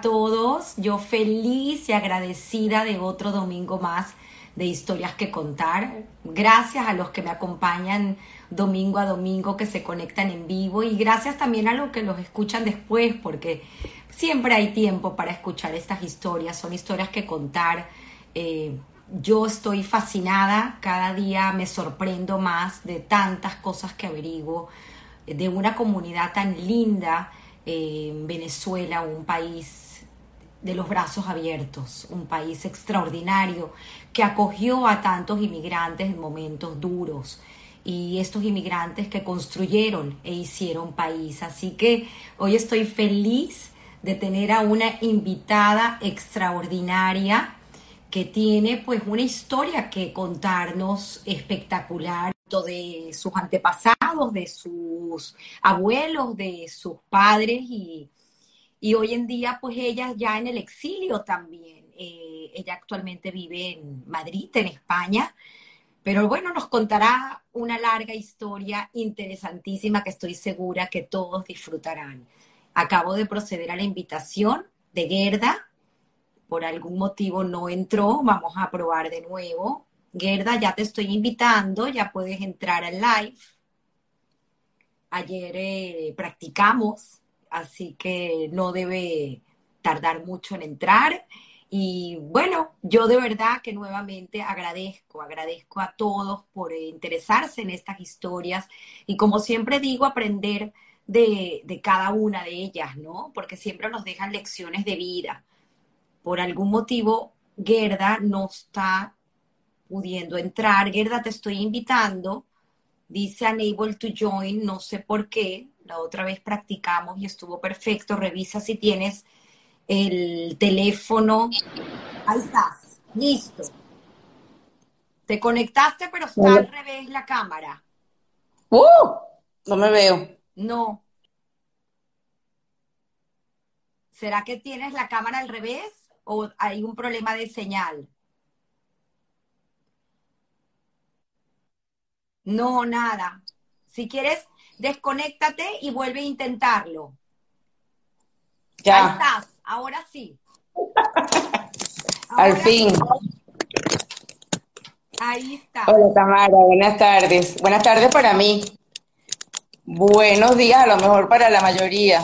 Todos. Yo feliz y agradecida de otro domingo más de historias que contar. Gracias a los que me acompañan domingo a domingo, que se conectan en vivo y gracias también a los que los escuchan después, porque siempre hay tiempo para escuchar estas historias. Son historias que contar. Eh, yo estoy fascinada, cada día me sorprendo más de tantas cosas que averiguo, de una comunidad tan linda en Venezuela, un país de los brazos abiertos, un país extraordinario que acogió a tantos inmigrantes en momentos duros y estos inmigrantes que construyeron e hicieron país. Así que hoy estoy feliz de tener a una invitada extraordinaria que tiene pues una historia que contarnos espectacular de sus antepasados, de sus abuelos, de sus padres y, hoy en día pues ella ya en el exilio también. Eh, ella actualmente vive en Madrid, en España, pero bueno, nos contará una larga historia interesantísima que estoy segura que todos disfrutarán. Acabo de proceder a la invitación de Gerda, por algún motivo no entró, vamos a probar de nuevo. Gerda, ya te estoy invitando, ya puedes entrar al live. Ayer eh, practicamos, así que no debe tardar mucho en entrar. Y bueno, yo de verdad que nuevamente agradezco, agradezco a todos por interesarse en estas historias y como siempre digo, aprender de, de cada una de ellas, ¿no? Porque siempre nos dejan lecciones de vida. Por algún motivo, Gerda no está pudiendo entrar. Gerda, te estoy invitando. Dice unable to join, no sé por qué. La otra vez practicamos y estuvo perfecto. Revisa si tienes el teléfono. Ahí estás, listo. Te conectaste, pero está al revés la cámara. ¡Uh! No me veo. No. ¿Será que tienes la cámara al revés o hay un problema de señal? No, nada. Si quieres, desconéctate y vuelve a intentarlo. Ya. Ahí estás, ahora sí. Al fin. Ahí está. Hola Tamara, buenas tardes. Buenas tardes para mí. Buenos días a lo mejor para la mayoría.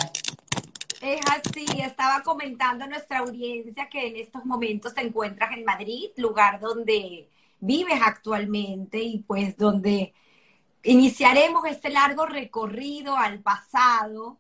Es así, estaba comentando a nuestra audiencia que en estos momentos te encuentras en Madrid, lugar donde vives actualmente y pues donde iniciaremos este largo recorrido al pasado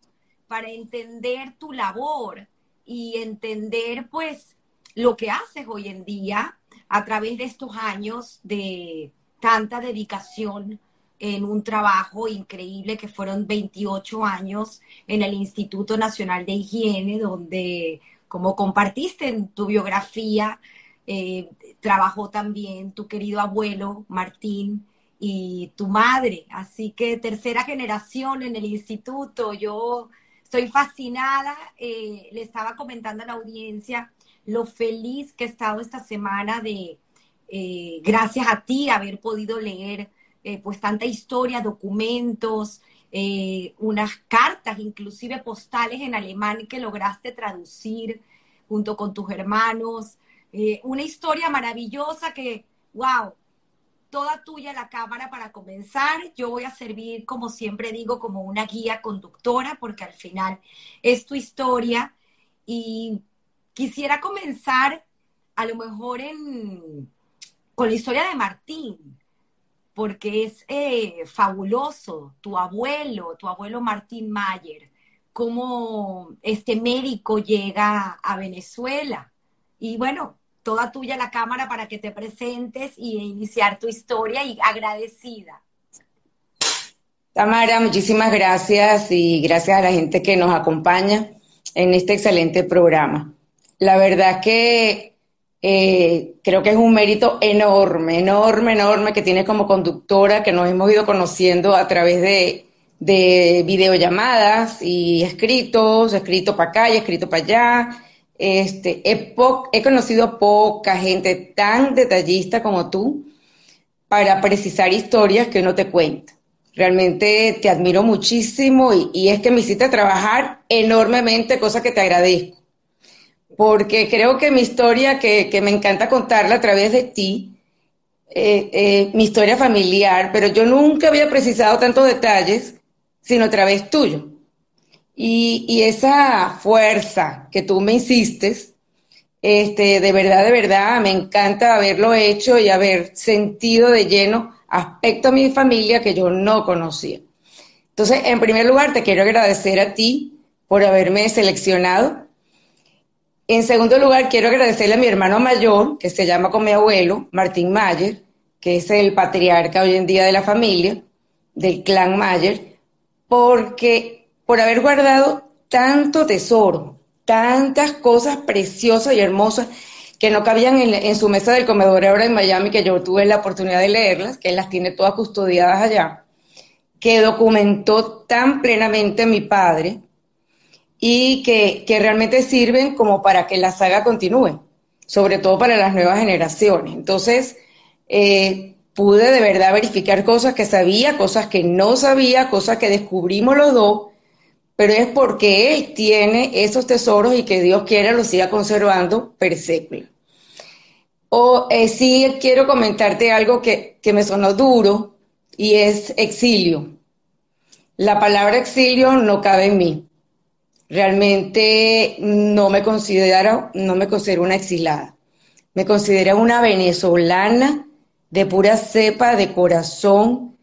para entender tu labor y entender pues lo que haces hoy en día a través de estos años de tanta dedicación en un trabajo increíble que fueron 28 años en el Instituto Nacional de Higiene, donde, como compartiste en tu biografía, eh, trabajó también tu querido abuelo Martín y tu madre. Así que tercera generación en el instituto. Yo estoy fascinada. Eh, le estaba comentando a la audiencia lo feliz que he estado esta semana de, eh, gracias a ti, haber podido leer pues tanta historia, documentos, unas cartas, inclusive postales en alemán que lograste traducir junto con tus hermanos. Eh, una historia maravillosa que, wow, toda tuya la cámara para comenzar. Yo voy a servir, como siempre digo, como una guía conductora, porque al final es tu historia. Y quisiera comenzar a lo mejor con la historia de Martín, porque es eh, fabuloso, tu abuelo, tu abuelo Martín Mayer, cómo este médico llega a Venezuela. Y bueno, toda tuya la cámara para que te presentes y iniciar tu historia y agradecida. Tamara, muchísimas gracias y gracias a la gente que nos acompaña en este excelente programa. La verdad que eh, creo que es un mérito enorme, enorme, enorme que tienes como conductora, que nos hemos ido conociendo a través de, de videollamadas y escritos, escrito para acá y escrito para allá, este, he, conocido poca gente tan detallista como tú para precisar historias que uno te cuenta. Realmente te admiro muchísimo y, es que me hiciste trabajar enormemente, cosa que te agradezco. Porque creo que mi historia, que, que me encanta contarla a través de ti, eh, eh, mi historia familiar, pero yo nunca había precisado tantos detalles, sino a través tuyo. Y, esa fuerza que tú me insistes, este, de verdad, de verdad, me encanta haberlo hecho y haber sentido de lleno aspecto a mi familia que yo no conocía. Entonces, en primer lugar, te quiero agradecer a ti por haberme seleccionado. En segundo lugar, quiero agradecerle a mi hermano mayor, que se llama con mi abuelo, Martín Mayer, que es el patriarca hoy en día de la familia, del clan Mayer, porque por haber guardado tanto tesoro, tantas cosas preciosas y hermosas que no cabían en, su mesa del comedor ahora en Miami, que yo tuve la oportunidad de leerlas, que él las tiene todas custodiadas allá, que documentó tan plenamente mi padre y que, que realmente sirven como para que la saga continúe, sobre todo para las nuevas generaciones. Entonces, eh, pude de verdad verificar cosas que sabía, cosas que no sabía, cosas que descubrimos los dos, pero es porque él tiene esos tesoros y que Dios quiera los siga conservando per século. O eh, sí quiero comentarte algo que, que me sonó duro y es exilio. La palabra exilio no cabe en mí. Realmente no me considero, no me considero una exilada. Me considero una venezolana de pura cepa, de corazón,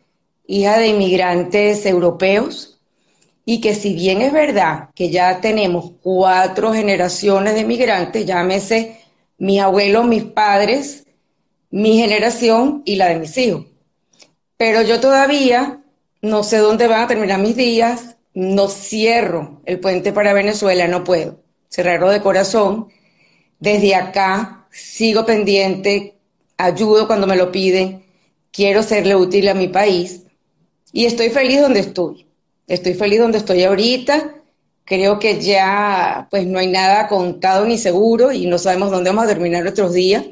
hija de inmigrantes europeos, y que si bien es verdad que ya tenemos cuatro generaciones de migrantes, llámese mis abuelos, mis padres, mi generación y la de mis hijos. Pero yo todavía no sé dónde van a terminar mis días, no cierro el puente para Venezuela, no puedo cerrarlo de corazón. Desde acá sigo pendiente, ayudo cuando me lo piden, quiero serle útil a mi país y estoy feliz donde estoy. Estoy feliz donde estoy ahorita Creo que ya pues no hay nada contado ni seguro y no sabemos dónde vamos a terminar nuestros días.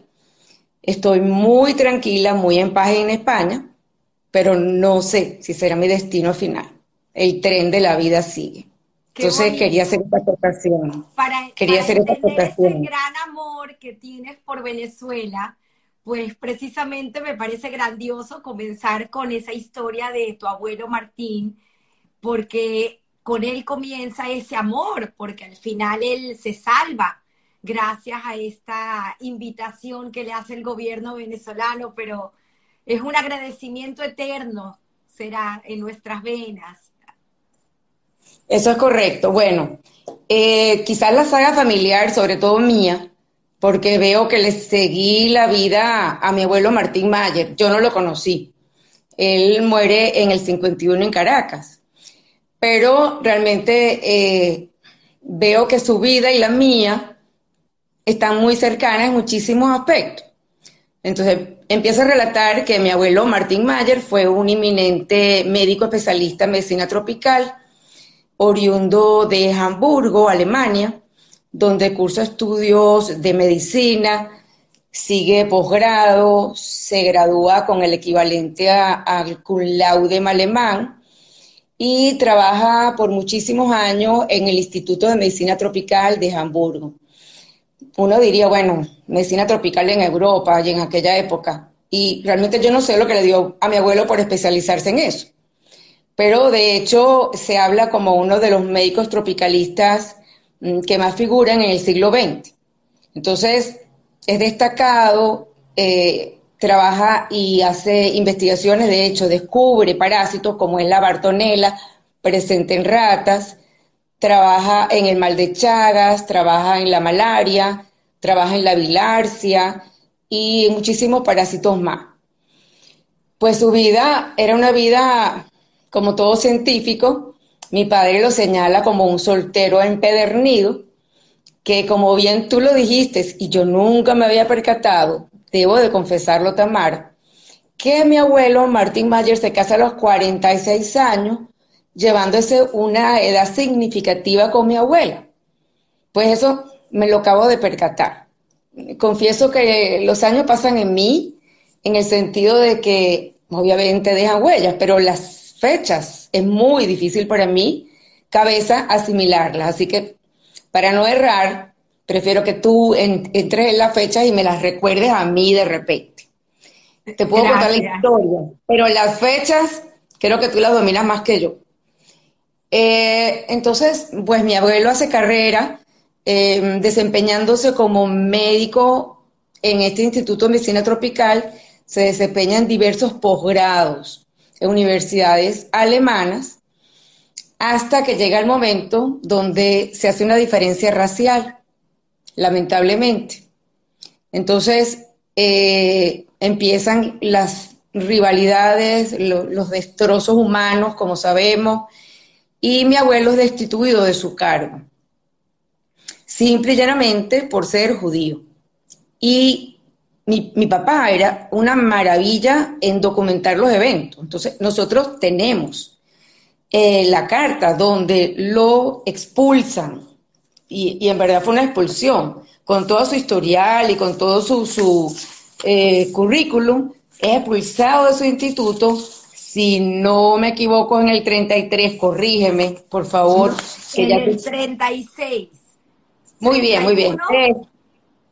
Estoy muy tranquila, muy en paz en España, pero no sé si será mi destino final. El tren de la vida sigue. Entonces quería hacer esta aportación. Para, quería hacer esta aportación. Ese gran amor que tienes por Venezuela, pues precisamente me parece grandioso comenzar con esa historia de tu abuelo Martín, porque con él comienza ese amor, porque al final él se salva gracias a esta invitación que le hace el gobierno venezolano, pero es un agradecimiento eterno, será en nuestras venas. Eso es correcto. Bueno, eh, quizás la saga familiar, sobre todo mía, porque veo que le seguí la vida a mi abuelo Martín Mayer. Yo no lo conocí. Él muere en el 51 en Caracas pero realmente eh, veo que su vida y la mía están muy cercanas en muchísimos aspectos. Entonces, empiezo a relatar que mi abuelo Martín Mayer fue un inminente médico especialista en medicina tropical, oriundo de Hamburgo, Alemania, donde cursa estudios de medicina, sigue posgrado, se gradúa con el equivalente al cum laude alemán, y trabaja por muchísimos años en el Instituto de Medicina Tropical de Hamburgo. Uno diría, bueno, medicina tropical en Europa y en aquella época. Y realmente yo no sé lo que le dio a mi abuelo por especializarse en eso. Pero de hecho se habla como uno de los médicos tropicalistas mm, que más figuran en el siglo XX. Entonces, es destacado, eh, trabaja y hace investigaciones, de hecho, descubre parásitos como es la bartonela presente en ratas, trabaja en el mal de Chagas, trabaja en la malaria, trabaja en la bilarcia y muchísimos parásitos más. Pues su vida era una vida, como todo científico, mi padre lo señala como un soltero empedernido, que como bien tú lo dijiste, y yo nunca me había percatado, debo de confesarlo, Tamar, que mi abuelo Martín Mayer se casa a los 46 años, llevándose una edad significativa con mi abuela. Pues eso me lo acabo de percatar. Confieso que los años pasan en mí, en el sentido de que obviamente dejan huellas, pero las fechas. Es muy difícil para mí, cabeza, asimilarlas. Así que para no errar, prefiero que tú entres en las fechas y me las recuerdes a mí de repente. Te puedo contar la historia, pero las fechas creo que tú las dominas más que yo. Eh, entonces, pues mi abuelo hace carrera eh, desempeñándose como médico en este Instituto de Medicina Tropical, se desempeña en diversos posgrados en universidades alemanas, hasta que llega el momento donde se hace una diferencia racial, lamentablemente. Entonces, eh, empiezan las rivalidades, los destrozos humanos, como sabemos, y mi abuelo es destituido de su cargo, simple y llanamente por ser judío. Y mi, papá era una maravilla en documentar los eventos. Entonces, nosotros tenemos eh, la carta donde lo expulsan, y, en verdad fue una expulsión, con todo su historial y con todo su, su eh, currículum, es expulsado de su instituto si no me equivoco, en el 33, corrígeme, por favor. en el 36. Muy bien, muy bien. Eh,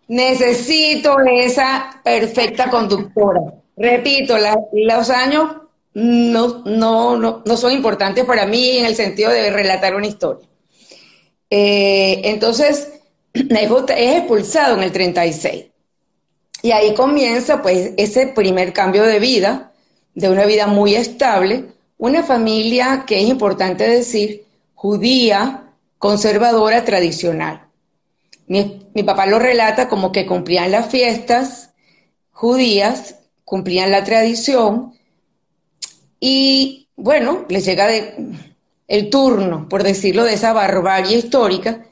necesito esa perfecta conductora. Repito, los años no, no, no, son importantes para mí en el sentido de relatar una historia. Eh, entonces, es expulsado en el 36. Y ahí comienza pues ese primer cambio de vida de una vida muy estable, una familia que es importante decir, judía, conservadora, tradicional. Mi, papá lo relata como que cumplían las fiestas judías, cumplían la tradición y bueno, les llega el turno, por decirlo, de esa barbarie histórica.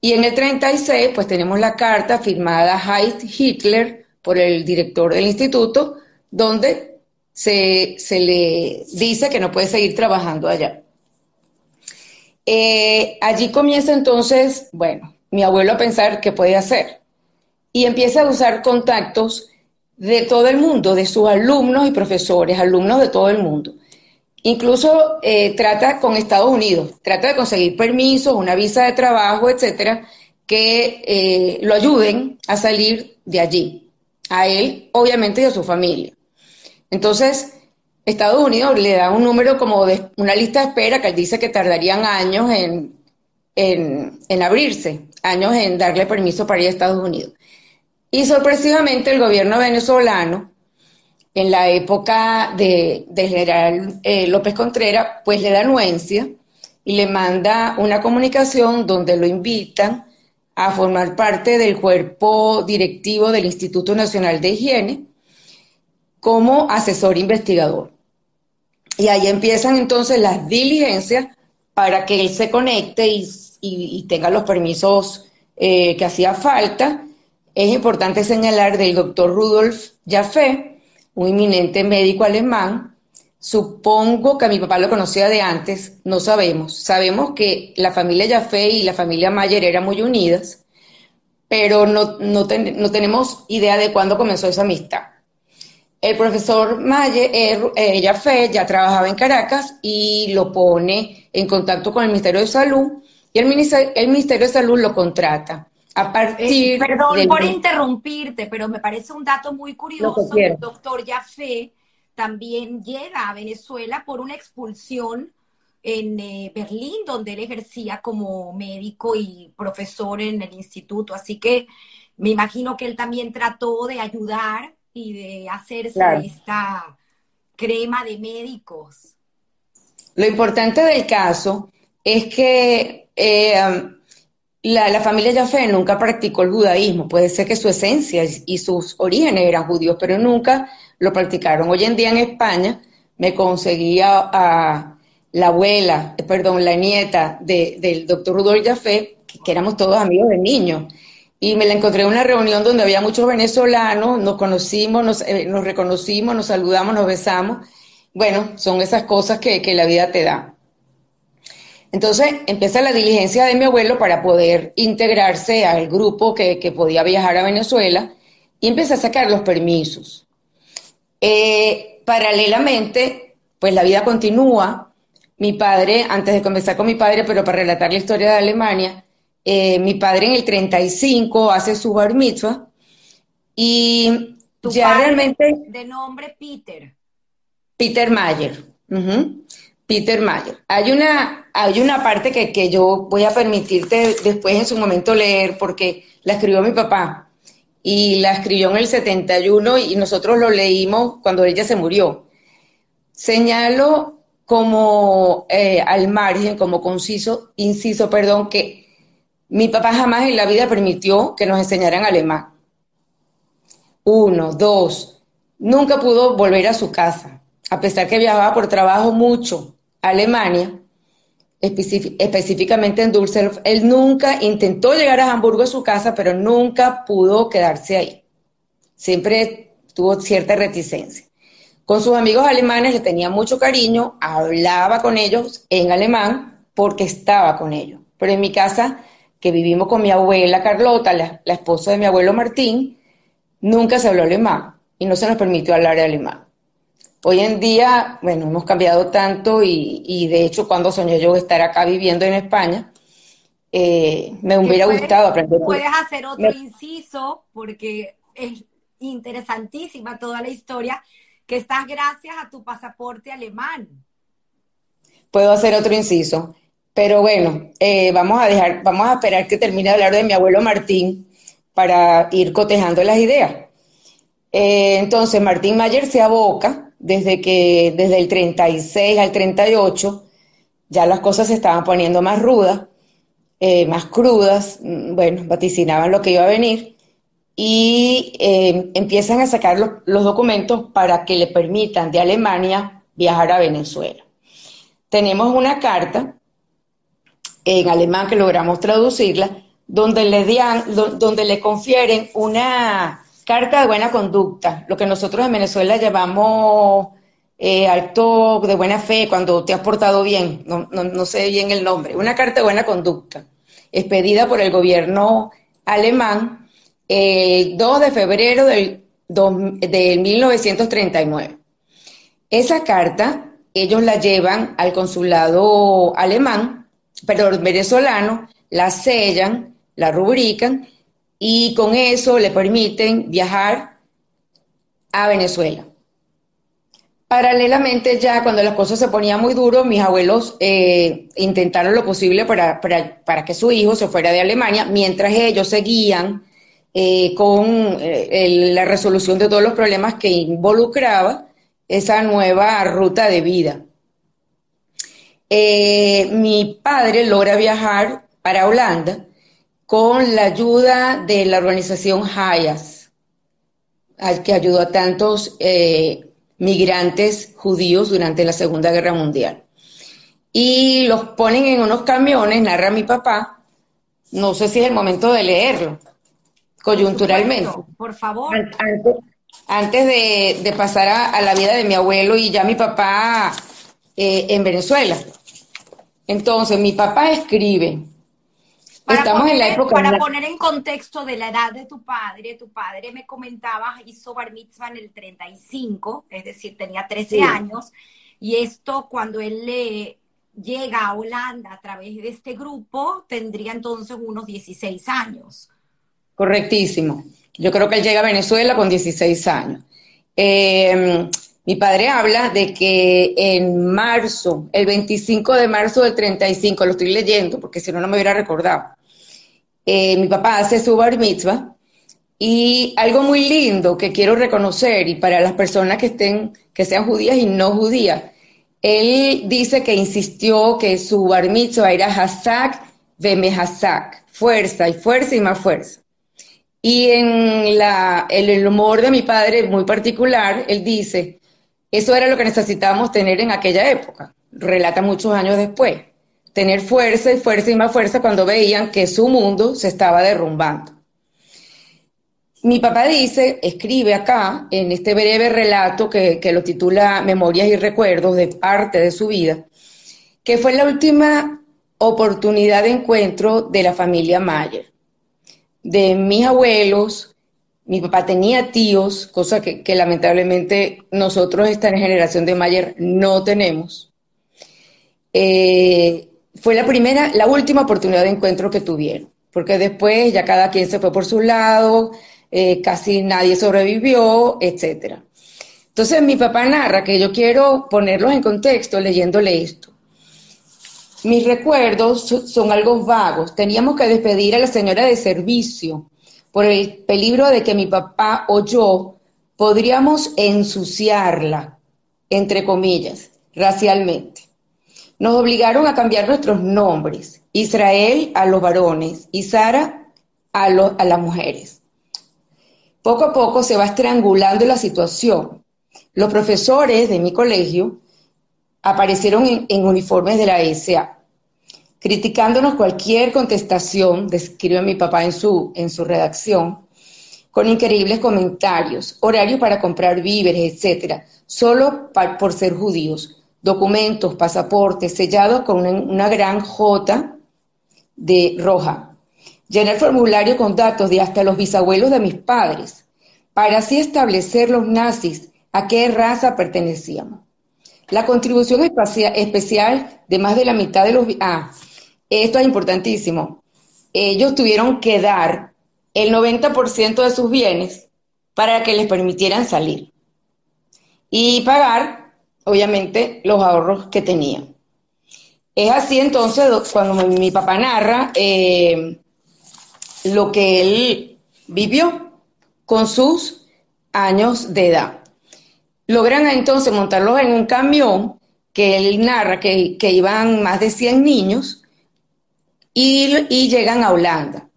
Y en el 36, pues tenemos la carta firmada Heist Hitler por el director del instituto, donde se, le dice que no puede seguir trabajando allá. Eh, allí comienza entonces, bueno, mi abuelo a pensar qué puede hacer y empieza a usar contactos de todo el mundo, de sus alumnos y profesores, alumnos de todo el mundo. Incluso eh, trata con Estados Unidos, trata de conseguir permisos, una visa de trabajo, etcétera, que eh, lo ayuden a salir de allí, a él, obviamente, y a su familia. Entonces, Estados Unidos le da un número como de una lista de espera que él dice que tardarían años en, en, abrirse, años en darle permiso para ir a Estados Unidos. Y sorpresivamente el gobierno venezolano, en la época de, general eh, López Contreras, pues le da anuencia y le manda una comunicación donde lo invitan a formar parte del cuerpo directivo del Instituto Nacional de Higiene como asesor investigador. Y ahí empiezan entonces las diligencias para que él se conecte y, tenga los permisos eh, que hacía falta. Es importante señalar del doctor Rudolf Jaffe, un eminente médico alemán. Supongo que mi papá lo conocía de antes, no sabemos. Sabemos que la familia Jaffe y la familia Mayer eran muy unidas, pero no, no tenemos idea de cuándo comenzó esa amistad. El profesor Maye, eh, ya trabajaba en Caracas y lo pone en contacto con el Ministerio de Salud y el Ministerio de Salud lo contrata. A partir eh, perdón por interrumpirte, pero me parece un dato muy curioso. El doctor Jafé también llega a Venezuela por una expulsión en eh, Berlín, donde él ejercía como médico y profesor en el instituto. Así que me imagino que él también trató de ayudar y de hacerse esta crema de médicos. Lo importante del caso es que eh, la, familia Jaffe nunca practicó el judaísmo. Puede ser que su esencia y sus orígenes eran judíos, pero nunca lo practicaron. Hoy en día en España me conseguía a la abuela, eh, perdón, la nieta del doctor Rudolf Jaffe, que, éramos todos amigos de niños y me la encontré en una reunión donde había muchos venezolanos, nos conocimos, nos, eh, nos reconocimos, nos saludamos, nos besamos. Bueno, son esas cosas que, que la vida te da. Entonces empieza la diligencia de mi abuelo para poder integrarse al grupo que, que podía viajar a Venezuela y empieza a sacar los permisos. Eh, paralelamente, pues la vida continúa. Mi padre, antes de comenzar con mi padre, pero para relatar la historia de Alemania, eh, mi padre en el 35 hace su bar mitzvah y ya realmente... De nombre Peter. Peter Mayer. Peter Mayer. Hay una, hay una parte que, que, yo voy a permitirte después en su momento leer porque la escribió mi papá y la escribió en el 71 y nosotros lo leímos cuando ella se murió. Señalo como eh, al margen, como conciso, inciso, perdón, que mi papá jamás en la vida permitió que nos enseñaran alemán. Uno, dos, nunca pudo volver a su casa, a pesar que viajaba por trabajo mucho Alemania, específicamente en Düsseldorf. Él nunca intentó llegar a Hamburgo a su casa, pero nunca pudo quedarse ahí. Siempre tuvo cierta reticencia. Con sus amigos alemanes le tenía mucho cariño, hablaba con ellos en alemán porque estaba con ellos. Pero en mi casa, que vivimos con mi abuela Carlota, la, la esposa de mi abuelo Martín, nunca se habló alemán y no se nos permitió hablar alemán. Hoy en día, bueno, hemos cambiado tanto y, de hecho cuando soñé yo estar acá viviendo en España, eh, me hubiera gustado aprender. Puedes hacer otro inciso porque es interesantísima toda la historia, que estás gracias a tu pasaporte alemán. Puedo hacer otro inciso, pero bueno, eh, vamos a dejar, vamos a esperar que termine de hablar de mi abuelo Martín para ir cotejando las ideas. Eh, entonces, Martín Mayer se aboca desde que desde el 36 al 38 ya las cosas se estaban poniendo más rudas, eh, más crudas, mm, bueno, vaticinaban lo que iba a venir y eh, empiezan a sacar los, los documentos para que le permitan de Alemania viajar a Venezuela. Tenemos una carta en alemán que logramos traducirla, donde le, donde le confieren una carta de buena conducta, lo que nosotros en Venezuela llamamos eh, acto de buena fe, cuando te has portado bien, no, sé bien el nombre, una carta de buena conducta, expedida por el gobierno alemán el 2 de febrero del, del 1939. Esa carta ellos la llevan al consulado alemán, perdón, venezolano, la sellan, la rubrican y con eso le permiten viajar a Venezuela. Paralelamente ya cuando las cosas se ponían muy duros, mis abuelos eh, intentaron lo posible para, para, que su hijo se fuera de Alemania, mientras ellos seguían eh, con eh, la resolución de todos los problemas que involucraba esa nueva ruta de vida. mi padre logra viajar para Holanda con la ayuda de la organización Hayas, al que ayudó a tantos eh, migrantes judíos durante la Segunda Guerra Mundial. Y los ponen en unos camiones, narra mi papá, no sé si es el momento de leerlo, coyunturalmente. Por, favor. Antes, de, pasar a, la vida de mi abuelo y ya mi papá eh, en Venezuela. Entonces, mi papá escribe, para Estamos poner, en la época. Para poner en contexto de la edad de tu padre, tu padre me comentaba, hizo bar mitzvah en el 35, es decir, tenía 13 años, y esto cuando él le llega a Holanda a través de este grupo, tendría entonces unos 16 años. Correctísimo. Yo creo que él llega a Venezuela con 16 años. Eh, mi padre habla de que en marzo, el 25 de marzo del 35, lo estoy leyendo porque si no, no me hubiera recordado, eh, mi papá hace su bar mitzvah y algo muy lindo que quiero reconocer y para las personas que estén, que sean judías y no judías, él dice que insistió que su bar mitzvah era Hazak veme Hazak, fuerza y fuerza y más fuerza. Y en, en el humor de mi padre muy particular, él dice, eso era lo que necesitábamos tener en aquella época, relata muchos años después, tener fuerza y fuerza y más fuerza cuando veían que su mundo se estaba derrumbando. Mi papá dice, escribe acá, en este breve relato que, que lo titula Memorias y Recuerdos de parte de su vida, que fue la última oportunidad de encuentro de la familia Mayer, de mis abuelos Mi papá tenía tíos, cosa que, lamentablemente nosotros, esta generación de Mayer, no tenemos. Eh, fue la primera, la última oportunidad de encuentro que tuvieron, porque después ya cada quien se fue por su lado, eh, casi nadie sobrevivió, etcétera. Entonces mi papá narra que yo quiero ponerlos en contexto leyéndole esto. Mis recuerdos son algo vagos. Teníamos que despedir a la señora de servicio por el peligro de que mi papá o yo podríamos ensuciarla, entre comillas, racialmente. Nos obligaron a cambiar nuestros nombres, Israel a los varones y Sara a, las mujeres. Poco a poco se va estrangulando la situación. Los profesores de mi colegio aparecieron en, uniformes de la SA, criticándonos cualquier contestación, describe mi papá en su, en su redacción, con increíbles comentarios, horario para comprar víveres, etcétera, solo por ser judíos documentos, pasaportes, sellados con una, gran J de roja. Llenar formulario con datos de hasta los bisabuelos de mis padres, para así establecer los nazis a qué raza pertenecíamos. La contribución especial de más de la mitad de los... Ah, esto es importantísimo. Ellos tuvieron que dar el 90% de sus bienes para que les permitieran salir y pagar obviamente, los ahorros que tenía. Es así entonces cuando mi papá narra eh, lo que él vivió con sus años de edad. Logran entonces montarlos en un camión que él narra que, iban más de 100 niños y llegan a Holanda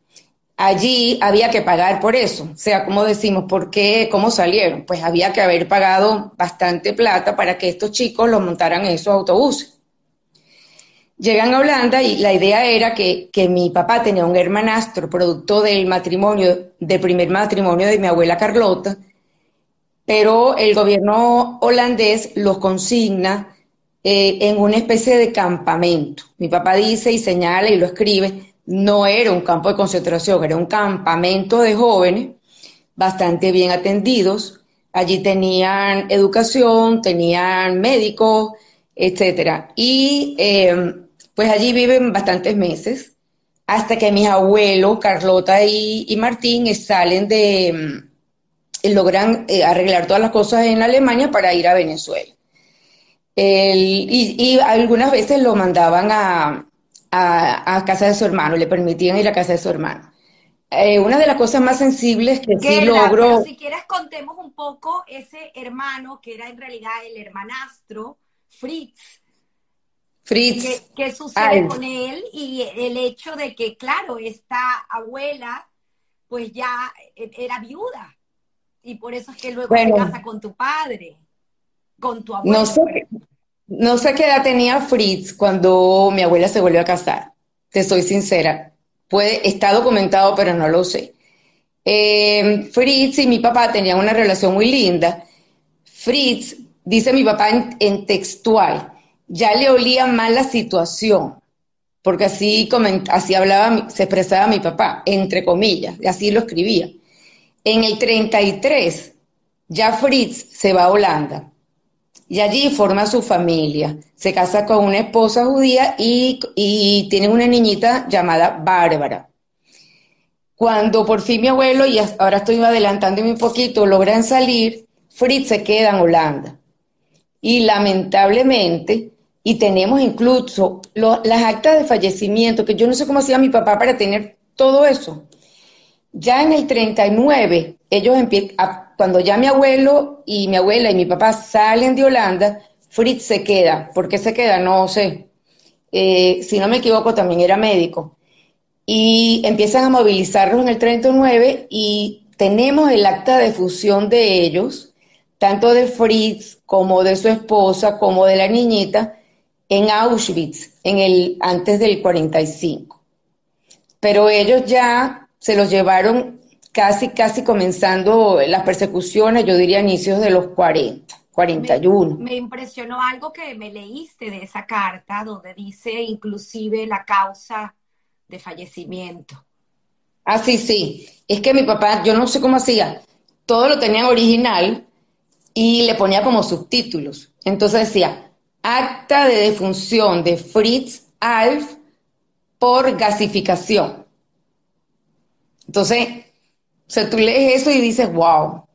allí había que pagar por eso. O sea, como decimos, ¿por qué? ¿Cómo salieron? Pues había que haber pagado bastante plata para que estos chicos los montaran en esos autobuses. Llegan a Holanda y la idea era que, que mi papá tenía un hermanastro producto del matrimonio, del primer matrimonio de mi abuela Carlota, pero el gobierno holandés los consigna eh, en una especie de campamento. Mi papá dice y señala y lo escribe, no era un campo de concentración, era un campamento de jóvenes bastante bien atendidos. Allí tenían educación, tenían médicos, etcétera. Y em, pues allí viven bastantes meses hasta que mis abuelos, Carlota y, Martín, salen de, em, logran eh, arreglar todas las cosas en Alemania para ir a Venezuela. y, algunas veces lo mandaban a, a, casa de su hermano, le permitían ir a casa de su hermano. Eh, una de las cosas más sensibles que sí logró... si quieres contemos un poco ese hermano que era en realidad el hermanastro, Fritz. Fritz. ¿Qué, sucede con él? Y el hecho de que, claro, esta abuela pues ya e, era viuda. Y por eso es que luego se casa con tu padre, con tu abuelo. No sé, no sé qué edad tenía Fritz cuando mi abuela se volvió a casar. Te soy sincera. Está documentado, pero no lo sé. Eh, Fritz y mi papá tenían una relación muy linda. Fritz, dice mi papá en, textual, ya le olía mal la situación, porque así, así hablaba, se expresaba mi papá, entre comillas, y así lo escribía. En el 33, ya Fritz se va a Holanda y allí forma su familia. Se casa con una esposa judía y, tiene una niñita llamada Bárbara. Cuando por fin mi abuelo, y ahora estoy adelantándome un poquito, logran salir, Fritz se queda en Holanda. Y lamentablemente, y tenemos incluso las actas de fallecimiento, que yo no sé cómo hacía mi papá para tener todo eso. Ya en el 39, ellos empiezan, cuando ya mi abuelo y mi abuela y mi papá salen de Holanda, Fritz se queda. ¿Por qué se queda? No sé. Eh, si no me equivoco, también era médico. Y empiezan a movilizarlos en el 39 y tenemos el acta de fusión de ellos, tanto de Fritz como de su esposa, como de la niñita, en Auschwitz, en el, antes del 45. Pero ellos ya se los llevaron casi, casi comenzando las persecuciones, yo diría inicios de los 40, 41. Me, impresionó algo que me leíste de esa carta, donde dice inclusive la causa de fallecimiento. Ah, sí, sí. es que mi papá, yo no sé cómo hacía, todo lo tenía en original y le ponía como subtítulos. Entonces decía, acta de defunción de Fritz Alf por gasificación. Entonces, o sea, tú lees eso y dices, wow,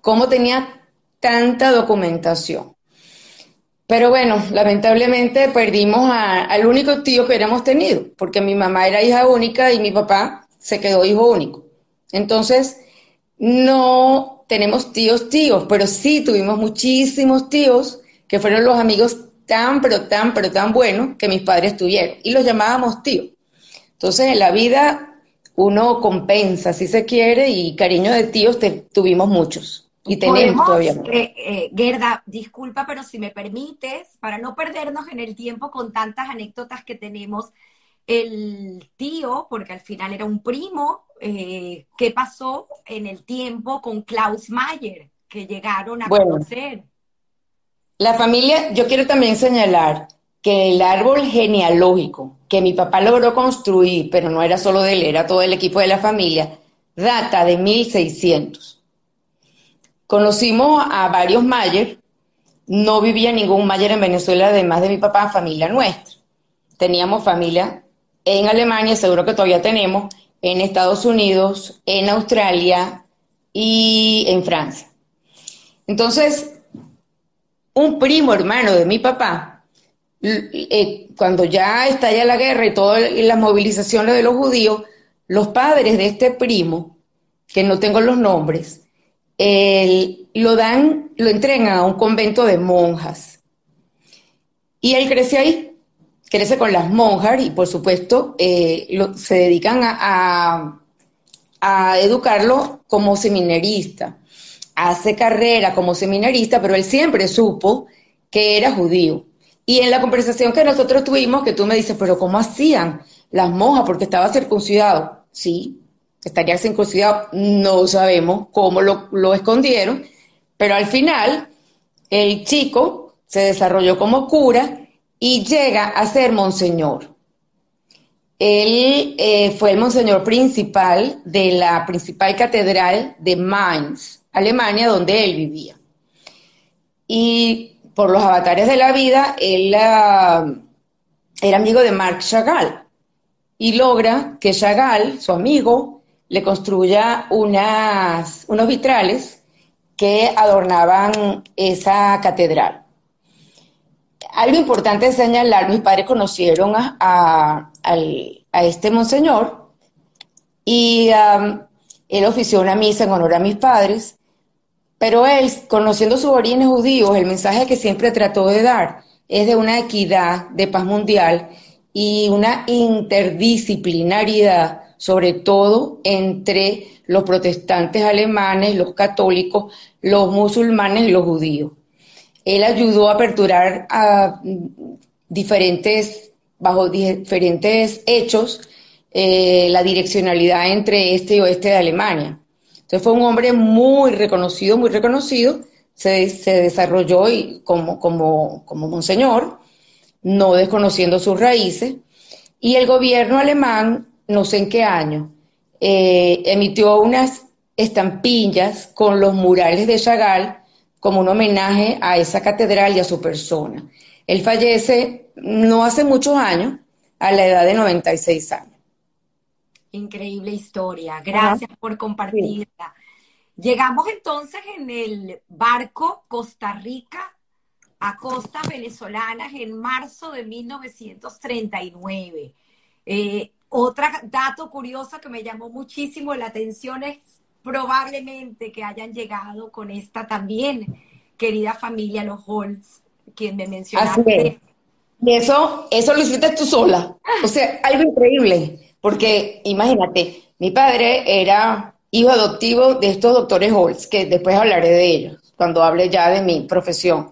¿cómo tenía tanta documentación? Pero bueno, lamentablemente perdimos al único tío que hubiéramos tenido, porque mi mamá era hija única y mi papá se quedó hijo único. Entonces, no tenemos tíos tíos, pero sí tuvimos muchísimos tíos que fueron los amigos tan, pero tan, pero tan buenos que mis padres tuvieron. Y los llamábamos tíos. Entonces, en la vida uno compensa, si se quiere, y cariño de tíos tuvimos muchos. Y tenemos todavía. Eh, eh, Gerda, disculpa, pero si me permites, para no perdernos en el tiempo con tantas anécdotas que tenemos, el tío, porque al final era un primo, eh, ¿qué pasó en el tiempo con Klaus Mayer, que llegaron a conocer? La familia, yo quiero también señalar que el árbol genealógico que mi papá logró construir, pero no era solo de él, era todo el equipo de la familia, data de 1600. Conocimos a varios Mayer, no vivía ningún Mayer en Venezuela, además de mi papá, familia nuestra. Teníamos familia en Alemania, seguro que todavía tenemos, en Estados Unidos, en Australia y en Francia. Entonces, un primo hermano de mi papá, eh, cuando ya estalla la guerra y todas las movilizaciones de los judíos, los padres de este primo, que no tengo los nombres, lo dan, lo entregan a un convento de monjas. Y él crece ahí crece con las monjas y por supuesto eh, se dedican a, educarlo como seminarista. Hace carrera como seminarista, pero él siempre supo que era judío. Y en la conversación que nosotros tuvimos, que tú me dices, pero ¿cómo hacían las monjas? Porque estaba circuncidado. Sí, estaría circuncidado. No sabemos cómo lo, lo escondieron, pero al final el chico se desarrolló como cura y llega a ser monseñor. Él eh, fue el monseñor principal de la principal catedral de Mainz, Alemania, donde él vivía. Y por los avatares de la vida, él ah, era amigo de Marc Chagall y logra que Chagall, su amigo, le construya unas, unos vitrales que adornaban esa catedral. Algo importante es señalar, mis padres conocieron a, este monseñor y um, él ofició una misa en honor a mis padres, pero él, conociendo sus orígenes judíos, el mensaje que siempre trató de dar es de una equidad, de paz mundial y una interdisciplinariedad, sobre todo entre los protestantes alemanes, los católicos, los musulmanes y los judíos él ayudó a aperturar a diferentes, bajo diferentes hechos, eh, la direccionalidad entre este y oeste de Alemania. Entonces fue un hombre muy reconocido, muy reconocido, se, desarrolló y como, como, como monseñor, no desconociendo sus raíces, y el gobierno alemán, no sé en qué año, eh, emitió unas estampillas con los murales de Chagall como un homenaje a esa catedral y a su persona. Él fallece no hace muchos años, a la edad de 96 años. Increíble historia, gracias por compartirla. Llegamos entonces en el barco Costa Rica a costas venezolanas en marzo de 1939. Eh, otro dato curioso que me llamó muchísimo la atención es probablemente que hayan llegado con esta también querida familia, los Holtz, quien me mencionaste. Y eso, eso lo hiciste tú sola. O sea, algo increíble. Porque imagínate, mi padre era hijo adoptivo de estos doctores Holtz, que después hablaré de ellos, cuando hable ya de mi profesión.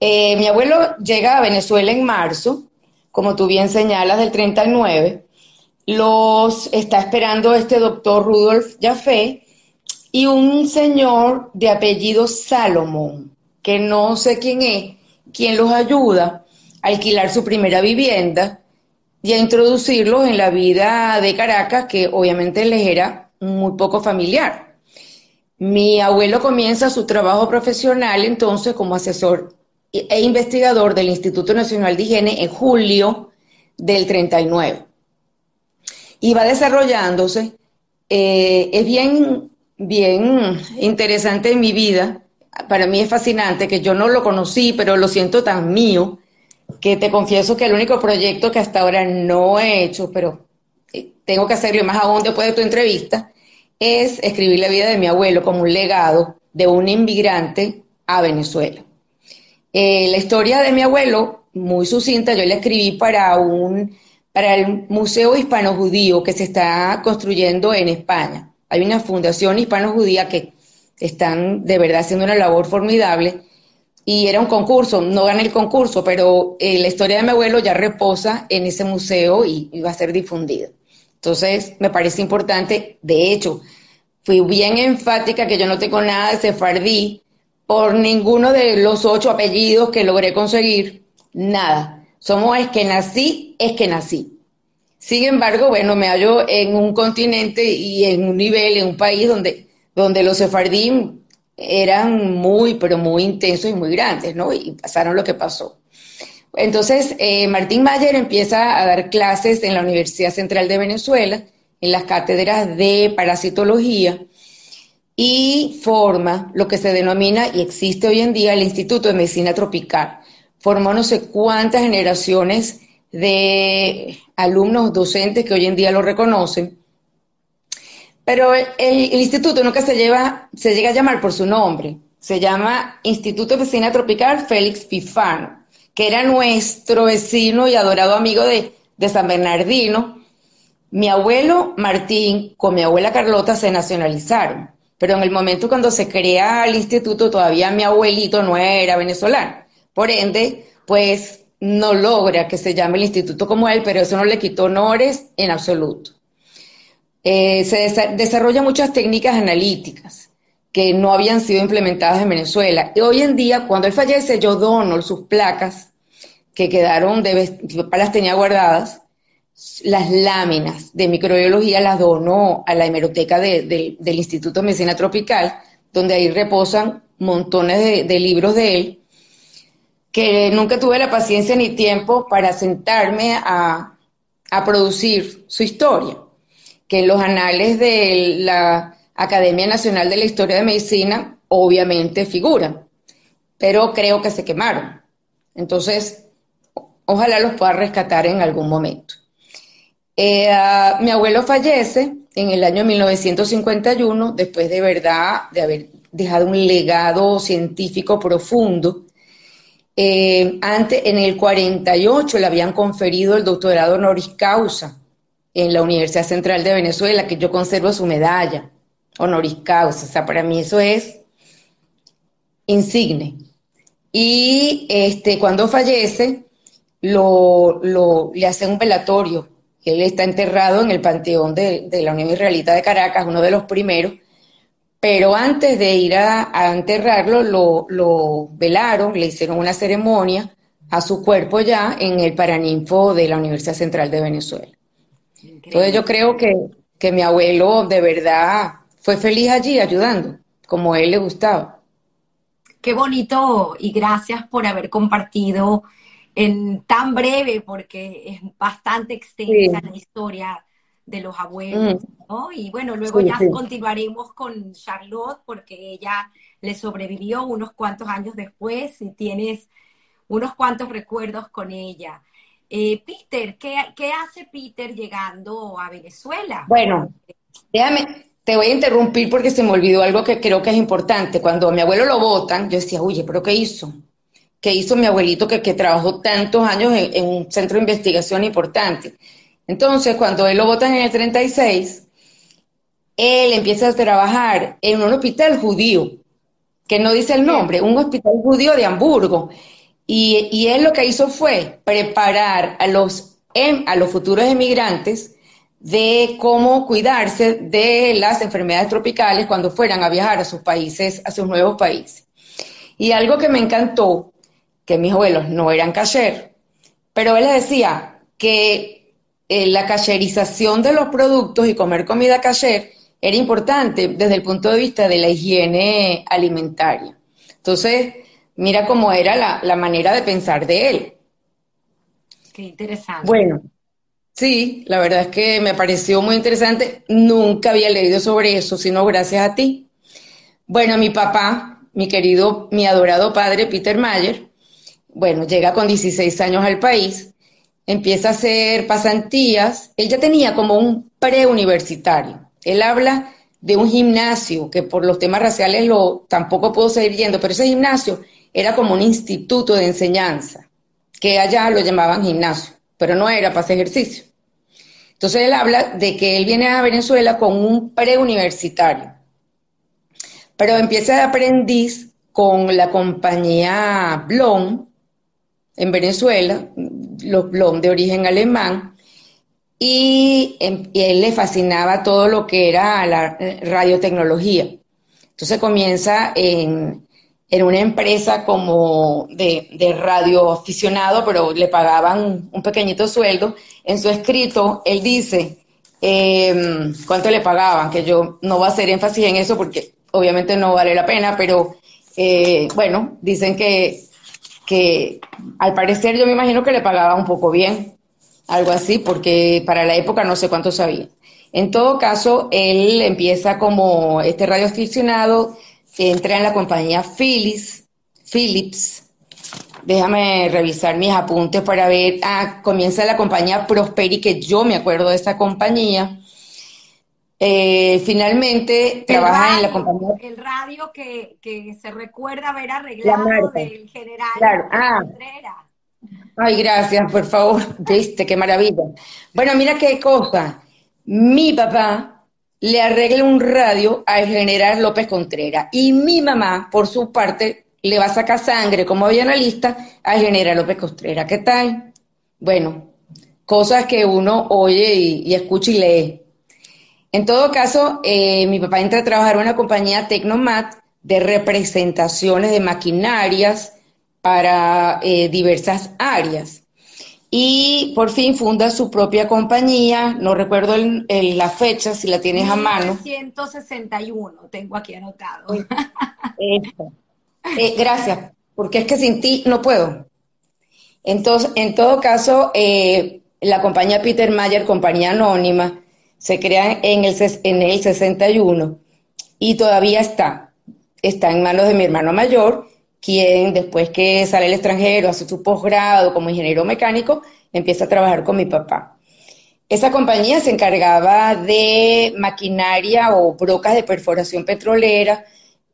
Eh, mi abuelo llega a Venezuela en marzo, como tú bien señalas, del 39. Los está esperando este doctor Rudolf Jaffe y un señor de apellido Salomón, que no sé quién es, quien los ayuda a alquilar su primera vivienda y a introducirlos en la vida de Caracas, que obviamente les era muy poco familiar. Mi abuelo comienza su trabajo profesional entonces como asesor e investigador del Instituto Nacional de Higiene en julio del 39. Y va desarrollándose. Eh, es bien, bien interesante en mi vida. Para mí es fascinante que yo no lo conocí, pero lo siento tan mío, que te confieso que el único proyecto que hasta ahora no he hecho, pero eh, tengo que hacerlo más aún después de tu entrevista, es escribir la vida de mi abuelo como un legado de un inmigrante a Venezuela. Eh, la historia de mi abuelo, muy sucinta, yo la escribí para un para el Museo Hispano-Judío que se está construyendo en España. Hay una fundación hispano-judía que están de verdad haciendo una labor formidable y era un concurso, no gané el concurso, pero eh, la historia de mi abuelo ya reposa en ese museo y, va a ser difundida. Entonces, me parece importante, de hecho, fui bien enfática que yo no tengo nada de sefardí, por ninguno de los ocho apellidos que logré conseguir, nada. Somos es que nací, es que nací. Sin embargo, bueno, me hallo en un continente y en un nivel, en un país donde, donde los sefardí eran muy, pero muy intensos y muy grandes, ¿no? Y pasaron lo que pasó. Entonces, eh, Martín Mayer empieza a dar clases en la Universidad Central de Venezuela, en las cátedras de parasitología, y forma lo que se denomina y existe hoy en día el Instituto de Medicina Tropical. Formó no sé cuántas generaciones de alumnos docentes que hoy en día lo reconocen. Pero el, instituto nunca se, lleva, se llega a llamar por su nombre. Se llama Instituto de Medicina Tropical Félix Pifano, que era nuestro vecino y adorado amigo de, de San Bernardino. Mi abuelo Martín con mi abuela Carlota se nacionalizaron pero en el momento cuando se crea el instituto todavía mi abuelito no era venezolano. Por ende, pues no logra que se llame el instituto como él, pero eso no le quitó honores en absoluto. Eh, se desarrollan muchas técnicas analíticas que no habían sido implementadas en Venezuela. Y hoy en día, cuando él fallece, yo dono sus placas que quedaron, de, las tenía guardadas, las láminas de microbiología las donó a la hemeroteca del Instituto de Medicina Tropical, donde ahí reposan montones de, libros de él, que nunca tuve la paciencia ni tiempo para sentarme a, a producir su historia, que en los anales de la Academia Nacional de la Historia de Medicina obviamente figuran, pero creo que se quemaron. Entonces, ojalá los pueda rescatar en algún momento. Eh, mi abuelo fallece en el año 1951, después de verdad de haber dejado un legado científico profundo. Eh, antes, en el 48 le habían conferido el doctorado honoris causa en la Universidad Central de Venezuela, que yo conservo su medalla honoris causa. O sea, para mí eso es insigne. Y este, cuando fallece, lo, lo, le hacen un velatorio él está enterrado en el Panteón de, la Unión Israelita de Caracas, uno de los primeros, pero antes de ir a, enterrarlo, lo, velaron, le hicieron una ceremonia a su cuerpo ya en el Paraninfo de la Universidad Central de Venezuela. Entonces yo creo que, que mi abuelo de verdad fue feliz allí ayudando, como a él le gustaba. Qué bonito y gracias por haber compartido en tan breve, porque es bastante extensa la historia de los abuelos, mm. ¿no? Y bueno, luego ya continuaremos con Charlotte, porque ella le sobrevivió unos cuantos años después y tienes unos cuantos recuerdos con ella. Eh, Peter, ¿qué, ¿qué, hace Peter llegando a Venezuela? Bueno, déjame, te voy a interrumpir porque se me olvidó algo que creo que es importante. Cuando a mi abuelo lo votan, yo decía, oye, ¿pero qué hizo? que hizo mi abuelito que, que trabajó tantos años en, un centro de investigación importante. Entonces, cuando él lo votan en el 36, él empieza a trabajar en un hospital judío, que no dice el nombre, un hospital judío de Hamburgo. Y, y él lo que hizo fue preparar a los, em, a los futuros emigrantes de cómo cuidarse de las enfermedades tropicales cuando fueran a viajar a sus países, a sus nuevos países. Y algo que me encantó que mis abuelos no eran cayer, pero él les decía que eh, la cacherización de los productos y comer comida cayer era importante desde el punto de vista de la higiene alimentaria. Entonces, mira cómo era la, la manera de pensar de él. Qué interesante. Bueno, sí, la verdad es que me pareció muy interesante. Nunca había leído sobre eso, sino gracias a ti. Bueno, mi papá, mi querido, mi adorado padre, Peter Mayer, bueno, llega con 16 años al país, empieza a hacer pasantías. Él ya tenía como un preuniversitario. Él habla de un gimnasio que por los temas raciales lo tampoco puedo seguir yendo, pero ese gimnasio era como un instituto de enseñanza, que allá lo llamaban gimnasio, pero no era para hacer ejercicio. Entonces él habla de que él viene a Venezuela con un preuniversitario, pero empieza de aprendiz con la compañía Blom en Venezuela, los Blom de origen alemán, y, em, y, él le fascinaba todo lo que era la radiotecnología. Entonces comienza en, en una empresa como de, de radio aficionado, pero le pagaban un pequeñito sueldo. En su escrito, él dice eh, cuánto le pagaban, que yo no voy a hacer énfasis en eso porque obviamente no vale la pena, pero eh, bueno, dicen que, que al parecer yo me imagino que le pagaba un poco bien algo así, porque para la época no sé cuánto sabía. En todo caso, él empieza como este radioaficionado, entra en la compañía Philips, Philips. Déjame revisar mis apuntes para ver. Ah, comienza la compañía Prosperi, que yo me acuerdo de esa compañía. Eh, finalmente trabaja en la compañía. El radio que, que se recuerda haber arreglado del general claro. ah. Ay, gracias, por favor. Viste, qué maravilla. Bueno, mira qué cosa. Mi papá le arregla un radio al general López Contreras y mi mamá, por su parte, le va a sacar sangre como había en la lista al general López Contreras. ¿Qué tal? Bueno, cosas que uno oye y, escucha y lee. En todo caso, eh, mi papá entra a trabajar en una compañía Tecnomat de representaciones de maquinarias, para eh, diversas áreas. Y por fin funda su propia compañía, no recuerdo la fecha, si la tienes a mano. 161, tengo aquí anotado. Eh, gracias, porque es que sin ti no puedo. Entonces, en todo caso, eh, la compañía Peter Mayer, compañía anónima, se crea en el, en el 61 y todavía está. Está en manos de mi hermano mayor quien después que sale al extranjero, hace su posgrado como ingeniero mecánico, empieza a trabajar con mi papá. Esa compañía se encargaba de maquinaria o brocas de perforación petrolera,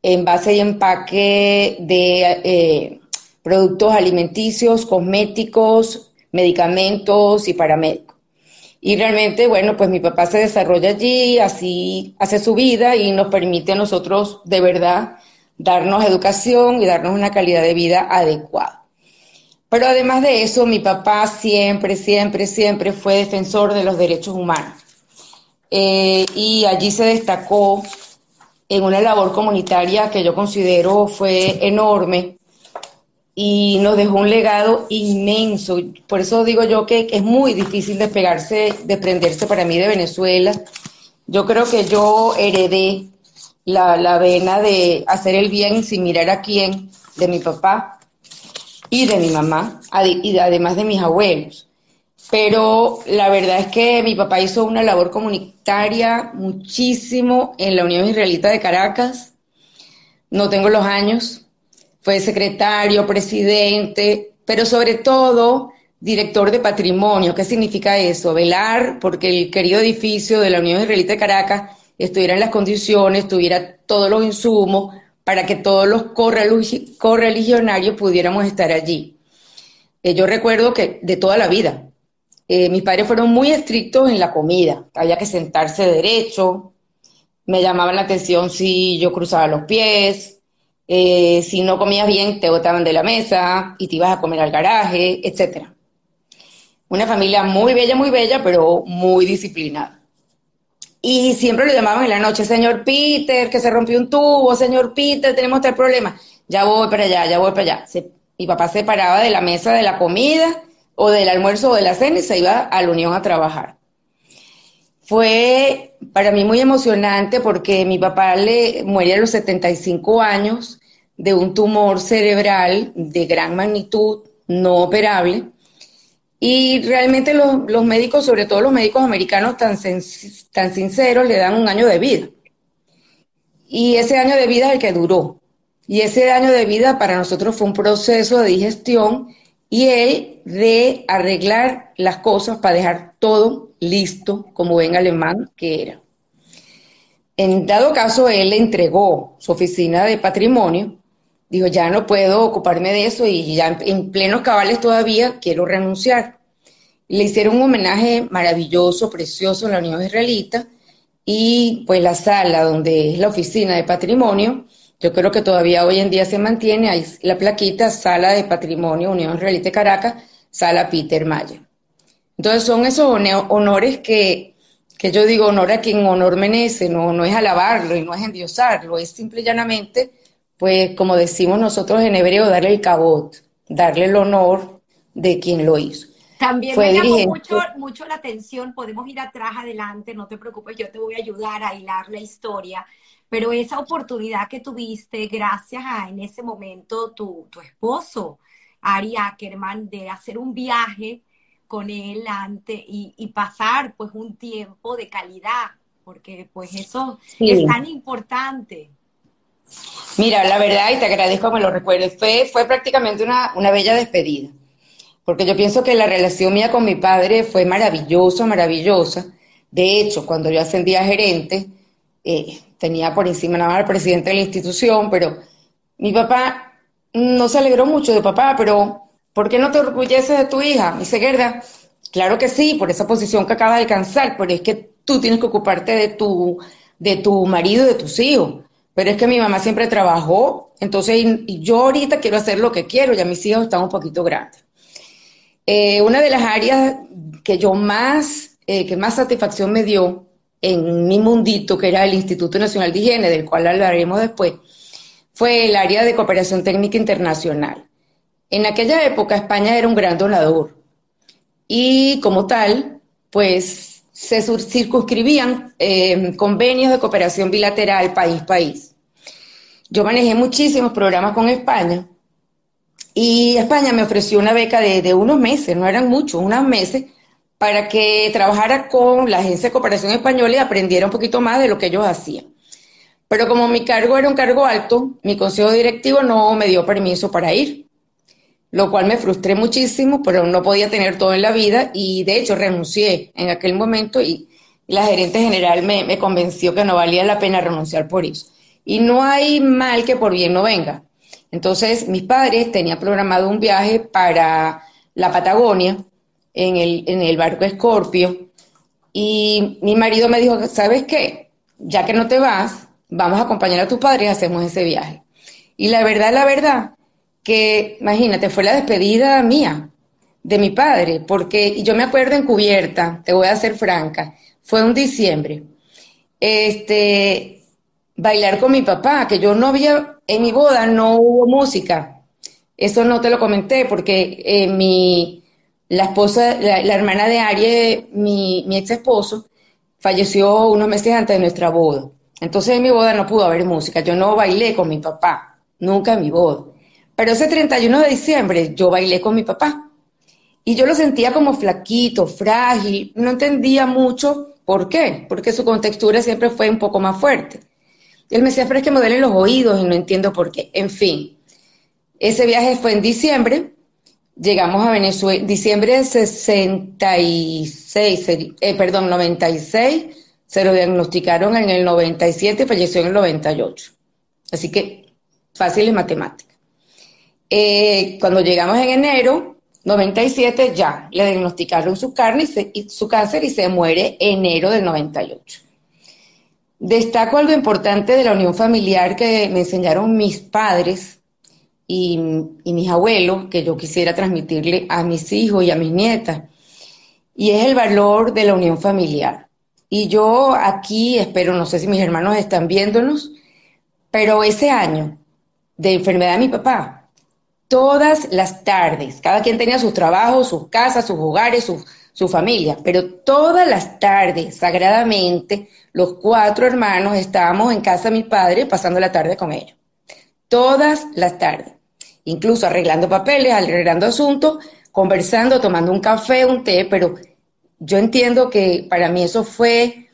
en base y empaque de eh, productos alimenticios, cosméticos, medicamentos y paramédicos. Y realmente, bueno, pues mi papá se desarrolla allí, así hace su vida y nos permite a nosotros de verdad darnos educación y darnos una calidad de vida adecuada. Pero además de eso, mi papá siempre, siempre, siempre fue defensor de los derechos humanos. Eh, y allí se destacó en una labor comunitaria que yo considero fue enorme y nos dejó un legado inmenso. Por eso digo yo que es muy difícil despegarse, desprenderse para mí de Venezuela. Yo creo que yo heredé la, la vena de hacer el bien sin mirar a quién, de mi papá y de mi mamá, y además de mis abuelos. Pero la verdad es que mi papá hizo una labor comunitaria muchísimo en la Unión Israelita de Caracas. No tengo los años. Fue secretario, presidente, pero sobre todo director de patrimonio. ¿Qué significa eso? Velar porque el querido edificio de la Unión Israelita de Caracas estuviera en las condiciones, tuviera todos los insumos para que todos los correligionarios pudiéramos estar allí. Eh, yo recuerdo que de toda la vida, eh, mis padres fueron muy estrictos en la comida, había que sentarse derecho, me llamaban la atención si yo cruzaba los pies, eh, si no comías bien te botaban de la mesa y te ibas a comer al garaje, etc. Una familia muy bella, muy bella, pero muy disciplinada. Y siempre lo llamaban en la noche, señor Peter, que se rompió un tubo, señor Peter, tenemos tal problema. Ya voy para allá, ya voy para allá. mi papá se paraba de la mesa de la comida o del almuerzo o de la cena y se iba a la unión a trabajar. Fue para mí muy emocionante porque mi papá le muere a los 75 años de un tumor cerebral de gran magnitud, no operable. Y realmente los, médicos, sobre todo los médicos americanos tan, tan sinceros, le dan un año de vida. Y ese año de vida es el que duró. Y ese año de vida para nosotros fue un proceso de digestión y él de arreglar las cosas para dejar todo listo, como en alemán que era. En dado caso, él le entregó su oficina de patrimonio, dijo, ya no puedo ocuparme de eso y ya en plenos cabales todavía quiero renunciar. Le hicieron un homenaje maravilloso, precioso en la Unión Israelita y pues la sala donde es la oficina de patrimonio, yo creo que todavía hoy en día se mantiene, ahí la plaquita Sala de Patrimonio Unión Israelita de Caracas, Sala Peter Mayer. Entonces son esos honores que, que yo digo, honor a quien honor merece, no, no es alabarlo y no es endiosarlo, es simple y llanamente, pues como decimos nosotros en hebreo, darle el cabot, darle el honor de quien lo hizo. También me llamó mucho, mucho la atención, podemos ir atrás, adelante, no te preocupes, yo te voy a ayudar a hilar la historia, pero esa oportunidad que tuviste gracias a en ese momento tu, tu esposo, Ari Ackerman, de hacer un viaje con él antes y, pasar pues un tiempo de calidad, porque pues eso es tan importante. Mira, la verdad, y te agradezco que me lo recuerdes, fue, fue prácticamente una, una bella despedida, porque yo pienso que la relación mía con mi padre fue maravillosa, maravillosa. De hecho, cuando yo ascendí a gerente, eh, tenía por encima nada más al presidente de la institución, pero mi papá no se alegró mucho de papá, pero ¿Por qué no te orgulleces de tu hija? Me dice Gerda, claro que sí, por esa posición que acaba de alcanzar, pero es que tú tienes que ocuparte de tu, de tu marido y de tus hijos. Pero es que mi mamá siempre trabajó, entonces yo ahorita quiero hacer lo que quiero, ya mis hijos están un poquito grandes. Eh, una de las áreas que yo más, eh, que más satisfacción me dio en mi mundito, que era el Instituto Nacional de Higiene, del cual hablaremos después, fue el área de cooperación técnica internacional. En aquella época España era un gran donador y como tal, pues se circunscribían eh, convenios de cooperación bilateral país-país. Yo manejé muchísimos programas con España y España me ofreció una beca de, de unos meses, no eran muchos, unos meses, para que trabajara con la Agencia de Cooperación Española y aprendiera un poquito más de lo que ellos hacían. Pero como mi cargo era un cargo alto, mi consejo directivo no me dio permiso para ir lo cual me frustré muchísimo, pero no podía tener todo en la vida y de hecho renuncié en aquel momento y la gerente general me, convenció que no valía la pena renunciar por eso. Y no hay mal que por bien no venga. Entonces mis padres tenían programado un viaje para la Patagonia en el, en el barco Escorpio y mi marido me dijo, ¿sabes qué? Ya que no te vas, vamos a acompañar a tus padres y hacemos ese viaje. Y la verdad, la verdad, que, imagínate, fue la despedida mía de mi padre, porque yo me acuerdo en cubierta, te voy a ser franca, fue un diciembre, este, bailar con mi papá, que yo no había, en mi boda no hubo música, eso no te lo comenté, porque eh, mi, la esposa, la, hermana de Aries, mi, mi ex esposo, falleció unos meses antes de nuestra boda. Entonces en mi boda no pudo haber música, yo no bailé con mi papá, nunca en mi boda. Pero ese 31 de diciembre yo bailé con mi papá y yo lo sentía como flaquito, frágil, no entendía mucho por qué, porque su contextura siempre fue un poco más fuerte. él me decía, pero es que me duelen los oídos y no entiendo por qué. En fin, ese viaje fue en diciembre, llegamos a Venezuela, diciembre de 66, eh, perdón, 96, se lo diagnosticaron en el 97 y falleció en el 98. Así que fácil es matemática. Eh, cuando llegamos en enero 97 ya le diagnosticaron su, carne y, su cáncer y se muere enero del 98. Destaco algo importante de la unión familiar que me enseñaron mis padres y, y mis abuelos, que yo quisiera transmitirle a mis hijos y a mis nietas, y es el valor de la unión familiar. Y yo aquí espero, no sé si mis hermanos están viéndonos, pero ese año de enfermedad de mi papá, todas las tardes. Cada quien tenía sus trabajos, sus casas, sus hogares, su familia, pero todas las tardes, sagradamente, los cuatro hermanos estábamos en casa de mi padre pasando la tarde con ellos. Todas las tardes, incluso arreglando papeles, arreglando asuntos, conversando, tomando un café, un té, pero yo entiendo que para mí eso fue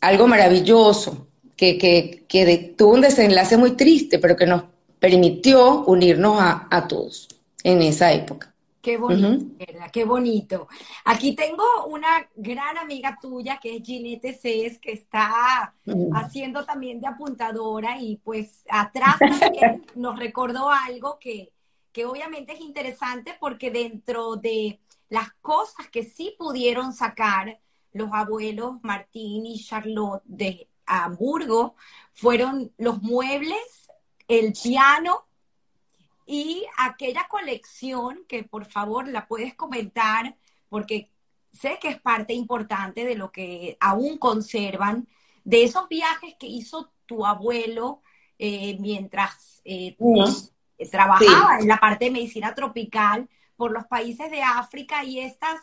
algo maravilloso, que, que, que tuvo un desenlace muy triste, pero que nos permitió unirnos a, a todos en esa época. Qué bonito, ¿verdad? Qué bonito. Aquí tengo una gran amiga tuya que es Ginette Cés, que está haciendo también de apuntadora y pues atrás también nos recordó algo que, que obviamente es interesante porque dentro de las cosas que sí pudieron sacar los abuelos Martín y Charlotte de Hamburgo fueron los muebles, el piano y aquella colección que por favor la puedes comentar porque sé que es parte importante de lo que aún conservan, de esos viajes que hizo tu abuelo eh, mientras eh, trabajaba en la parte de medicina tropical por los países de África y estas,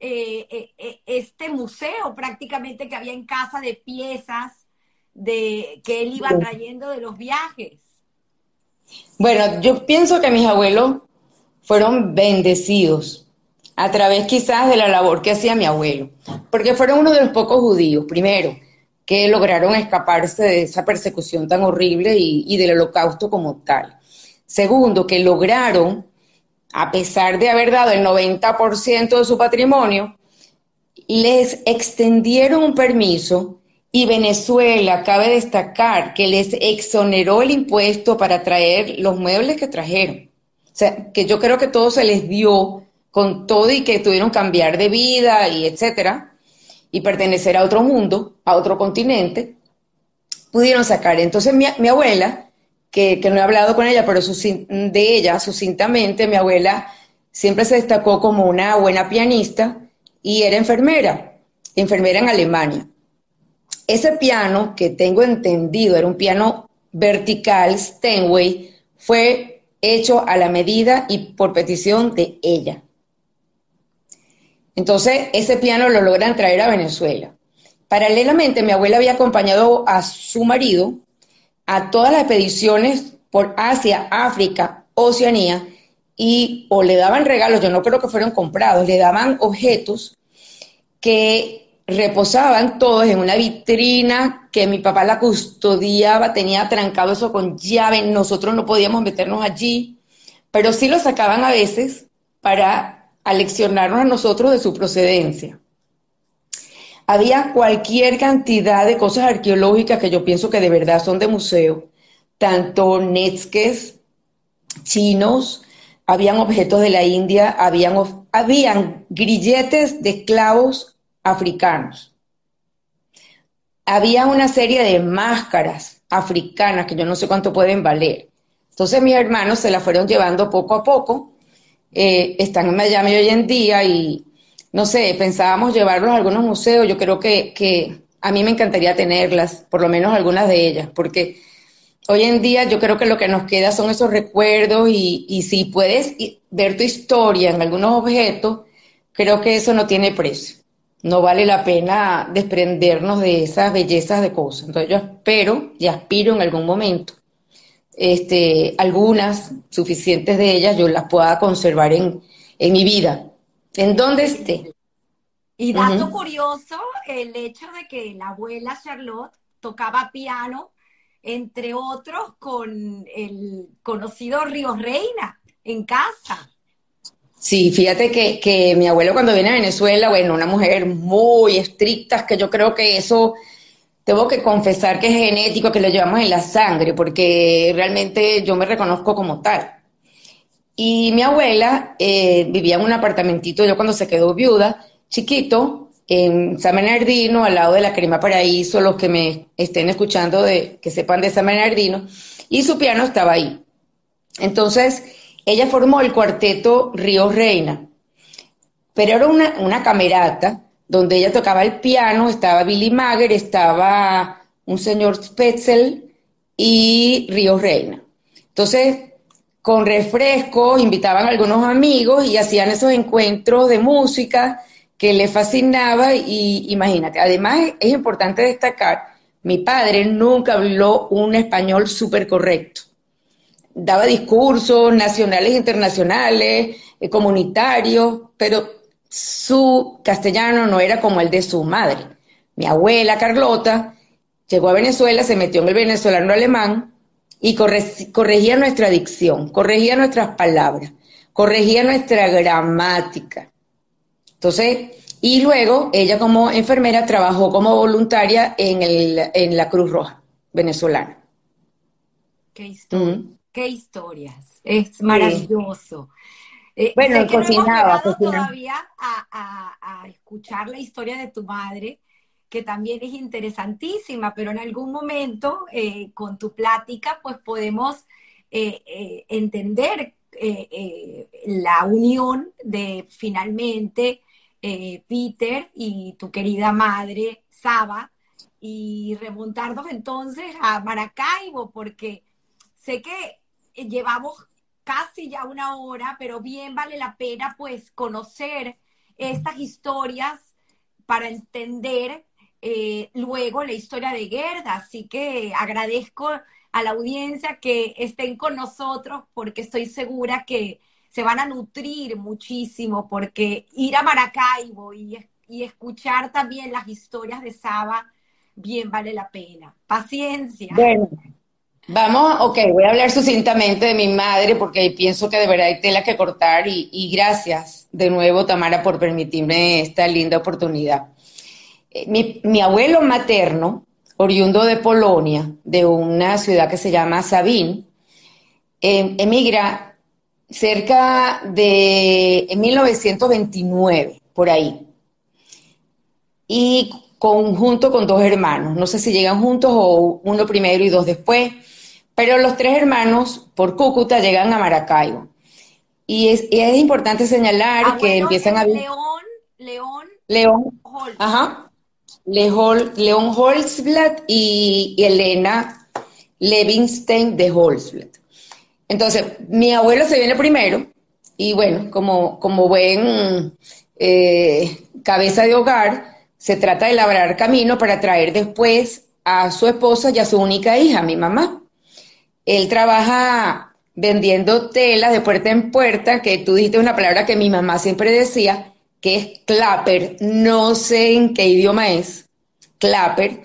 eh, este museo prácticamente que había en casa de piezas de, que él iba trayendo de los viajes. Bueno, yo pienso que mis abuelos fueron bendecidos a través quizás de la labor que hacía mi abuelo, porque fueron uno de los pocos judíos, primero, que lograron escaparse de esa persecución tan horrible y, del holocausto como tal. Segundo, que lograron, a pesar de haber dado el 90% de su patrimonio, les extendieron un permiso y Venezuela, cabe destacar que les exoneró el impuesto para traer los muebles que trajeron. O sea, que yo creo que todo se les dio con todo y que tuvieron cambiar de vida y etcétera, y pertenecer a otro mundo, a otro continente, pudieron sacar. Entonces mi, abuela, que, que, no he hablado con ella, pero de ella sucintamente, mi abuela siempre se destacó como una buena pianista y era enfermera, enfermera en Alemania. Ese piano que tengo entendido era un piano vertical Steinway, fue hecho a la medida y por petición de ella. Entonces, ese piano lo logran traer a Venezuela. Paralelamente, mi abuela había acompañado a su marido a todas las expediciones por Asia, África, Oceanía, y o le daban regalos, yo no creo que fueron comprados, le daban objetos que reposaban todos en una vitrina que mi papá la custodiaba, tenía trancado eso con llave, nosotros no podíamos meternos allí, pero sí lo sacaban a veces para aleccionarnos a nosotros de su procedencia. Había cualquier cantidad de cosas arqueológicas que yo pienso que de verdad son de museo, tanto netzkes, chinos, habían objetos de la India, habían, habían grilletes de esclavos africanos. Había una serie de máscaras africanas que yo no sé cuánto pueden valer. Entonces mis hermanos se las fueron llevando poco a poco. Eh, están en Miami hoy en día y no sé, pensábamos llevarlos a algunos museos. Yo creo que, a mí me encantaría tenerlas, por lo menos algunas de ellas, porque hoy en día yo creo que lo que nos queda son esos recuerdos y si puedes ver tu historia en algunos objetos, creo que eso no tiene precio no vale la pena desprendernos de esas bellezas de cosas. Entonces yo espero y aspiro en algún momento, este, algunas, suficientes de ellas, yo las pueda conservar en, en mi vida, en donde esté. Y dato curioso, el hecho de que la abuela Charlotte tocaba piano, entre otros, con el conocido Río Reina en casa. Sí, fíjate que, que, mi abuelo cuando viene a Venezuela, bueno, una mujer muy estricta, que yo creo que eso, tengo que confesar que es genético, que lo llevamos en la sangre, porque realmente yo me reconozco como tal. Y mi abuela eh, vivía en un apartamentito, yo cuando se quedó viuda, chiquito, en San Bernardino, al lado de la Crema Paraíso, los que me estén escuchando, de, que sepan de San Bernardino, y su piano estaba ahí. Entonces, ella formó el cuarteto Río Reina, pero era una, camerata donde ella tocaba el piano, estaba Billy Mager, estaba un señor Spetzel y Río Reina. Entonces, con refresco, invitaban a algunos amigos y hacían esos encuentros de música que le fascinaba y imagínate, además es importante destacar, mi padre nunca habló un español súper correcto. Daba discursos nacionales e internacionales, eh, comunitarios, pero su castellano no era como el de su madre. Mi abuela Carlota llegó a Venezuela, se metió en el venezolano alemán y corregía nuestra dicción, corregía nuestras palabras, corregía nuestra gramática. Entonces, y luego ella como enfermera trabajó como voluntaria en, el, en la Cruz Roja venezolana. Qué, qué historias, es maravilloso. Eh, bueno, cocinaba, todavía a, a, escuchar la historia de tu madre, que también es interesantísima, pero en algún momento eh, con tu plática, pues podemos eh, entender la unión de finalmente Peter y tu querida madre, Saba, y remontarnos entonces a Maracaibo, porque sé que llevamos casi ya una hora, pero bien vale la pena pues conocer estas historias para entender eh, luego la historia de Gerda. Así que agradezco a la audiencia que estén con nosotros porque estoy segura que se van a nutrir muchísimo porque ir a Maracaibo y, y escuchar también las historias de Saba, bien vale la pena. Paciencia. Bueno, vamos, ok, voy a hablar sucintamente de mi madre porque pienso que de verdad hay tela que cortar y, gracias de nuevo, Tamara, por permitirme esta linda oportunidad. Eh, mi, abuelo materno, oriundo de Polonia, de una ciudad que se llama Sabín, eh, emigra cerca de en 1929, por ahí. Y junto con dos hermanos. No sé si llegan juntos o uno primero y dos después, pero los tres hermanos por Cúcuta llegan a Maracaibo. Y es, importante señalar que empiezan a... León, León, León, ajá, León, León Holzblatt y, y Elena Levinstein de Holzblatt. Entonces, mi abuelo se viene primero y bueno, como, como buen eh, cabeza de hogar, se trata de labrar camino para traer después a su esposa y a su única hija, mi mamá. Él trabaja vendiendo tela de puerta en puerta, que tú dijiste una palabra que mi mamá siempre decía, que es clapper, no sé en qué idioma es, clapper,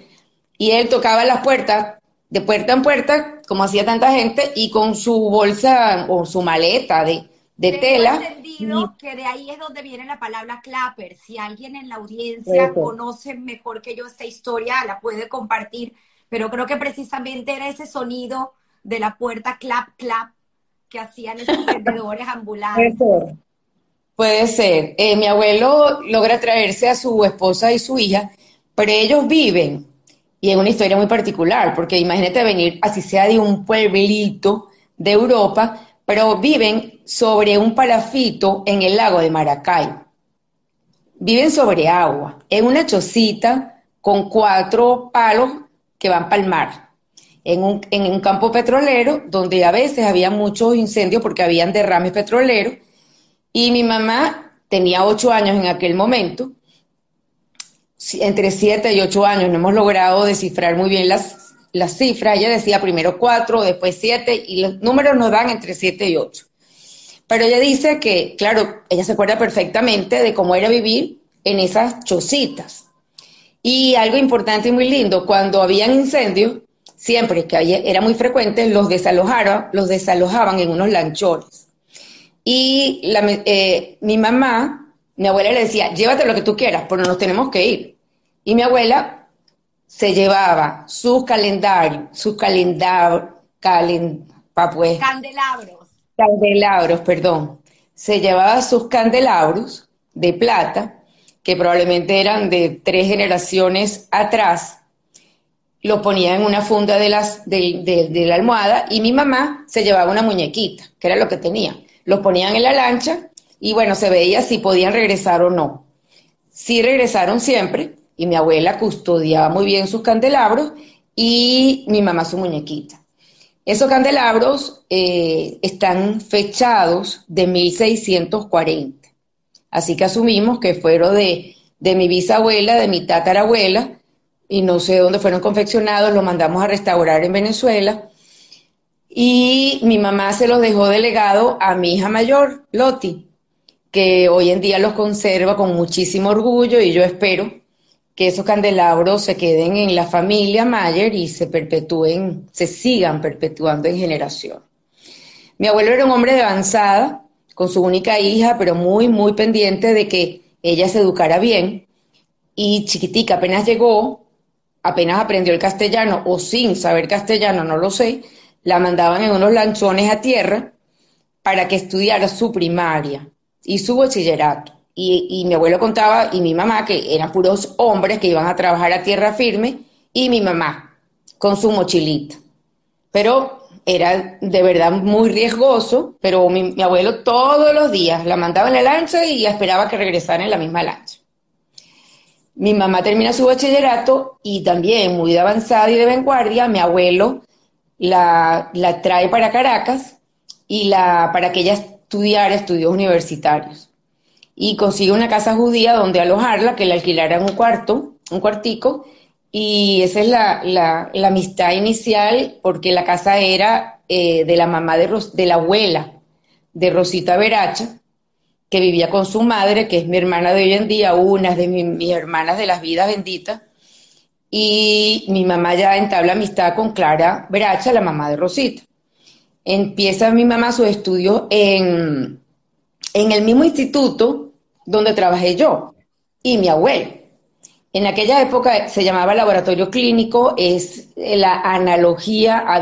y él tocaba las puertas de puerta en puerta, como hacía tanta gente, y con su bolsa o su maleta de, de Tengo tela. entendido que de ahí es donde viene la palabra clapper. Si alguien en la audiencia conoce mejor que yo esta historia, la puede compartir. Pero creo que precisamente era ese sonido de la puerta clap, clap que hacían esos vendedores ambulantes. Puede ser. Puede ser. Eh, mi abuelo logra traerse a su esposa y su hija, pero ellos viven y es una historia muy particular, porque imagínate venir, así sea de un pueblito de Europa, pero viven sobre un palafito en el lago de Maracay. Viven sobre agua, en una chocita con cuatro palos que van para el mar, en un, campo petrolero donde a veces había muchos incendios porque habían derrames petroleros. Y mi mamá tenía ocho años en aquel momento entre 7 y 8 años, no hemos logrado descifrar muy bien las, cifras. Ella decía primero 4, después 7 y los números nos dan entre 7 y 8. Pero ella dice que, claro, ella se acuerda perfectamente de cómo era vivir en esas chocitas. Y algo importante y muy lindo, cuando habían incendios, siempre que era muy frecuente, los desalojaron, los desalojaban en unos lanchones. Y eh, mi mamá mi abuela le decía, llévate lo que tú quieras, pero nos tenemos que ir. Y mi abuela se llevaba sus calendarios, sus calendarios, pues, candelabros. Candelabros, perdón. Se llevaba sus candelabros de plata, que probablemente eran de tres generaciones atrás, lo ponía en una funda de, las, de, de la almohada y mi mamá se llevaba una muñequita, que era lo que tenía. Los ponían en la lancha y bueno, se veía si podían regresar o no. Sí regresaron siempre y mi abuela custodiaba muy bien sus candelabros y mi mamá su muñequita. Esos candelabros eh, están fechados de 1640. Así que asumimos que fueron de, de mi bisabuela, de mi tatarabuela, y no sé dónde fueron confeccionados, los mandamos a restaurar en Venezuela. Y mi mamá se los dejó delegado a mi hija mayor, Loti, que hoy en día los conserva con muchísimo orgullo y yo espero que esos candelabros se queden en la familia Mayer y se perpetúen, se sigan perpetuando en generación. Mi abuelo era un hombre de avanzada, con su única hija, pero muy, muy pendiente de que ella se educara bien. Y chiquitica apenas llegó, apenas aprendió el castellano o sin saber castellano, no lo sé, la mandaban en unos lanchones a tierra para que estudiara su primaria y su bachillerato. Y, mi abuelo contaba, y mi mamá, que eran puros hombres que iban a trabajar a tierra firme, y mi mamá con su mochilita. Pero era de verdad muy riesgoso, pero mi, mi, abuelo todos los días la mandaba en la lancha y esperaba que regresara en la misma lancha. Mi mamá termina su bachillerato y también muy de avanzada y de vanguardia, mi abuelo la, la trae para Caracas y la, para que ella estudiara estudios universitarios. Y consigue una casa judía donde alojarla, que le alquilaran un cuarto, un cuartico, y esa es la, la, amistad inicial, porque la casa era eh, de la mamá de, de la abuela de Rosita Veracha, que vivía con su madre, que es mi hermana de hoy en día, una de mis hermanas de las vidas benditas, y mi mamá ya entabla amistad con Clara Veracha, la mamá de Rosita. Empieza mi mamá su estudio en, en el mismo instituto donde trabajé yo y mi abuelo. En aquella época se llamaba laboratorio clínico, es la analogía a.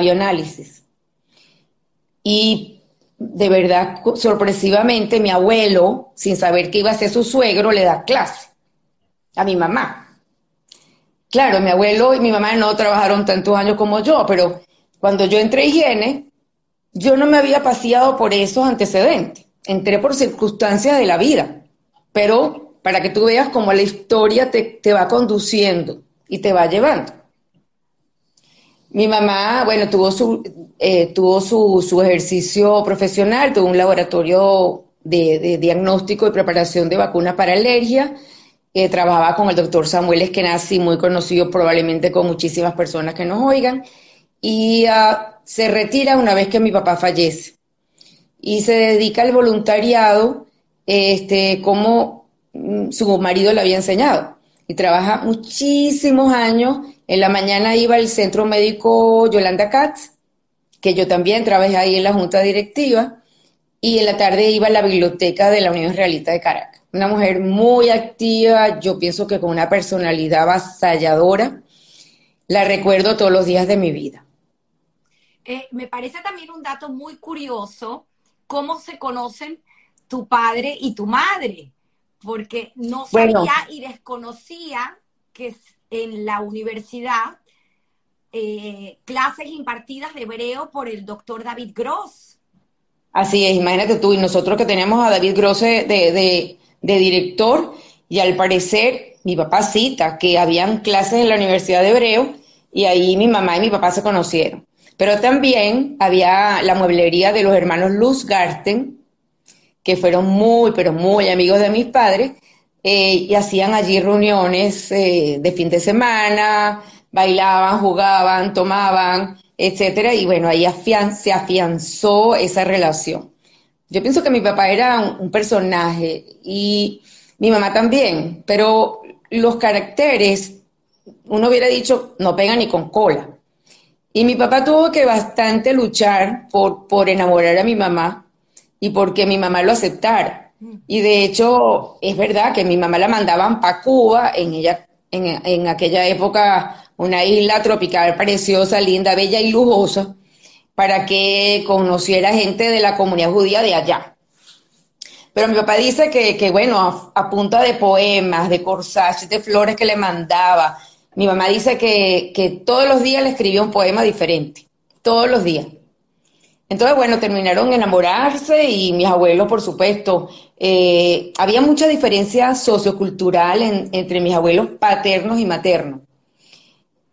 Y de verdad, sorpresivamente, mi abuelo, sin saber que iba a ser su suegro, le da clase a mi mamá. Claro, mi abuelo y mi mamá no trabajaron tantos años como yo, pero cuando yo entré a higiene, yo no me había paseado por esos antecedentes. Entré por circunstancias de la vida, pero para que tú veas cómo la historia te, va conduciendo y te va llevando. Mi mamá, bueno, tuvo su, eh, tuvo su, ejercicio profesional, tuvo un laboratorio de, de diagnóstico y preparación de vacunas para alergia trabajaba con el doctor Samuel Eskenazi, muy conocido probablemente con muchísimas personas que nos oigan, y ah, se retira una vez que mi papá fallece. Y se dedica al voluntariado, este, como mm, su marido le había enseñado. Y trabaja muchísimos años. En la mañana iba al centro médico Yolanda Katz, que yo también trabajé ahí en la junta directiva, y en la tarde iba a la biblioteca de la Unión Realista de Caracas una mujer muy activa, yo pienso que con una personalidad avasalladora. La recuerdo todos los días de mi vida. Eh, me parece también un dato muy curioso cómo se conocen tu padre y tu madre, porque no sabía y desconocía que en la universidad eh, clases impartidas de hebreo por el doctor David Gross. Así es, imagínate tú, y nosotros que tenemos a David Gross de, de director y al parecer mi papá cita que habían clases en la Universidad de Hebreo y ahí mi mamá y mi papá se conocieron. Pero también había la mueblería de los hermanos Luz Garten, que fueron muy, pero muy amigos de mis padres, eh, y hacían allí reuniones eh, de fin de semana, bailaban, jugaban, tomaban, etcétera, y bueno, ahí se afianzó esa relación. Yo pienso que mi papá era un, personaje y mi mamá también, pero los caracteres, uno hubiera dicho, no pega ni con cola. Y mi papá tuvo que bastante luchar por, por enamorar a mi mamá y porque mi mamá lo aceptara. Y de hecho, es verdad que mi mamá la mandaban para Cuba, en, ella, en, en aquella época una isla tropical preciosa, linda, bella y lujosa para que conociera gente de la comunidad judía de allá. Pero mi papá dice que, bueno, a, punta de poemas, de corsages, de flores que le mandaba, mi mamá dice que, que todos los días le escribía un poema diferente, todos los días. Entonces, bueno, terminaron enamorarse y mis abuelos, por supuesto, eh, había mucha diferencia sociocultural entre mis abuelos paternos y maternos.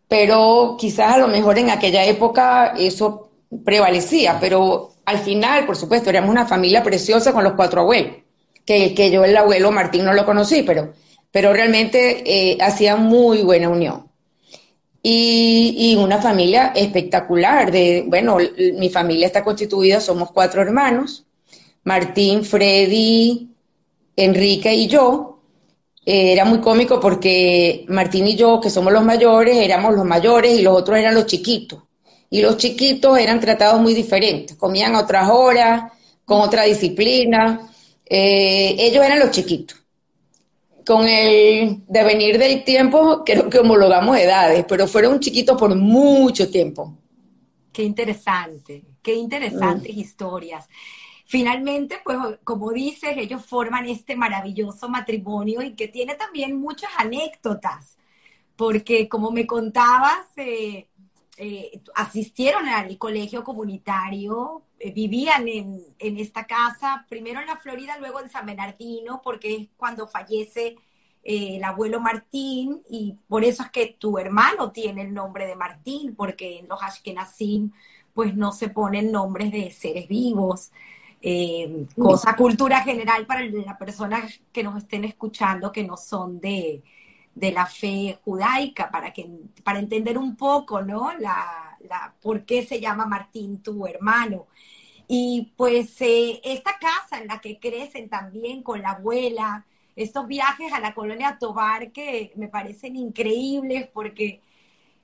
Pero quizás a lo mejor en aquella época eso prevalecía, pero al final, por supuesto, éramos una familia preciosa con los cuatro abuelos. que, que yo el abuelo Martín no lo conocí, pero, pero realmente eh, hacía muy buena unión. Y, una familia espectacular. De, bueno, mi familia está constituida, somos cuatro hermanos, Martín, Freddy, Enrique y yo. Eh, era muy cómico porque Martín y yo, que somos los mayores, éramos los mayores y los otros eran los chiquitos. Y los chiquitos eran tratados muy diferentes, comían a otras horas, con otra disciplina. Eh, ellos eran los chiquitos. Con el devenir del tiempo, creo que homologamos edades, pero fueron chiquitos por mucho tiempo. Qué interesante, qué interesantes mm. historias. Finalmente, pues como dices, ellos forman este maravilloso matrimonio y que tiene también muchas anécdotas, porque como me contabas, eh, eh, asistieron al colegio comunitario, vivían en, en, esta casa, primero en la Florida, luego en San Bernardino, porque es cuando fallece el abuelo Martín, y por eso es que tu hermano tiene el nombre de Martín, porque en los Ashkenazim pues no se ponen nombres de seres vivos. Eh, cosa, cultura general para las personas que nos estén escuchando que no son de, la fe judaica, para, que, para entender un poco, ¿no? La, la, ¿Por qué se llama Martín tu hermano? Y pues eh, esta casa en la que crecen también con la abuela, estos viajes a la colonia Tobar que me parecen increíbles porque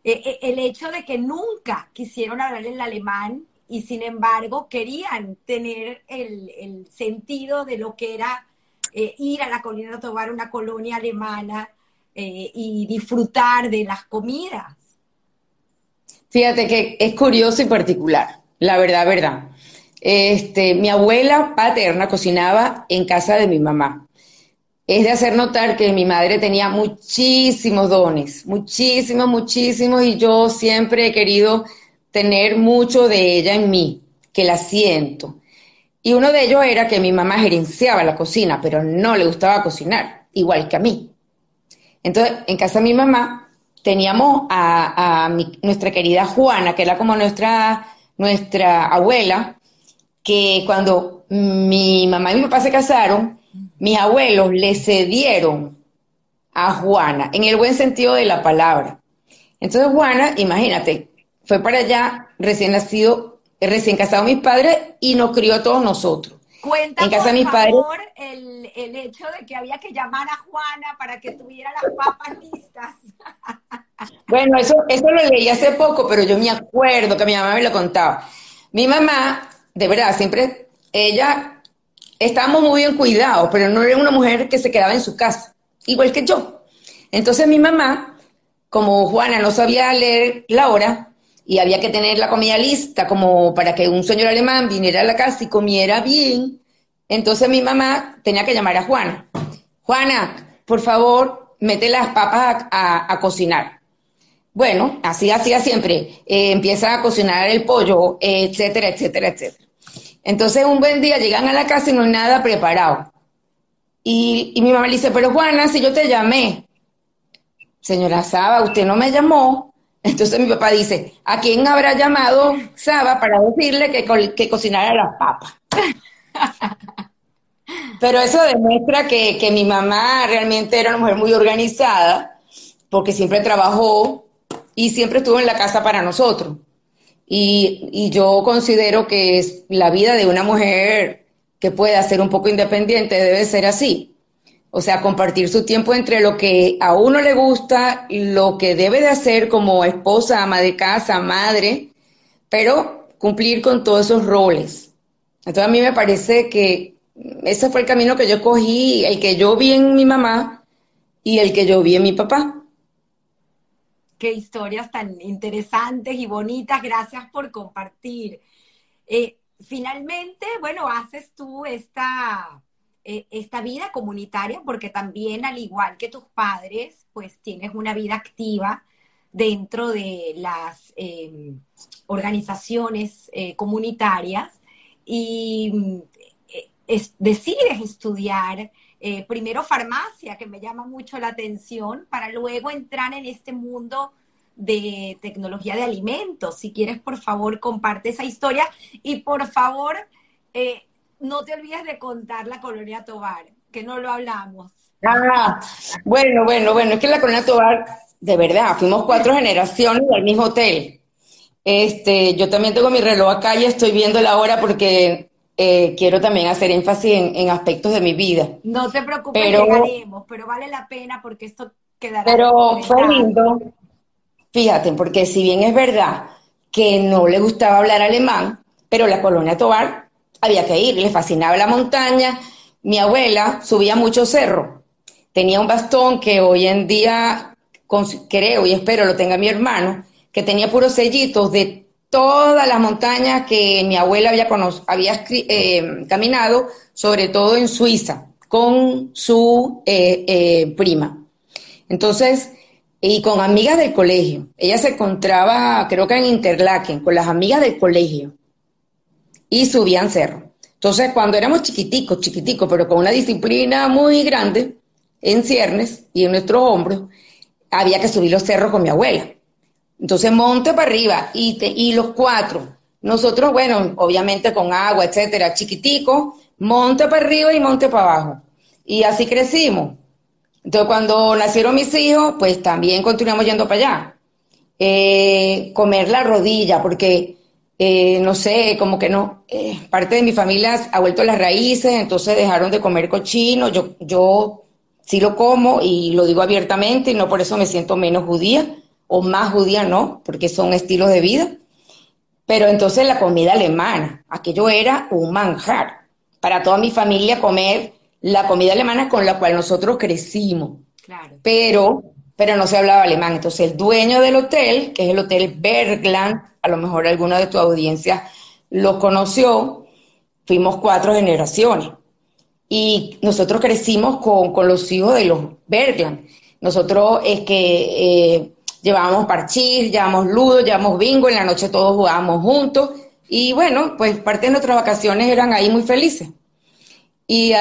eh, el hecho de que nunca quisieron hablar el alemán y sin embargo querían tener el, sentido de lo que era eh, ir a la colina de Tobar, una colonia alemana, eh, y disfrutar de las comidas. Fíjate que es curioso y particular, la verdad, verdad. Este, mi abuela paterna cocinaba en casa de mi mamá. Es de hacer notar que mi madre tenía muchísimos dones, muchísimos, muchísimos, y yo siempre he querido tener mucho de ella en mí, que la siento. Y uno de ellos era que mi mamá gerenciaba la cocina, pero no le gustaba cocinar, igual que a mí. Entonces, en casa de mi mamá teníamos a, nuestra querida Juana, que era como nuestra, nuestra abuela, que cuando mi mamá y mi papá se casaron, mis abuelos le cedieron a Juana, en el buen sentido de la palabra. Entonces Juana, imagínate, fue para allá, recién nacido, recién casado mis padres y nos crió a todos nosotros. Cuenta, en casa por mis favor, el, el, hecho de que había que llamar a Juana para que tuviera las papas listas. Bueno, eso, eso lo leí hace poco, pero yo me acuerdo que mi mamá me lo contaba. Mi mamá, de verdad, siempre, ella, estábamos muy bien cuidados, pero no era una mujer que se quedaba en su casa, igual que yo. Entonces mi mamá, como Juana no sabía leer la hora, y había que tener la comida lista como para que un señor alemán viniera a la casa y comiera bien. Entonces mi mamá tenía que llamar a Juana. Juana, por favor, mete las papas a, cocinar. Bueno, así hacía siempre. Eh, empieza a cocinar el pollo, etcétera, etcétera, etcétera. Entonces un buen día llegan a la casa y no hay nada preparado. Y, y mi mamá le dice, pero Juana, si yo te llamé. Señora Saba, usted no me llamó. Entonces mi papá dice, ¿a quién habrá llamado Saba para decirle que, que cocinara las papas? Pero eso demuestra que, que, mi mamá realmente era una mujer muy organizada, porque siempre trabajó y siempre estuvo en la casa para nosotros. Y, y yo considero que la vida de una mujer que pueda ser un poco independiente debe ser así. O sea, compartir su tiempo entre lo que a uno le gusta, lo que debe de hacer como esposa, ama de casa, madre, pero cumplir con todos esos roles. Entonces a mí me parece que ese fue el camino que yo cogí, el que yo vi en mi mamá y el que yo vi en mi papá. Qué historias tan interesantes y bonitas. Gracias por compartir. Eh, finalmente, bueno, haces tú esta eh, esta vida comunitaria, porque también al igual que tus padres, pues tienes una vida activa dentro de las em, organizaciones eh, comunitarias y eh, decides estudiar primero farmacia, que me llama mucho la atención, para luego entrar en este mundo de tecnología de alimentos. Si quieres, por favor, comparte esa historia y por favor, no te olvides de contar la colonia Tobar, que no lo hablamos. Ah, bueno, bueno, bueno, es que la colonia Tobar, de verdad, fuimos cuatro generaciones del mismo hotel. Este, yo también tengo mi reloj acá y estoy viendo la hora porque eh, quiero también hacer énfasis en, aspectos de mi vida. No te preocupes, pero, llegaremos, pero vale la pena porque esto quedará. Pero fue lindo, fíjate, porque si bien es verdad que no le gustaba hablar alemán, pero la colonia Tobar había que ir, le fascinaba la montaña. Mi abuela subía mucho cerro, tenía un bastón que hoy en día creo y espero lo tenga mi hermano, que tenía puros sellitos de todas las montañas que mi abuela había, había eh, caminado, sobre todo en Suiza, con su eh, eh, prima. Entonces, y con amigas del colegio. Ella se encontraba, creo que en Interlaken, con las amigas del colegio y subían cerro. Entonces, cuando éramos chiquiticos, chiquiticos, pero con una disciplina muy grande en ciernes y en nuestros hombros, había que subir los cerros con mi abuela. Entonces, monte para arriba y, y los cuatro. Nosotros, bueno, obviamente con agua, etcétera, chiquitico, monte para arriba y monte para abajo. Y así crecimos. Entonces, cuando nacieron mis hijos, pues también continuamos yendo para allá. Eh, comer la rodilla, porque eh, no sé, como que no, eh, parte de mi familia ha vuelto las raíces, entonces dejaron de comer cochino, yo, yo sí lo como y lo digo abiertamente y no por eso me siento menos judía o más judía, no, porque son estilos de vida. Pero entonces la comida alemana, aquello era un manjar para toda mi familia comer la comida alemana con la cual nosotros crecimos. Claro. Pero, pero no se hablaba alemán. Entonces el dueño del hotel, que es el Hotel Bergland, a lo mejor alguna de tu audiencia lo conoció, fuimos cuatro generaciones. Y nosotros crecimos con, los hijos de los Bergland. Nosotros es que eh, llevábamos parchís, llevábamos ludo, llevábamos bingo, en la noche todos jugábamos juntos. Y bueno, pues parte de nuestras vacaciones eran ahí muy felices. Y,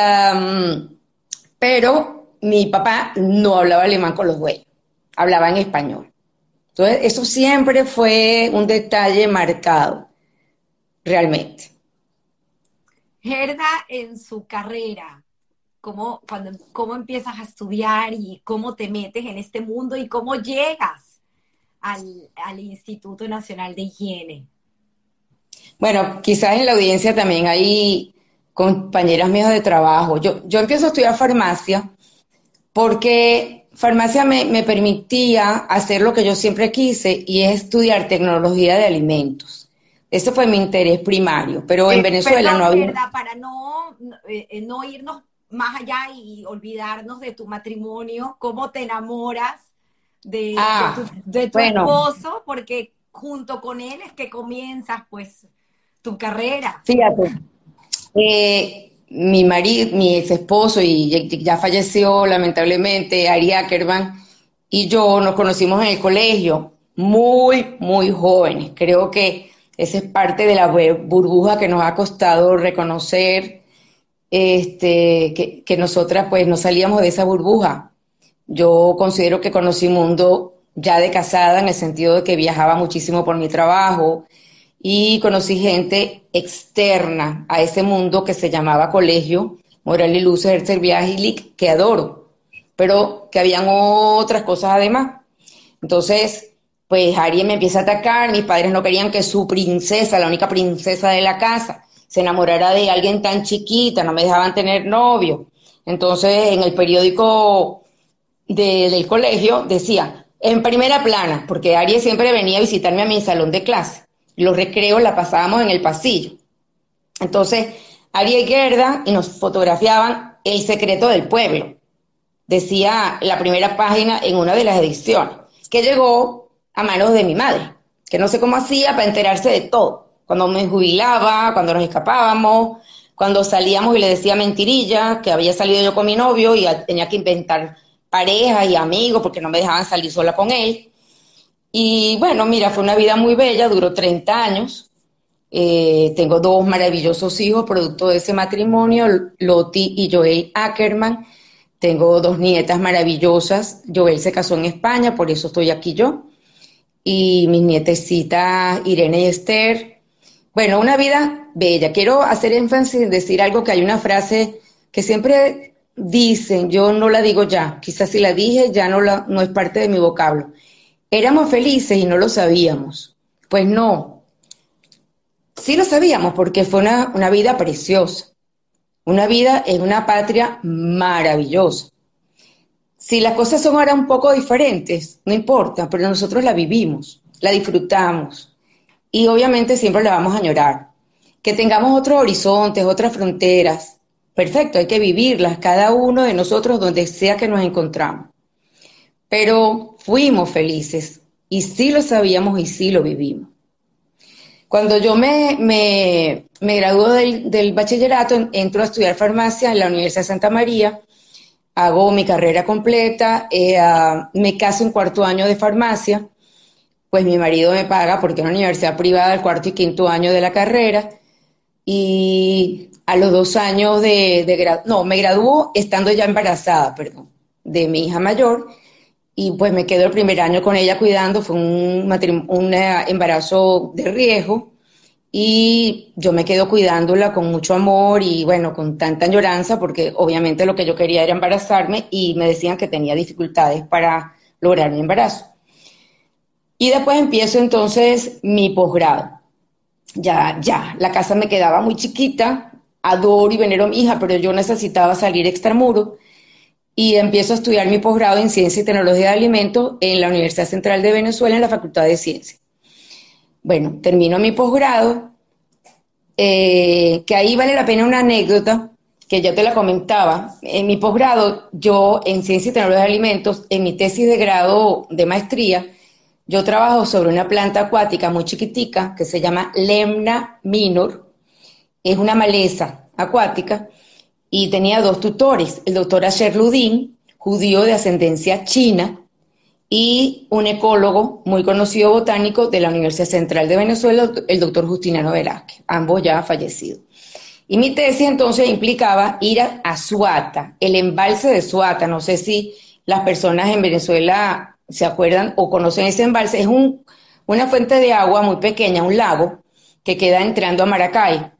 pero mi papá no hablaba alemán con los dueños, hablaba en español. Entonces, eso siempre fue un detalle marcado, realmente. Gerda, en su carrera, ¿cómo, cuando, ¿cómo empiezas a estudiar y cómo te metes en este mundo y cómo llegas al, al Instituto Nacional de Higiene? Bueno, quizás en la audiencia también hay compañeras mías de trabajo. Yo, yo empiezo a estudiar farmacia porque farmacia me, permitía hacer lo que yo siempre quise y es estudiar tecnología de alimentos. Ese fue mi interés primario, pero en eh, Venezuela no había... Para no, eh, eh, no irnos más allá y olvidarnos de tu matrimonio, ¿cómo te enamoras de, ah, tu, esposo? Porque junto con él es que comienzas pues tu carrera. Fíjate, mi marido, mi ex esposo, y ya falleció lamentablemente, Ari Ackerman, y yo nos conocimos en el colegio, muy, muy jóvenes. Creo que esa es parte de la burbuja que nos ha costado reconocer, este, que, que nosotras pues no salíamos de esa burbuja. Yo considero que conocí mundo ya de casada en el sentido de que viajaba muchísimo por mi trabajo, y conocí gente externa a ese mundo que se llamaba colegio, Moral y Luz, Herzl Viagilic, que adoro, pero que habían otras cosas además. Entonces, pues Ari me empieza a atacar, mis padres no querían que su princesa, la única princesa de la casa, se enamorara de alguien tan chiquita, no me dejaban tener novio. Entonces, en el periódico del colegio decía, en primera plana, porque Ari siempre venía a visitarme a mi salón de clase los recreos la pasábamos en el pasillo. Entonces, Ari y Gerda y nos fotografiaban El secreto del pueblo. Decía la primera página en una de las ediciones, que llegó a manos de mi madre, que no sé cómo hacía para enterarse de todo. Cuando me jubilaba, cuando nos escapábamos, cuando salíamos y le decía mentirilla, que había salido yo con mi novio y tenía que inventar parejas y amigos porque no me dejaban salir sola con él. Y bueno, mira, fue una vida muy bella, duró 30 años. Eh, tengo dos maravillosos hijos, producto de ese matrimonio, Loti y Joel Ackerman. Tengo dos nietas maravillosas. Joel se casó en España, por eso estoy aquí yo. Y mis nietecitas Irene y Esther. Bueno, una vida bella. Quiero hacer énfasis en decir algo que hay una frase que siempre dicen, yo no la digo ya, quizás si la dije ya no, la, no es parte de mi vocablo. Éramos felices y no lo sabíamos. Pues no, sí lo sabíamos porque fue una, vida preciosa, una vida en una patria maravillosa. Si las cosas son ahora un poco diferentes, no importa, pero nosotros la vivimos, la disfrutamos y obviamente siempre la vamos a añorar. Que tengamos otros horizontes, otras fronteras, perfecto, hay que vivirlas, cada uno de nosotros donde sea que nos encontramos. Pero fuimos felices y sí lo sabíamos y sí lo vivimos. Cuando yo me, me, me graduó del, bachillerato, entro a estudiar farmacia en la Universidad de Santa María, hago mi carrera completa, eh, me caso en cuarto año de farmacia, pues mi marido me paga porque es una universidad privada el cuarto y quinto año de la carrera, y a los dos años de, de no, me graduó estando ya embarazada, perdón, de mi hija mayor, y pues me quedo el primer año con ella cuidando, fue un, un embarazo de riesgo, y yo me quedo cuidándola con mucho amor y bueno, con tanta añoranza, porque obviamente lo que yo quería era embarazarme y me decían que tenía dificultades para lograr mi embarazo. Y después empiezo entonces mi posgrado. Ya, ya, la casa me quedaba muy chiquita, adoro y venero a mi hija, pero yo necesitaba salir extramuro y empiezo a estudiar mi posgrado en Ciencia y Tecnología de Alimentos en la Universidad Central de Venezuela en la Facultad de Ciencias. Bueno, termino mi posgrado, eh, que ahí vale la pena una anécdota que ya te la comentaba. En mi posgrado, yo en Ciencia y Tecnología de Alimentos, en mi tesis de grado de maestría, yo trabajo sobre una planta acuática muy chiquitica que se llama Lemna minor, es una maleza acuática, y tenía dos tutores, el doctor Asher Ludin, judío de ascendencia china, y un ecólogo muy conocido botánico de la Universidad Central de Venezuela, el doctor Justiniano Velázquez, ambos ya fallecidos. Y mi tesis entonces implicaba ir a, Suata, el embalse de Suata, no sé si las personas en Venezuela se acuerdan o conocen ese embalse, es un, una fuente de agua muy pequeña, un lago, que queda entrando a Maracay.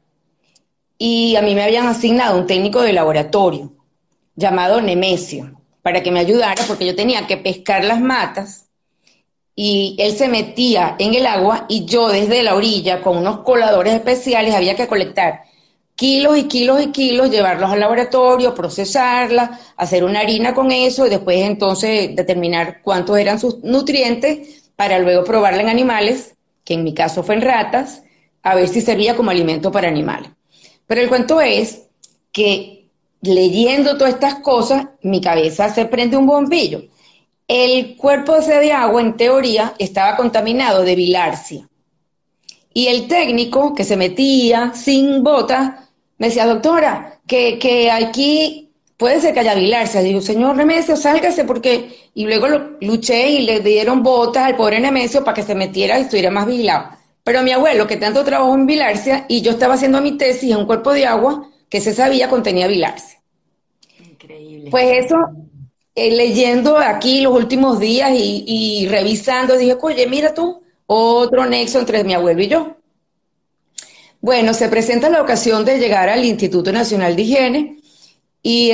Y a mí me habían asignado un técnico de laboratorio llamado Nemesio para que me ayudara porque yo tenía que pescar las matas y él se metía en el agua y yo desde la orilla con unos coladores especiales había que colectar kilos y kilos y kilos, llevarlos al laboratorio, procesarla, hacer una harina con eso y después entonces determinar cuántos eran sus nutrientes para luego probarla en animales, que en mi caso fue en ratas, a ver si servía como alimento para animales. Pero el cuento es que leyendo todas estas cosas, mi cabeza se prende un bombillo. El cuerpo de agua, en teoría, estaba contaminado de bilarcia. Y el técnico que se metía sin botas me decía, doctora, que, que aquí puede ser que haya bilarcia. Digo, señor Nemesio, sálgase porque... Y luego lo, luché y le dieron botas al pobre Nemesio para que se metiera y estuviera más vigilado. Pero mi abuelo, que tanto trabajó en bilarcia, y yo estaba haciendo mi tesis en un cuerpo de agua que se sabía contenía bilarcia. Increíble. Pues eso, eh, leyendo aquí los últimos días y, revisando, dije, oye, mira tú, otro nexo entre mi abuelo y yo. Bueno, se presenta la ocasión de llegar al Instituto Nacional de Higiene y,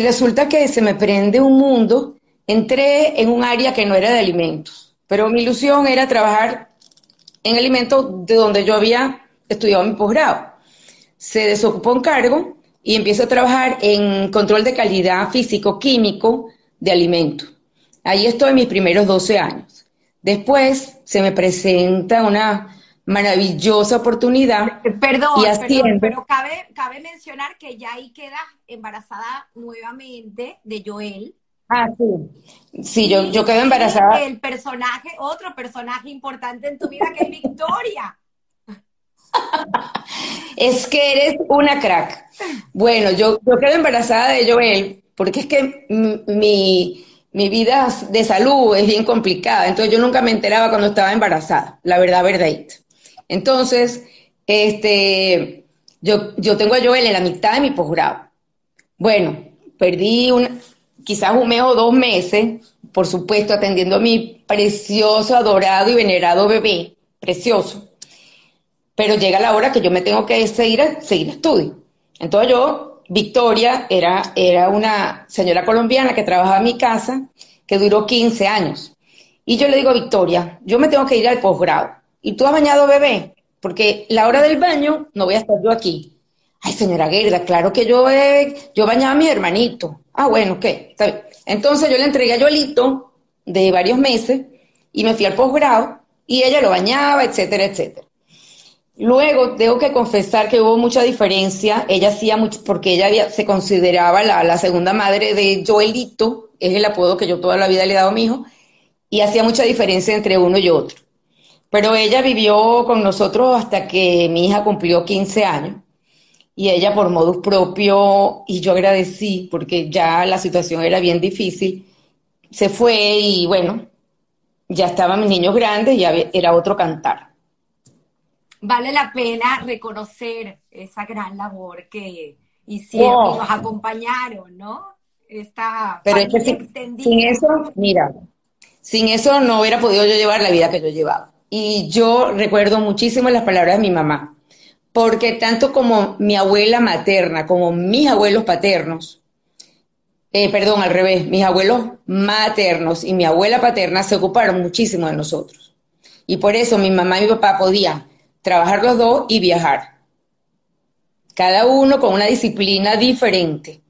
resulta que se me prende un mundo. Entré en un área que no era de alimentos pero mi ilusión era trabajar en alimentos de donde yo había estudiado mi posgrado. Se desocupó un cargo y empiezo a trabajar en control de calidad físico-químico de alimentos. Ahí estoy mis primeros 12 años. Después se me presenta una maravillosa oportunidad. Perdón, y pero cabe, cabe mencionar que ya ahí queda embarazada nuevamente de Joel. Ah, sí. Sí, yo, yo quedo embarazada. El personaje, otro personaje importante en tu vida que es Victoria. es que eres una crack. Bueno, yo, yo quedo embarazada de Joel porque es que mi, mi vida de salud es bien complicada, entonces yo nunca me enteraba cuando estaba embarazada, la verdad, verdad. Entonces, este, yo, yo tengo a Joel en la mitad de mi posgrado. Bueno, perdí una, quizás un mes o dos meses, por supuesto, atendiendo a mi precioso, adorado y venerado bebé, precioso. Pero llega la hora que yo me tengo que seguir, seguir estudio. Entonces yo, Victoria, era, era una señora colombiana que trabajaba en mi casa, que duró 15 años. Y yo le digo a Victoria, yo me tengo que ir al posgrado. ¿Y tú has bañado bebé? Porque la hora del baño no voy a estar yo aquí. Ay, señora Gerda, claro que yo, he, yo bañaba a mi hermanito. Ah, bueno, ¿qué? Entonces yo le entregué a Yolito de varios meses y me fui al posgrado y ella lo bañaba, etcétera, etcétera. Luego, tengo que confesar que hubo mucha diferencia. Ella hacía mucho, porque ella se consideraba la, la, segunda madre de Joelito, es el apodo que yo toda la vida le he dado a mi hijo, y hacía mucha diferencia entre uno y otro. Pero ella vivió con nosotros hasta que mi hija cumplió 15 años y ella por modus propio, y yo agradecí porque ya la situación era bien difícil, se fue y bueno, ya estaban mis niños grandes, ya era otro cantar. Vale la pena reconocer esa gran labor que hicieron y nos acompañaron, ¿no? Esta Pero es que sin, sin eso, mira, sin eso no hubiera podido yo llevar la vida que yo llevaba. Y yo recuerdo muchísimo las palabras de mi mamá porque tanto como mi abuela materna como mis abuelos paternos, eh, perdón, al revés, mis abuelos maternos y mi abuela paterna se ocuparon muchísimo de nosotros. Y por eso mi mamá y mi papá podían trabajar los dos y viajar. Cada uno con una disciplina diferente.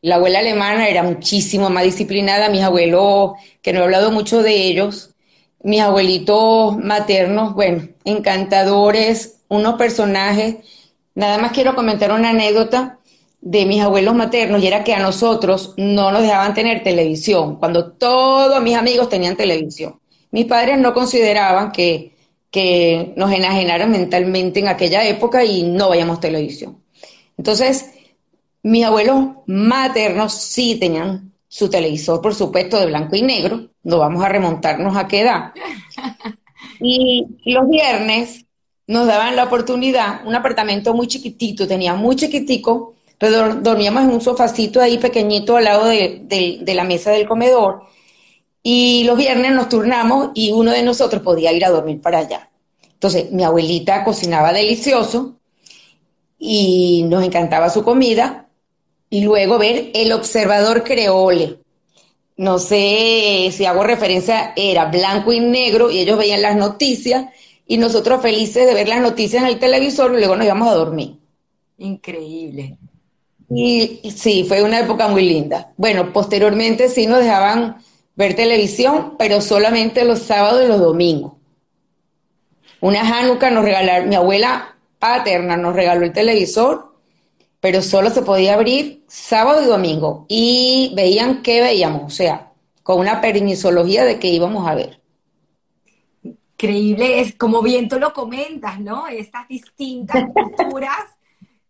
La abuela alemana era muchísimo más disciplinada, mis abuelos, que no he hablado mucho de ellos, mis abuelitos maternos, bueno, encantadores, unos personajes. Nada más quiero comentar una anécdota de mis abuelos maternos y era que a nosotros no nos dejaban tener televisión, cuando todos mis amigos tenían televisión. Mis padres no consideraban que, que nos enajenaran mentalmente en aquella época y no vayamos televisión. Entonces, mis abuelos maternos sí tenían su televisor, por supuesto, de blanco y negro. No vamos a remontarnos a qué edad. Y los viernes nos daban la oportunidad, un apartamento muy chiquitito, tenía muy chiquitico, pero dormíamos en un sofacito ahí pequeñito al lado de, la mesa del comedor y los viernes nos turnamos y uno de nosotros podía ir a dormir para allá. Entonces, mi abuelita cocinaba delicioso y nos encantaba su comida y luego ver el observador creole. No sé si hago referencia, era blanco y negro y ellos veían las noticias y nosotros felices de ver las noticias en el televisor y luego nos íbamos a dormir. Increíble. Y, sí, fue una época muy linda. Bueno, posteriormente sí nos dejaban ver televisión, pero solamente los sábados y los domingos. Una Hanukkah nos regalaron, mi abuela paterna nos regaló el televisor, pero solo se podía abrir sábado y domingo. Y veían qué veíamos, o sea, con una permisología de que íbamos a ver. Increíble, es como bien tú lo comentas, ¿no? Estas distintas culturas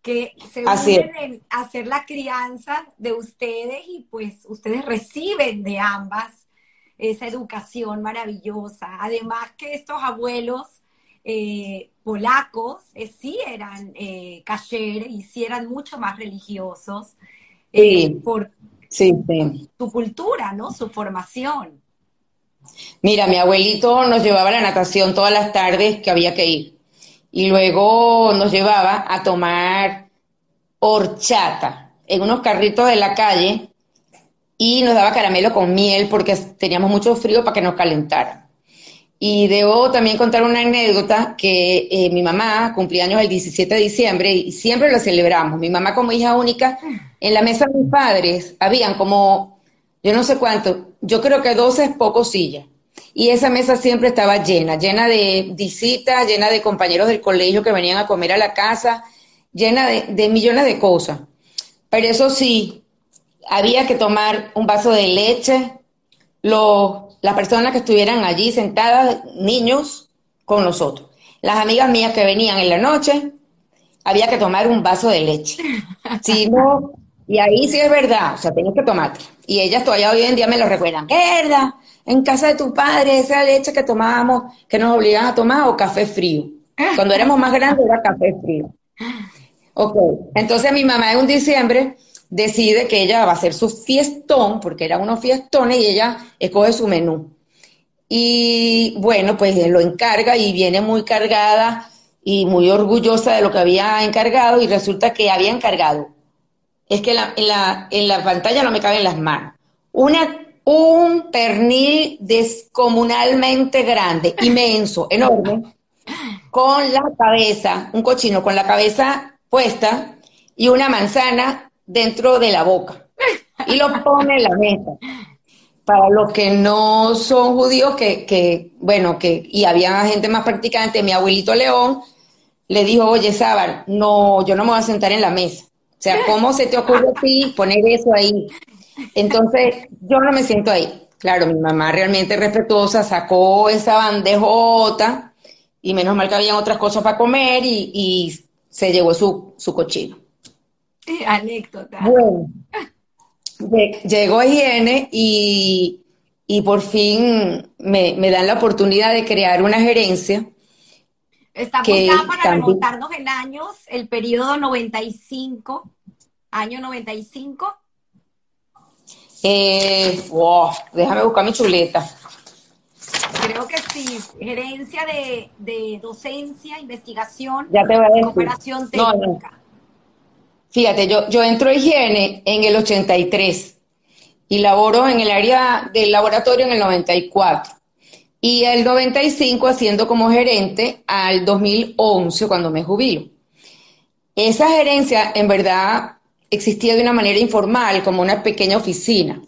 que se unen en hacer la crianza de ustedes y pues ustedes reciben de ambas esa educación maravillosa. Además que estos abuelos eh, polacos eh, sí eran eh, y sí eran mucho más religiosos eh, por su cultura, ¿no? Su formación. Mira, mi abuelito nos llevaba a la natación todas las tardes que había que ir. Y luego nos llevaba a tomar horchata en unos carritos de la calle y nos daba caramelo con miel porque teníamos mucho frío para que nos calentara. Y debo también contar una anécdota que eh, mi mamá cumplía años el 17 de diciembre y siempre lo celebramos. Mi mamá como hija única, en la mesa de mis padres habían como yo no sé cuánto, yo creo que 12 es poco sillas. Y esa mesa siempre estaba llena, llena de visitas, llena de compañeros del colegio que venían a comer a la casa, llena de, millones de cosas. Pero eso sí, había que tomar un vaso de leche, los, las personas que estuvieran allí sentadas, niños, con nosotros. Las amigas mías que venían en la noche, había que tomar un vaso de leche. Si no, y ahí sí es verdad, o sea, tienes que tomarte. Y ellas todavía hoy en día me lo recuerdan. verdad? En casa de tu padre, esa leche que tomábamos, que nos obligaban a tomar, o café frío. Cuando éramos más grandes era café frío. Ok, entonces mi mamá en un diciembre decide que ella va a hacer su fiestón, porque eran unos fiestones, y ella escoge su menú. Y bueno, pues lo encarga y viene muy cargada y muy orgullosa de lo que había encargado y resulta que había encargado. Es que la, en, la, en la pantalla no me caben las manos. Una, un pernil descomunalmente grande, inmenso, enorme, con la cabeza, un cochino con la cabeza puesta y una manzana dentro de la boca. Y lo pone en la mesa para los que no son judíos, que, que, bueno, que, y había gente más practicante, mi abuelito León le dijo, oye, Sábar, no, yo no me voy a sentar en la mesa. O sea, ¿cómo se te ocurre a ti poner eso ahí? Entonces, yo no me siento ahí. Claro, mi mamá realmente respetuosa sacó esa bandejota y menos mal que habían otras cosas para comer y, y se llevó su, su cochino. Anécdota. Bueno, llegó higiene y, y por fin me, me, dan la oportunidad de crear una gerencia. Estamos ya para también... remontarnos en años, el periodo 95, año 95. Eh, wow, déjame buscar mi chuleta. Creo que sí, gerencia de, de docencia, investigación, ya te voy a decir. cooperación técnica. No, no. Fíjate, yo, yo entro a higiene en el 83 y laboro en el área del laboratorio en el 94. Y el 95 haciendo como gerente al 2011 cuando me jubilo. Esa gerencia en verdad existía de una manera informal, como una pequeña oficina.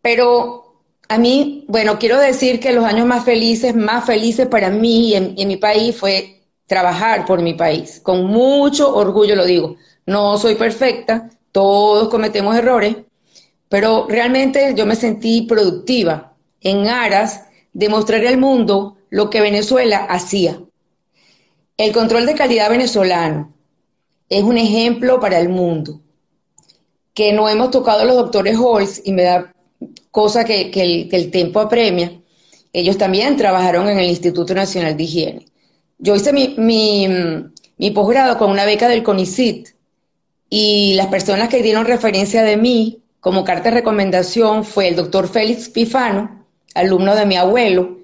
Pero a mí, bueno, quiero decir que los años más felices, más felices para mí en, en mi país fue trabajar por mi país. Con mucho orgullo lo digo no soy perfecta, todos cometemos errores, pero realmente yo me sentí productiva en aras de mostrarle al mundo lo que Venezuela hacía. El control de calidad venezolano es un ejemplo para el mundo, que no hemos tocado los doctores Halls y me da cosa que, el, tiempo apremia. Ellos también trabajaron en el Instituto Nacional de Higiene. Yo hice mi, mi, mi posgrado con una beca del CONICIT, y las personas que dieron referencia de mí como carta de recomendación fue el doctor Félix Pifano, alumno de mi abuelo,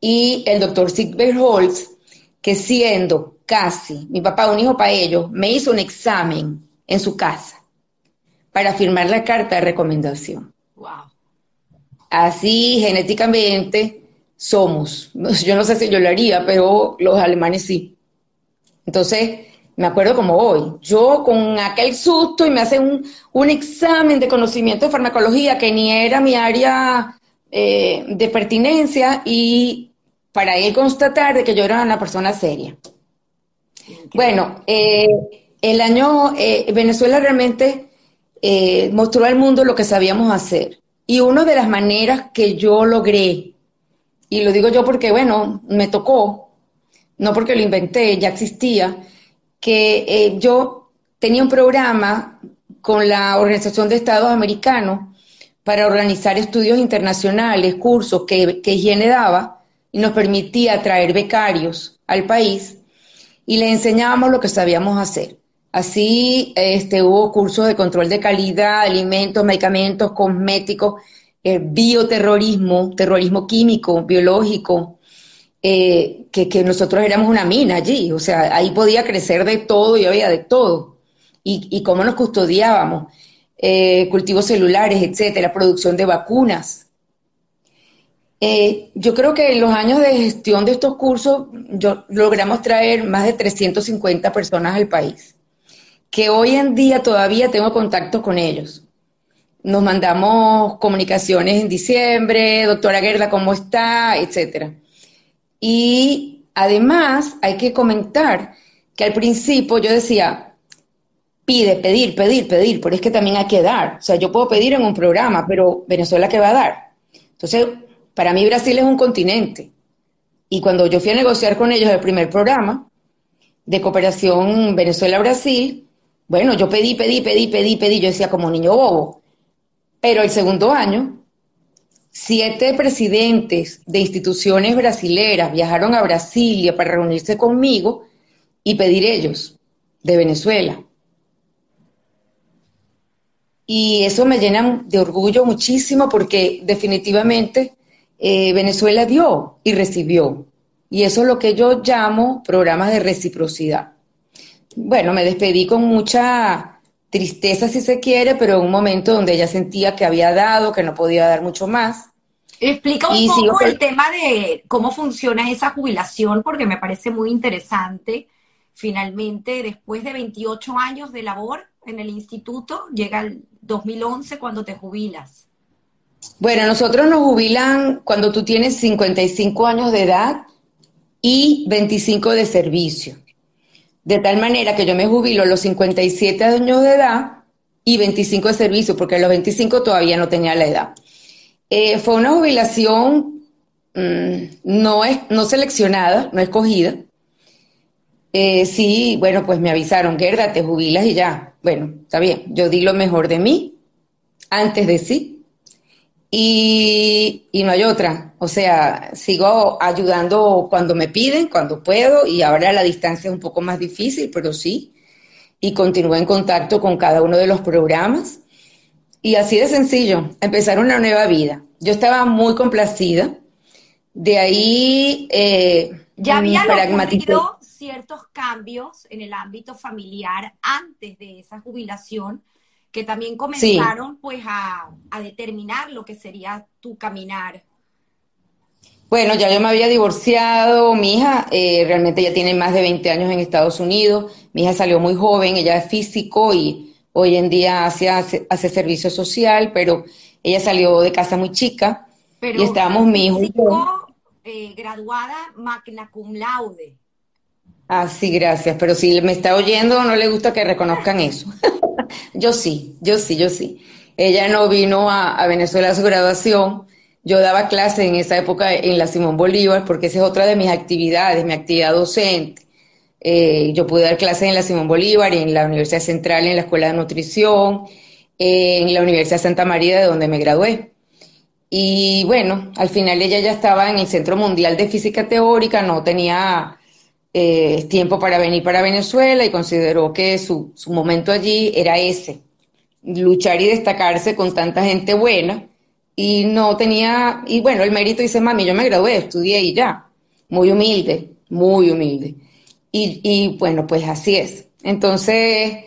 y el doctor Sigbert Holz, que siendo casi mi papá un hijo para ellos, me hizo un examen en su casa para firmar la carta de recomendación. Wow. Así genéticamente somos. Yo no sé si yo lo haría, pero los alemanes sí. Entonces, me acuerdo como hoy, yo con aquel susto y me hacen un, un examen de conocimiento de farmacología que ni era mi área eh, de pertinencia y para él constatar de que yo era una persona seria. Bueno, eh, el año, eh, Venezuela realmente mostró al mundo lo que sabíamos hacer. Y una de las maneras que yo logré, y lo digo yo porque, bueno, me tocó, no porque lo inventé, ya existía, que eh, yo tenía un programa con la Organización de Estados Americanos para organizar estudios internacionales, cursos que, que Higiene daba y nos permitía traer becarios al país y le enseñábamos lo que sabíamos hacer. Así este, hubo cursos de control de calidad, alimentos, medicamentos, cosméticos, eh, bioterrorismo, terrorismo químico, biológico, eh, que, nosotros éramos una mina allí, o sea, ahí podía crecer de todo y había de todo. Y, y cómo nos custodiábamos, eh, cultivos celulares, etcétera, producción de vacunas. Eh, yo creo que en los años de gestión de estos cursos yo, logramos traer más de 350 personas al país, que hoy en día todavía tengo contacto con ellos. Nos mandamos comunicaciones en diciembre, doctora Gerda, ¿cómo está? etcétera. Y además hay que comentar que al principio yo decía, pide, pedir, pedir, pedir, pero es que también hay que dar. O sea, yo puedo pedir en un programa, pero Venezuela, ¿qué va a dar? Entonces, para mí Brasil es un continente. Y cuando yo fui a negociar con ellos el primer programa de cooperación Venezuela-Brasil, bueno, yo pedí, pedí, pedí, pedí, pedí, yo decía como niño bobo. Pero el segundo año Siete presidentes de instituciones brasileras viajaron a Brasilia para reunirse conmigo y pedir ellos de Venezuela. Y eso me llena de orgullo muchísimo porque definitivamente eh, Venezuela dio y recibió. Y eso es lo que yo llamo programas de reciprocidad. Bueno, me despedí con mucha tristeza, si se quiere, pero en un momento donde ella sentía que había dado, que no podía dar mucho más. Explica un poco el tema de cómo funciona esa jubilación, porque me parece muy interesante. Finalmente, después de 28 años de labor en el instituto, llega el 2011 cuando te jubilas. Bueno, nosotros nos jubilan cuando tú tienes 55 años de edad y 25 de servicio. De tal manera que yo me jubilo a los 57 años de edad y 25 de servicio, porque a los 25 todavía no tenía la edad. Eh, fue una jubilación mm, no, es, no seleccionada, no escogida. Eh, sí, bueno, pues me avisaron, Gerda, te jubilas y ya. Bueno, está bien, yo di lo mejor de mí antes de sí y, no hay otra. O sea, sigo ayudando cuando me piden, cuando puedo, y ahora la distancia es un poco más difícil, pero sí. Y continúo en contacto con cada uno de los programas. Y así de sencillo, empezar una nueva vida. Yo estaba muy complacida. De ahí... Eh, ya habían ocurrido ciertos cambios en el ámbito familiar antes de esa jubilación que también comenzaron pues a, determinar lo que sería tu caminar. Bueno, ya yo me había divorciado, mi hija eh, realmente ya tiene más de 20 años en Estados Unidos, mi hija salió muy joven, ella es físico y hoy en día hace, hace, servicio social, pero ella salió de casa muy chica y estábamos mi hijo eh, graduada magna cum laude. Ah, sí, gracias, pero si me está oyendo no le gusta que reconozcan eso. yo sí, yo sí, yo sí. Ella no vino a, Venezuela a su graduación. Yo daba clases en esa época en la Simón Bolívar, porque esa es otra de mis actividades, mi actividad docente. Eh, yo pude dar clases en la Simón Bolívar, en la Universidad Central, en la Escuela de Nutrición, en la Universidad Santa María, de donde me gradué. Y bueno, al final ella ya estaba en el Centro Mundial de Física Teórica, no tenía eh, tiempo para venir para Venezuela y consideró que su, su momento allí era ese, luchar y destacarse con tanta gente buena y no tenía, y bueno, el mérito dice, mami, yo me gradué, estudié y ya, muy humilde, muy humilde. Y, y bueno, pues así es. Entonces,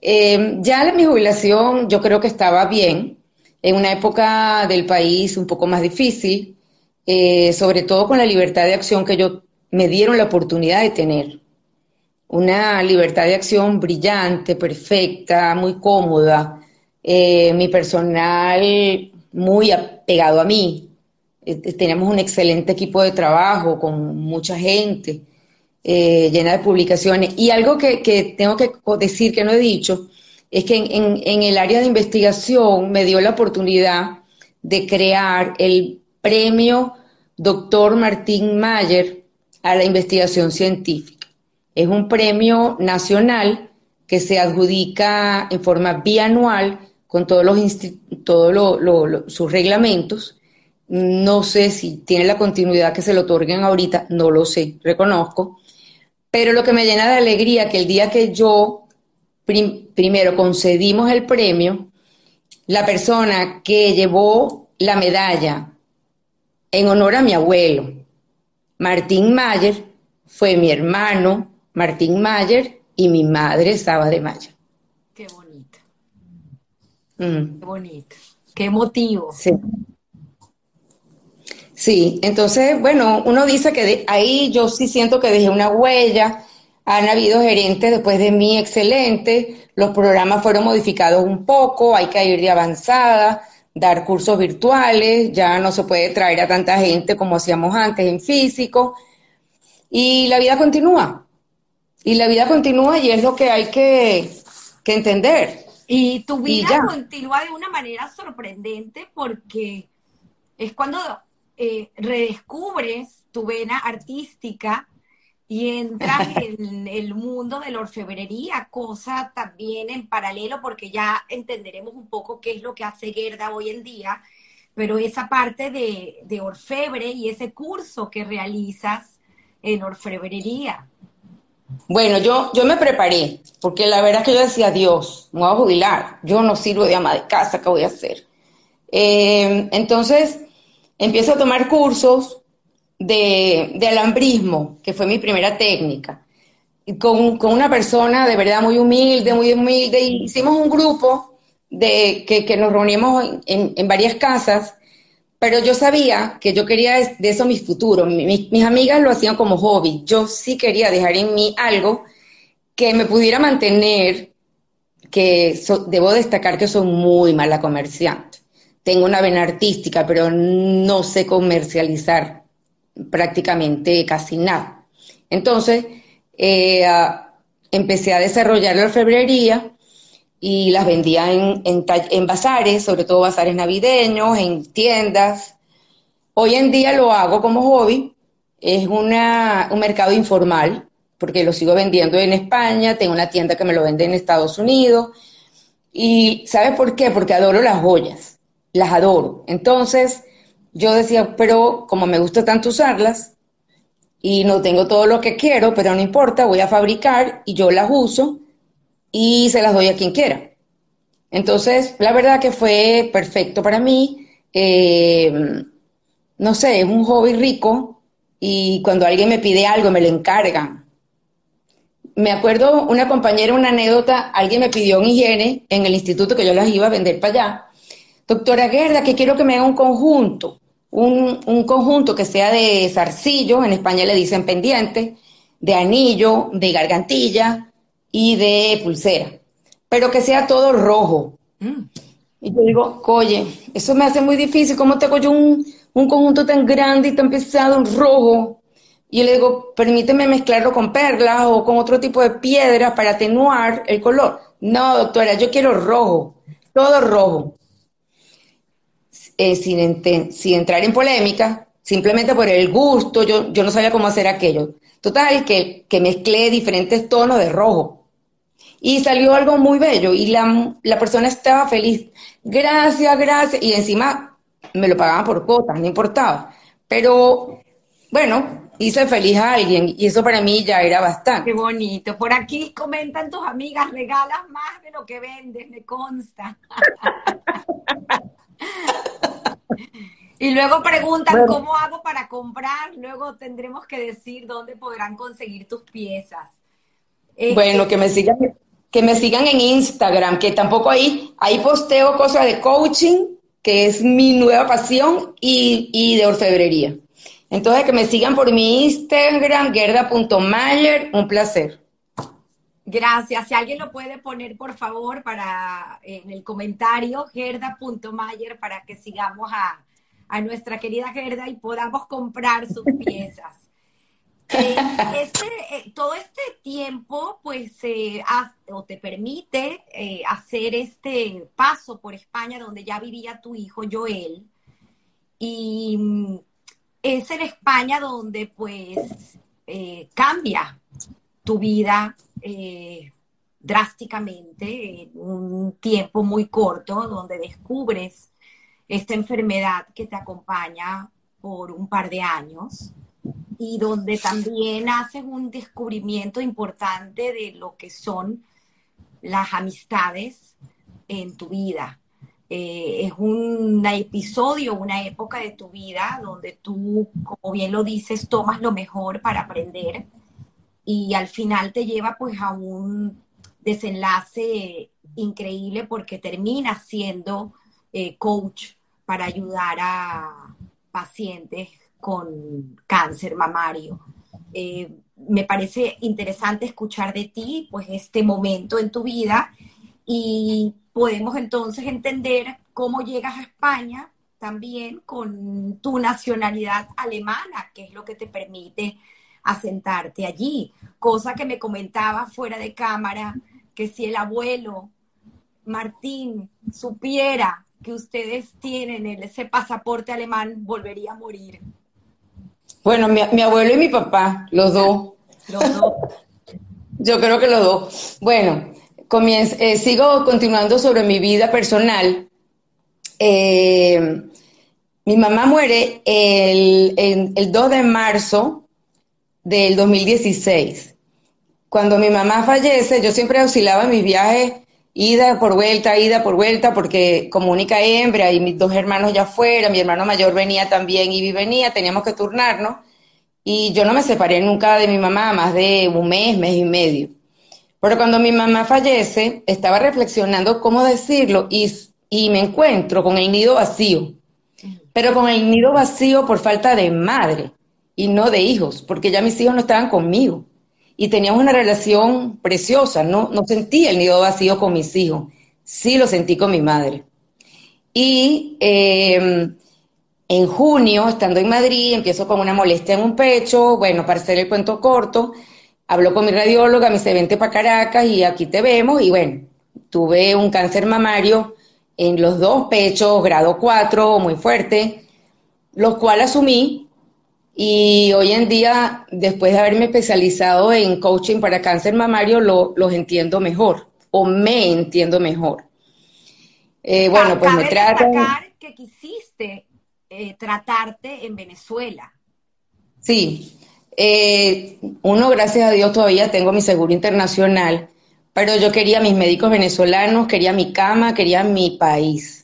eh, ya mi jubilación yo creo que estaba bien, en una época del país un poco más difícil, eh, sobre todo con la libertad de acción que yo me dieron la oportunidad de tener. Una libertad de acción brillante, perfecta, muy cómoda. Eh, mi personal muy apegado a mí. Eh, tenemos un excelente equipo de trabajo con mucha gente, eh, llena de publicaciones. Y algo que, tengo que decir que no he dicho es que en, en el área de investigación me dio la oportunidad de crear el premio Doctor Martín Mayer a la investigación científica. Es un premio nacional que se adjudica en forma bianual con todos, los todos sus reglamentos. No sé si tiene la continuidad que se lo otorguen ahorita, no lo sé, reconozco. Pero lo que me llena de alegría que el día que yo primero concedimos el premio, la persona que llevó la medalla en honor a mi abuelo, Martín Mayer fue mi hermano Martín Mayer y mi madre Saba de Mayer. Qué bonito. Mm. Qué bonito. Qué emotivo. Sí. Sí, entonces, bueno, uno dice que ahí yo sí siento que dejé una huella. Han habido gerentes después de mí excelentes. Los programas fueron modificados un poco, hay que ir de avanzada dar cursos virtuales, ya no se puede traer a tanta gente como hacíamos antes en físico, y la vida continúa. Y la vida continúa y es lo que hay que, entender. Y tu vida continúa de una manera sorprendente porque es cuando eh, redescubres tu vena artística y entras en el mundo de la orfebrería, cosa también en paralelo, porque ya entenderemos un poco qué es lo que hace Gerda hoy en día, pero esa parte de, orfebre y ese curso que realizas en orfebrería. Bueno, yo, yo me preparé, porque la verdad es que yo decía, Dios, me voy a jubilar, yo no sirvo de ama de casa, ¿qué voy a hacer? Eh, entonces, empiezo a tomar cursos de, alambrismo, que fue mi primera técnica, con, con, una persona de verdad muy humilde, muy humilde, y hicimos un grupo de que, que nos reunimos en, en, varias casas, pero yo sabía que yo quería de eso mi futuro. mis, mis amigas lo hacían como hobby, yo sí quería dejar en mí algo que me pudiera mantener, que debo destacar que soy muy mala comerciante. Tengo una vena artística, pero no sé comercializar prácticamente casi nada. Entonces, eh, empecé a desarrollar la orfebrería y las vendía en, en, bazares, sobre todo bazares navideños, en tiendas. Hoy en día lo hago como hobby, es una, un mercado informal, porque lo sigo vendiendo en España, tengo una tienda que me lo vende en Estados Unidos. Y ¿sabes por qué? Porque adoro las joyas, las adoro. Entonces, yo decía, pero como me gusta tanto usarlas y no tengo todo lo que quiero, pero no importa, voy a fabricar y yo las uso y se las doy a quien quiera. Entonces, la verdad que fue perfecto para mí. Eh, no sé, es un hobby rico y cuando alguien me pide algo me lo encargan me acuerdo una compañera, una anécdota, alguien me pidió un higiene en el instituto que yo las iba a vender para allá. Doctora Gerda, que quiero que me haga un conjunto, un, un conjunto que sea de zarcillo, en España le dicen pendiente, de anillo, de gargantilla y de pulsera, pero que sea todo rojo. Mm. Y yo digo, oye, eso me hace muy difícil, ¿cómo tengo yo un, un conjunto tan grande y tan pesado, rojo? Y le digo, permíteme mezclarlo con perlas o con otro tipo de piedras para atenuar el color. No, doctora, yo quiero rojo, todo rojo. Eh, sin, sin, entrar en polémica, simplemente por el gusto, yo, yo no sabía cómo hacer aquello. Total, que, que mezclé diferentes tonos de rojo. Y salió algo muy bello y la, la persona estaba feliz. Gracias, gracias. Y encima me lo pagaban por cuotas, no importaba. Pero bueno, hice feliz a alguien y eso para mí ya era bastante. Qué bonito. Por aquí comentan tus amigas, regalas más de lo que vendes, me consta. y luego preguntan cómo hago para comprar, luego tendremos que decir dónde podrán conseguir tus piezas. bueno, que me sigan que me sigan en Instagram, que tampoco ahí, ahí posteo cosas de coaching, que es mi nueva pasión, y, y de orfebrería. Entonces, que me sigan por mi Instagram, gerda.mayer, un placer. Gracias. Si alguien lo puede poner, por favor, para en el comentario, gerda.mayer, para que sigamos a, nuestra querida Gerda y podamos comprar sus piezas. Eh, este, eh, todo este tiempo, pues, eh, o te permite hacer este paso por España, donde ya vivía tu hijo Joel. Y es en España donde pues eh, cambia tu vida eh, drásticamente en un tiempo muy corto, donde descubres esta enfermedad que te acompaña por un par de años y donde también haces un descubrimiento importante de lo que son las amistades en tu vida. Eh, es un episodio, una época de tu vida donde tú, como bien lo dices, tomas lo mejor para aprender y al final te lleva pues a un desenlace increíble porque terminas siendo eh, coach para ayudar a pacientes con cáncer mamario. Eh, me parece interesante escuchar de ti pues este momento en tu vida y podemos entonces entender cómo llegas a España también con tu nacionalidad alemana, que es lo que te permite asentarte allí. Cosa que me comentaba fuera de cámara, que si el abuelo Martín supiera que ustedes tienen ese pasaporte alemán, volvería a morir. Bueno, mi, mi abuelo y mi papá, los dos. los dos. Yo creo que los dos. Bueno, eh, sigo continuando sobre mi vida personal. Eh, mi mamá muere el, el, 2 de marzo del 2016. Cuando mi mamá fallece, yo siempre oscilaba en mis viajes ida por vuelta, ida por vuelta, porque como única hembra y mis dos hermanos ya fuera, mi hermano mayor venía también y venía, teníamos que turnarnos. Y yo no me separé nunca de mi mamá, más de un mes, mes y medio. Pero cuando mi mamá fallece, estaba reflexionando cómo decirlo y, y me encuentro con el nido vacío. Pero con el nido vacío por falta de madre y no de hijos, porque ya mis hijos no estaban conmigo. Y teníamos una relación preciosa, no, no sentí el nido vacío con mis hijos, sí lo sentí con mi madre. Y em, en junio, estando en Madrid, empiezo con una molestia en un pecho, bueno, para hacer el cuento corto, hablo con mi radióloga, me dice, para Caracas y aquí te vemos, y bueno, tuve un cáncer mamario en los dos pechos, grado 4, muy fuerte, los cuales asumí y hoy en día, después de haberme especializado en coaching para cáncer mamario, lo, los entiendo mejor o me entiendo mejor. Eh, bueno, pues me tratan... que quisiste eh, tratarte en Venezuela. Sí, eh, uno, gracias a Dios, todavía tengo mi seguro internacional, pero yo quería mis médicos venezolanos, quería mi cama, quería mi país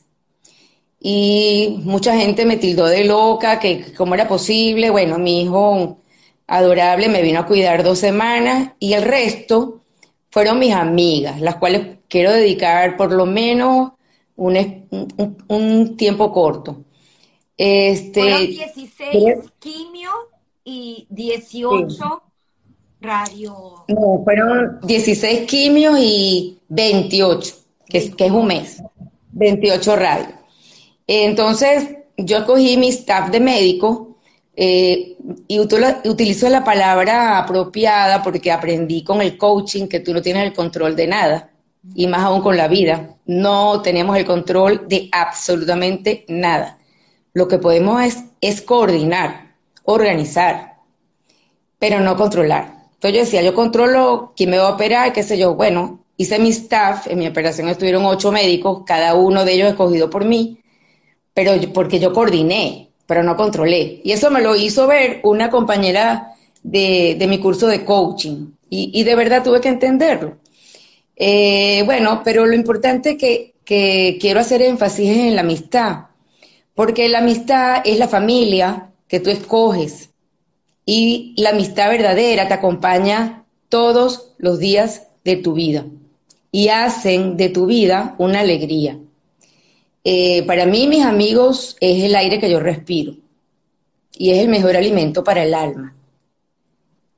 y mucha gente me tildó de loca, que cómo era posible. Bueno, mi hijo adorable me vino a cuidar dos semanas y el resto fueron mis amigas, las cuales quiero dedicar por lo menos un, un, tiempo corto. Este, fueron 16 quimio y 18 radio. No, fueron 16 quimios y 28, que, que es un mes. 28 radios. Entonces, yo escogí mi staff de médico eh, y utilizo la palabra apropiada porque aprendí con el coaching que tú no tienes el control de nada y más aún con la vida. No tenemos el control de absolutamente nada. Lo que podemos es, es coordinar, organizar, pero no controlar. Entonces yo decía, yo controlo quién me va a operar, qué sé yo. Bueno, hice mi staff, en mi operación estuvieron ocho médicos, cada uno de ellos escogido por mí pero porque yo coordiné, pero no controlé. Y eso me lo hizo ver una compañera de, mi curso de coaching. Y, de verdad tuve que entenderlo. Eh, bueno, pero lo importante que, que quiero hacer énfasis es en la amistad, porque la amistad es la familia que tú escoges y la amistad verdadera te acompaña todos los días de tu vida y hacen de tu vida una alegría. Eh, para mí, mis amigos, es el aire que yo respiro y es el mejor alimento para el alma.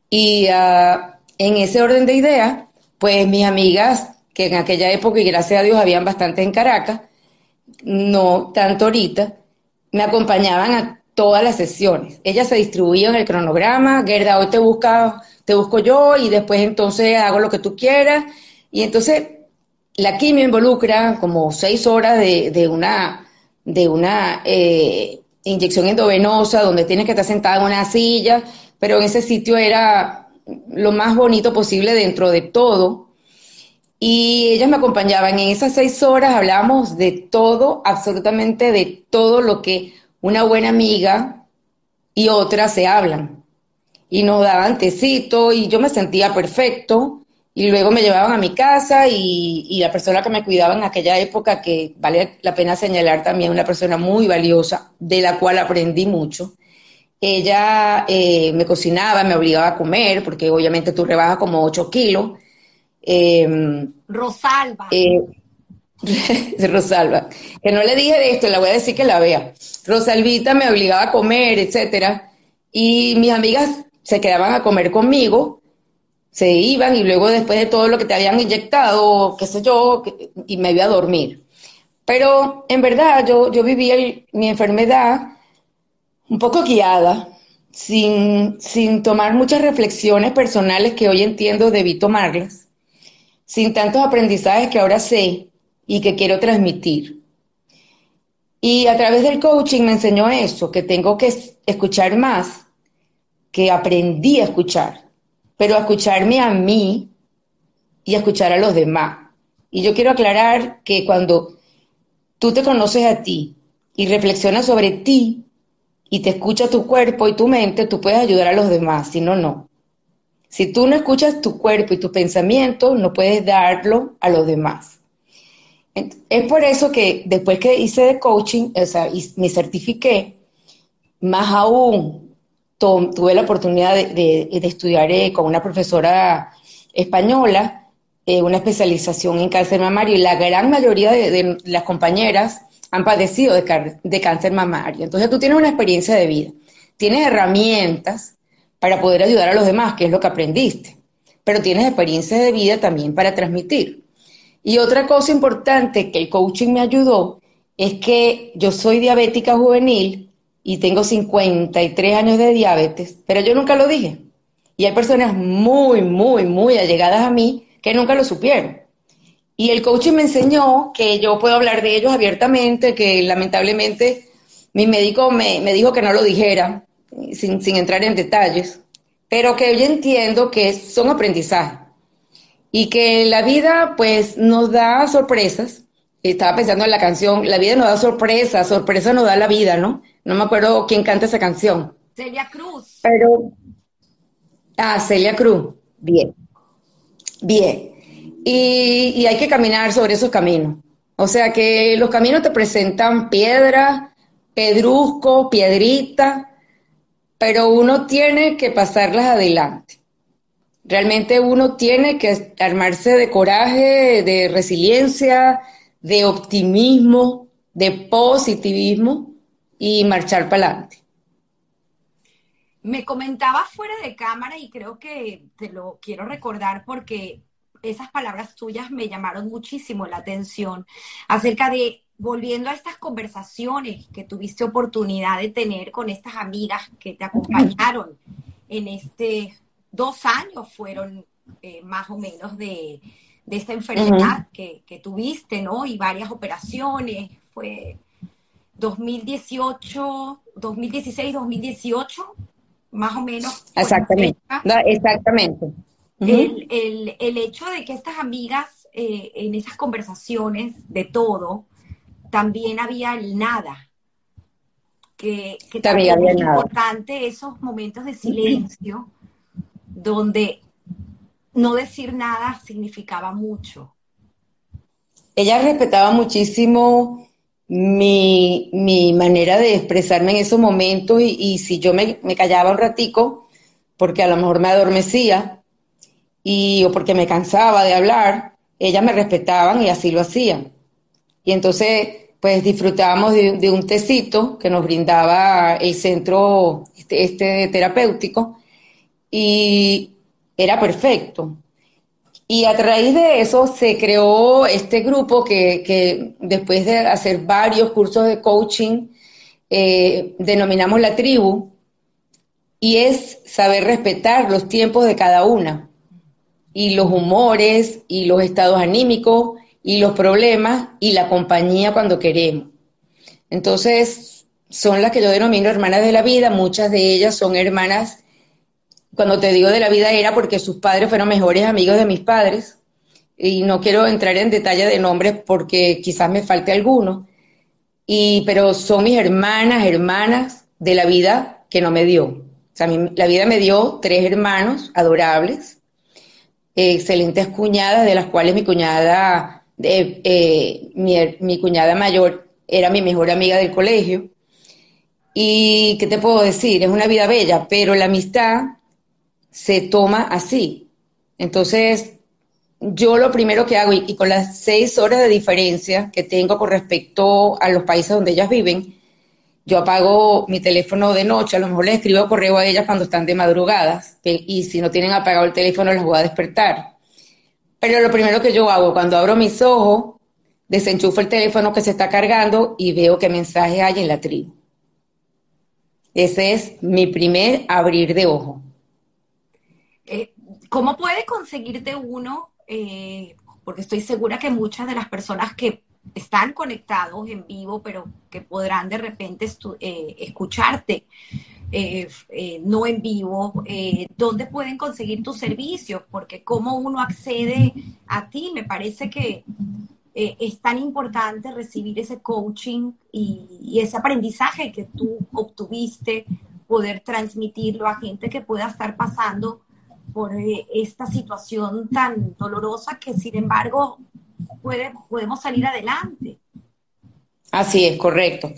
Y ah, en ese orden de ideas, pues mis amigas, que en aquella época, y gracias a Dios habían bastantes en Caracas, no tanto ahorita, me acompañaban a todas las sesiones. Ellas se distribuían el cronograma, Gerda, hoy te busca, te busco yo y después entonces hago lo que tú quieras. Y entonces la quimio involucra como seis horas de, una, de una eh, inyección endovenosa donde tienes que estar sentada en una silla, pero en ese sitio era lo más bonito posible dentro de todo. Y ellas me acompañaban en esas seis horas, hablábamos de todo, absolutamente de todo lo que una buena amiga y otra se hablan. Y nos daban tecito y yo me sentía perfecto y luego me llevaban a mi casa y, la persona que me cuidaba en aquella época, que vale la pena señalar también, una persona muy valiosa, de la cual aprendí mucho. Ella eh, me cocinaba, me obligaba a comer, porque obviamente tú rebajas como 8 kilos. Em, Rosalba. Eh, Rosalba. Que no le dije de esto, le voy a decir que la vea. Rosalvita me obligaba a comer, etcétera. Y mis amigas se quedaban a comer conmigo se iban y luego después de todo lo que te habían inyectado, qué sé yo, y me iba a dormir. Pero en verdad yo, yo viví mi enfermedad un poco guiada, sin, sin tomar muchas reflexiones personales que hoy entiendo debí tomarlas, sin tantos aprendizajes que ahora sé y que quiero transmitir. Y a través del coaching me enseñó eso, que tengo que escuchar más, que aprendí a escuchar pero escucharme a mí y escuchar a los demás. Y yo quiero aclarar que cuando tú te conoces a ti y reflexionas sobre ti y te escucha tu cuerpo y tu mente, tú puedes ayudar a los demás, si no, no. Si tú no escuchas tu cuerpo y tu pensamiento, no puedes darlo a los demás. Es por eso que después que hice de coaching, o sea, me certifiqué, más aún tuve la oportunidad de, estudiar eh, con una profesora española, eh, una especialización en cáncer mamario, y la gran mayoría de, las compañeras han padecido de, de cáncer mamario. Entonces tú tienes una experiencia de vida, tienes herramientas para poder ayudar a los demás, que es lo que aprendiste, pero tienes experiencia de vida también para transmitir. Y otra cosa importante que el coaching me ayudó es que yo soy diabética juvenil y tengo 53 años de diabetes, pero yo nunca lo dije. Y hay personas muy, muy, muy allegadas a mí que nunca lo supieron. Y el coaching me enseñó que yo puedo hablar de ellos abiertamente, que lamentablemente mi médico me, dijo que no lo dijera, sin, sin entrar en detalles, pero que yo entiendo que son aprendizajes y que la vida pues nos da sorpresas. Estaba pensando en la canción, la vida nos da sorpresas, sorpresa nos da la vida, ¿no? No me acuerdo quién canta esa canción. Celia Cruz. Pero, ah, Celia Cruz, bien, bien. Y, y hay que caminar sobre esos caminos. O sea que los caminos te presentan piedra, pedrusco, piedrita, pero uno tiene que pasarlas adelante. Realmente uno tiene que armarse de coraje, de resiliencia, de optimismo, de positivismo y marchar para adelante. Me comentaba fuera de cámara y creo que te lo quiero recordar porque esas palabras tuyas me llamaron muchísimo la atención acerca de, volviendo a estas conversaciones que tuviste oportunidad de tener con estas amigas que te acompañaron en este dos años fueron eh, más o menos de, esta enfermedad que, tuviste, ¿no? Y varias operaciones. Fue 2018, 2016, 2018, más o menos. Exactamente. exactamente. el, hecho de que estas amigas eh, en esas conversaciones de todo, también había el nada. Que, también, es importante esos momentos de silencio donde no decir nada significaba mucho. Ella respetaba muchísimo mi, manera de expresarme en esos momentos y, si yo me, callaba un ratico, porque a lo mejor me adormecía y, o porque me cansaba de hablar, ellas me respetaban y así lo hacían. Y entonces, pues disfrutábamos de, un tecito que nos brindaba el centro este, este terapéutico y era perfecto. Y a raíz de eso se creó este grupo que, después de hacer varios cursos de coaching, eh, denominamos la tribu, y es saber respetar los tiempos de cada una, y los humores, y los estados anímicos, y los problemas, y la compañía cuando queremos. Entonces, son las que yo denomino hermanas de la vida, muchas de ellas son hermanas cuando te digo de la vida era porque sus padres fueron mejores amigos de mis padres. Y no quiero entrar en detalle de nombres porque quizás me falte alguno. Y, pero son mis hermanas, hermanas de la vida que no me dio. O sea, la vida me dio tres hermanos adorables, excelentes cuñadas, de las cuales mi cuñada, eh, mi, mi cuñada mayor era mi mejor amiga del colegio. Y, ¿qué te puedo decir? Es una vida bella, pero la amistad se toma así. Entonces, yo lo primero que hago, y, con las seis horas de diferencia que tengo con respecto a los países donde ellas viven, yo apago mi teléfono de noche, a lo mejor les escribo correo a ellas cuando están de madrugadas, y si no tienen apagado el teléfono las voy a despertar. Pero lo primero que yo hago, cuando abro mis ojos, desenchufo el teléfono que se está cargando y veo qué mensaje hay en la tribu. Ese es mi primer abrir de ojo. Eh, ¿Cómo puede conseguirte uno? Eh, porque estoy segura que muchas de las personas que están conectados en vivo, pero que podrán de repente eh, escucharte no en vivo, ¿dónde pueden conseguir tus servicios? Porque cómo uno accede a ti, me parece que es tan importante recibir ese coaching y, ese aprendizaje que tú obtuviste, poder transmitirlo a gente que pueda estar pasando por eh, esta situación tan dolorosa que sin embargo puede, podemos salir adelante. Así es, correcto.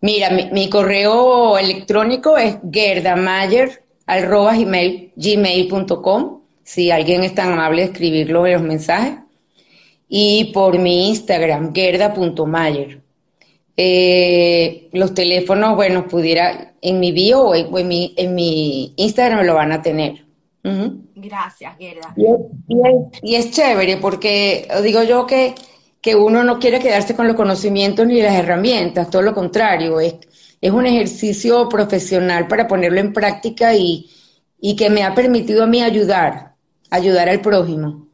Mira, mi, correo electrónico es gerdamayer.gmail.com si alguien es tan amable de escribirlo en los mensajes. Y por mi Instagram, gerda.mayer. Eh, los teléfonos, bueno, pudiera, en mi bio o en, mi, en mi Instagram lo van a tener. Gracias, Gerda. Y es, chévere porque digo yo que, que uno no quiere quedarse con los conocimientos ni las herramientas, todo lo contrario, es, es un ejercicio profesional para ponerlo en práctica y, y que me ha permitido a mí ayudar, ayudar al prójimo.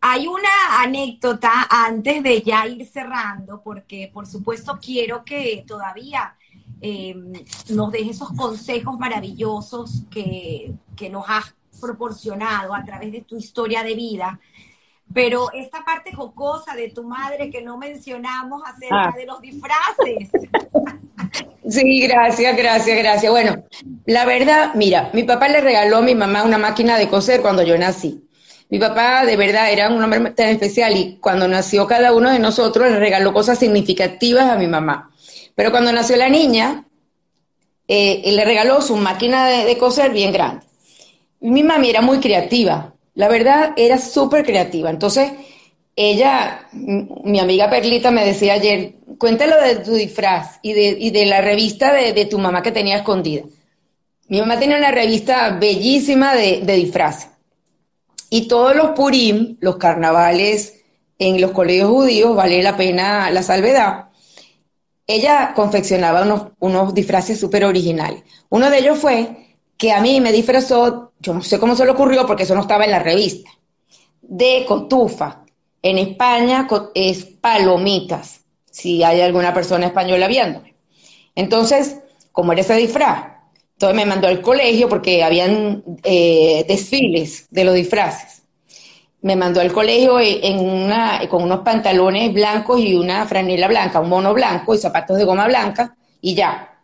Hay una anécdota antes de ya ir cerrando, porque por supuesto quiero que todavía em, nos deje esos consejos maravillosos que, nos has proporcionado a través de tu historia de vida. Pero esta parte jocosa de tu madre que no mencionamos acerca ah. de los disfraces. Sí, gracias, gracias, gracias. Bueno, la verdad, mira, mi papá le regaló a mi mamá una máquina de coser cuando yo nací. Mi papá de verdad era un hombre tan especial y cuando nació cada uno de nosotros le regaló cosas significativas a mi mamá. Pero cuando nació la niña, eh, le regaló su máquina de, coser bien grande. Mi mami era muy creativa, la verdad era súper creativa. Entonces, ella, mi amiga Perlita me decía ayer, cuéntalo de tu disfraz y de, la revista de, tu mamá que tenía escondida. Mi mamá tenía una revista bellísima de, de disfraces. Y todos los purim, los carnavales en los colegios judíos, vale la pena la salvedad. Ella confeccionaba unos, unos disfraces súper originales. Uno de ellos fue que a mí me disfrazó, yo no sé cómo se le ocurrió porque eso no estaba en la revista, de cotufa. En España es palomitas, si hay alguna persona española viéndome. Entonces, como era ese disfraz, entonces me mandó al colegio porque habían eh, desfiles de los disfraces. Me mandó al colegio una, con unos pantalones blancos y una franela blanca, un mono blanco y zapatos de goma blanca y ya.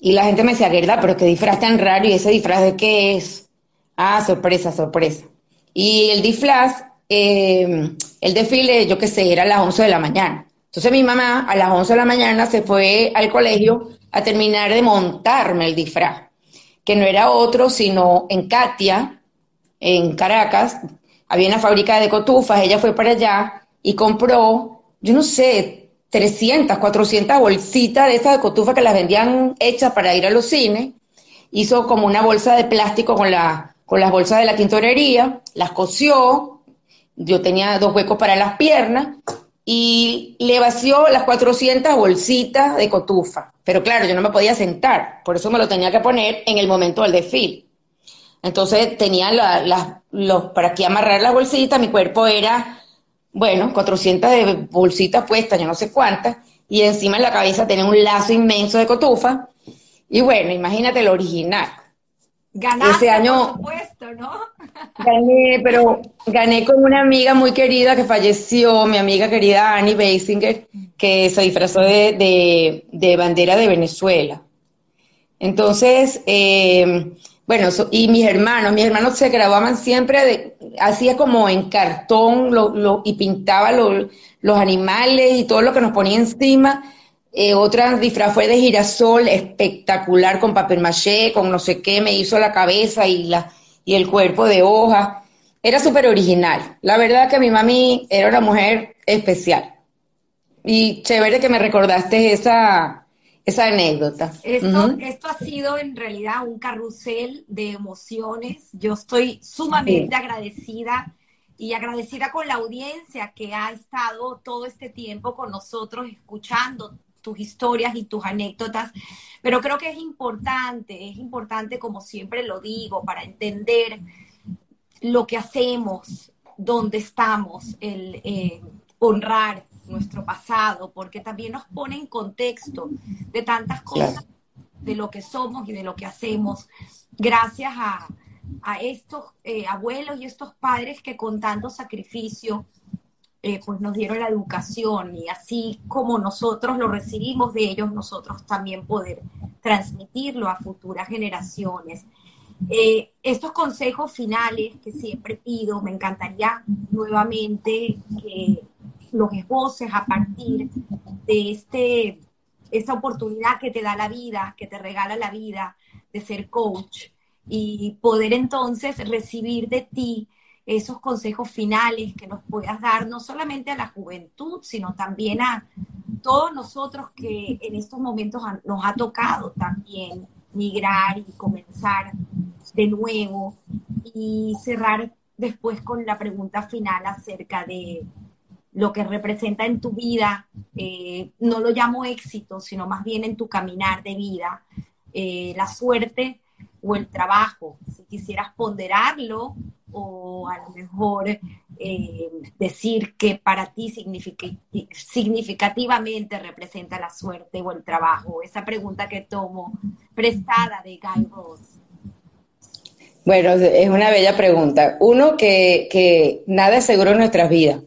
Y la gente me decía, ¿verdad? Pero qué disfraz tan raro y ese disfraz de qué es. Ah, sorpresa, sorpresa. Y el disfraz, eh, el desfile, yo qué sé, era a las 11 de la mañana. Entonces mi mamá a las 11 de la mañana se fue al colegio a terminar de montarme el disfraz, que no era otro sino en Katia, en Caracas, había una fábrica de cotufas, ella fue para allá y compró, yo no sé, 300, 400 bolsitas de esas de cotufas que las vendían hechas para ir a los cines, hizo como una bolsa de plástico con, la, con las bolsas de la tintorería, las cosió, yo tenía dos huecos para las piernas y le vació las 400 bolsitas de cotufa. Pero claro, yo no me podía sentar, por eso me lo tenía que poner en el momento del desfile. Entonces tenía los, para que amarrar las bolsitas, mi cuerpo era, bueno, 400 de bolsitas puestas, yo no sé cuántas, y encima en la cabeza tenía un lazo inmenso de cotufa. Y bueno, imagínate lo original. Ganaste, Ese año, por supuesto, ¿no? Gané, pero gané con una amiga muy querida que falleció, mi amiga querida Annie Basinger, que se disfrazó de, de, bandera de Venezuela. Entonces, eh, bueno, y mis hermanos, mis hermanos se grababan siempre, de, hacía como en cartón lo, y pintaba los animales y todo lo que nos ponía encima eh, otra disfraz fue de girasol, espectacular, con papel maché, con no sé qué, me hizo la cabeza y, la, y el cuerpo de hoja. Era súper original. La verdad que mi mami era una mujer especial. Y chévere que me recordaste esa, esa anécdota. Esto, esto ha sido en realidad un carrusel de emociones. Yo estoy sumamente agradecida y agradecida con la audiencia que ha estado todo este tiempo con nosotros escuchando tus historias y tus anécdotas, pero creo que es importante, es importante, como siempre lo digo, para entender lo que hacemos, dónde estamos, el eh, honrar nuestro pasado, porque también nos pone en contexto de tantas cosas, de lo que somos y de lo que hacemos, gracias a, estos eh, abuelos y estos padres que con tanto sacrificio eh, pues nos dieron la educación y así como nosotros lo recibimos de ellos, nosotros también poder transmitirlo a futuras generaciones. Eh, estos consejos finales que siempre pido, me encantaría nuevamente que los esboces a partir de este, esta oportunidad que te da la vida, que te regala la vida de ser coach y poder entonces recibir de ti esos consejos finales que nos puedas dar, no solamente a la juventud, sino también a todos nosotros que en estos momentos nos ha tocado también migrar y comenzar de nuevo y cerrar después con la pregunta final acerca de lo que representa en tu vida, eh, no lo llamo éxito, sino más bien en tu caminar de vida, eh, la suerte o el trabajo. Si quisieras ponderarlo o a lo mejor eh, decir que para ti significativamente representa la suerte o el trabajo. Esa pregunta que tomo prestada de Guy Ross. Bueno, es una bella pregunta. Uno, que, que nada es seguro en nuestras vidas.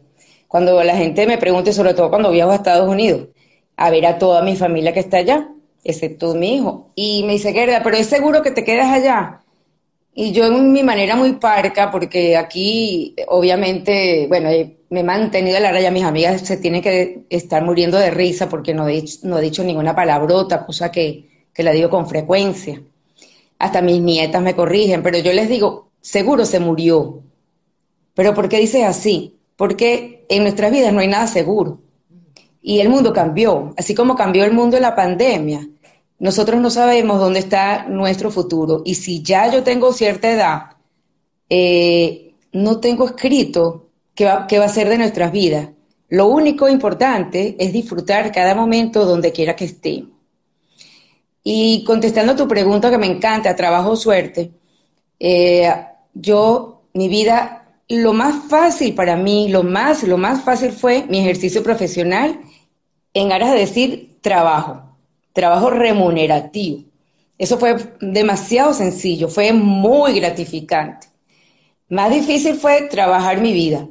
Cuando la gente me pregunta, sobre todo cuando viajo a Estados Unidos, a ver a toda mi familia que está allá, excepto mi hijo, y me dice, Gerda, pero es seguro que te quedas allá. Y yo en mi manera muy parca, porque aquí obviamente, bueno, me he mantenido a la raya, mis amigas se tienen que estar muriendo de risa porque no he, no he dicho ninguna palabrota, cosa que, que la digo con frecuencia. Hasta mis nietas me corrigen, pero yo les digo, seguro se murió. Pero ¿por qué dices así? Porque en nuestras vidas no hay nada seguro. Y el mundo cambió, así como cambió el mundo en la pandemia nosotros no sabemos dónde está nuestro futuro. Y si ya yo tengo cierta edad, eh, no tengo escrito qué va, qué va a ser de nuestras vidas. Lo único importante es disfrutar cada momento donde quiera que estemos. Y contestando tu pregunta que me encanta, trabajo suerte, eh, yo, mi vida, lo más fácil para mí, lo más, lo más fácil fue mi ejercicio profesional en aras de decir trabajo trabajo remunerativo. Eso fue demasiado sencillo, fue muy gratificante. Más difícil fue trabajar mi vida,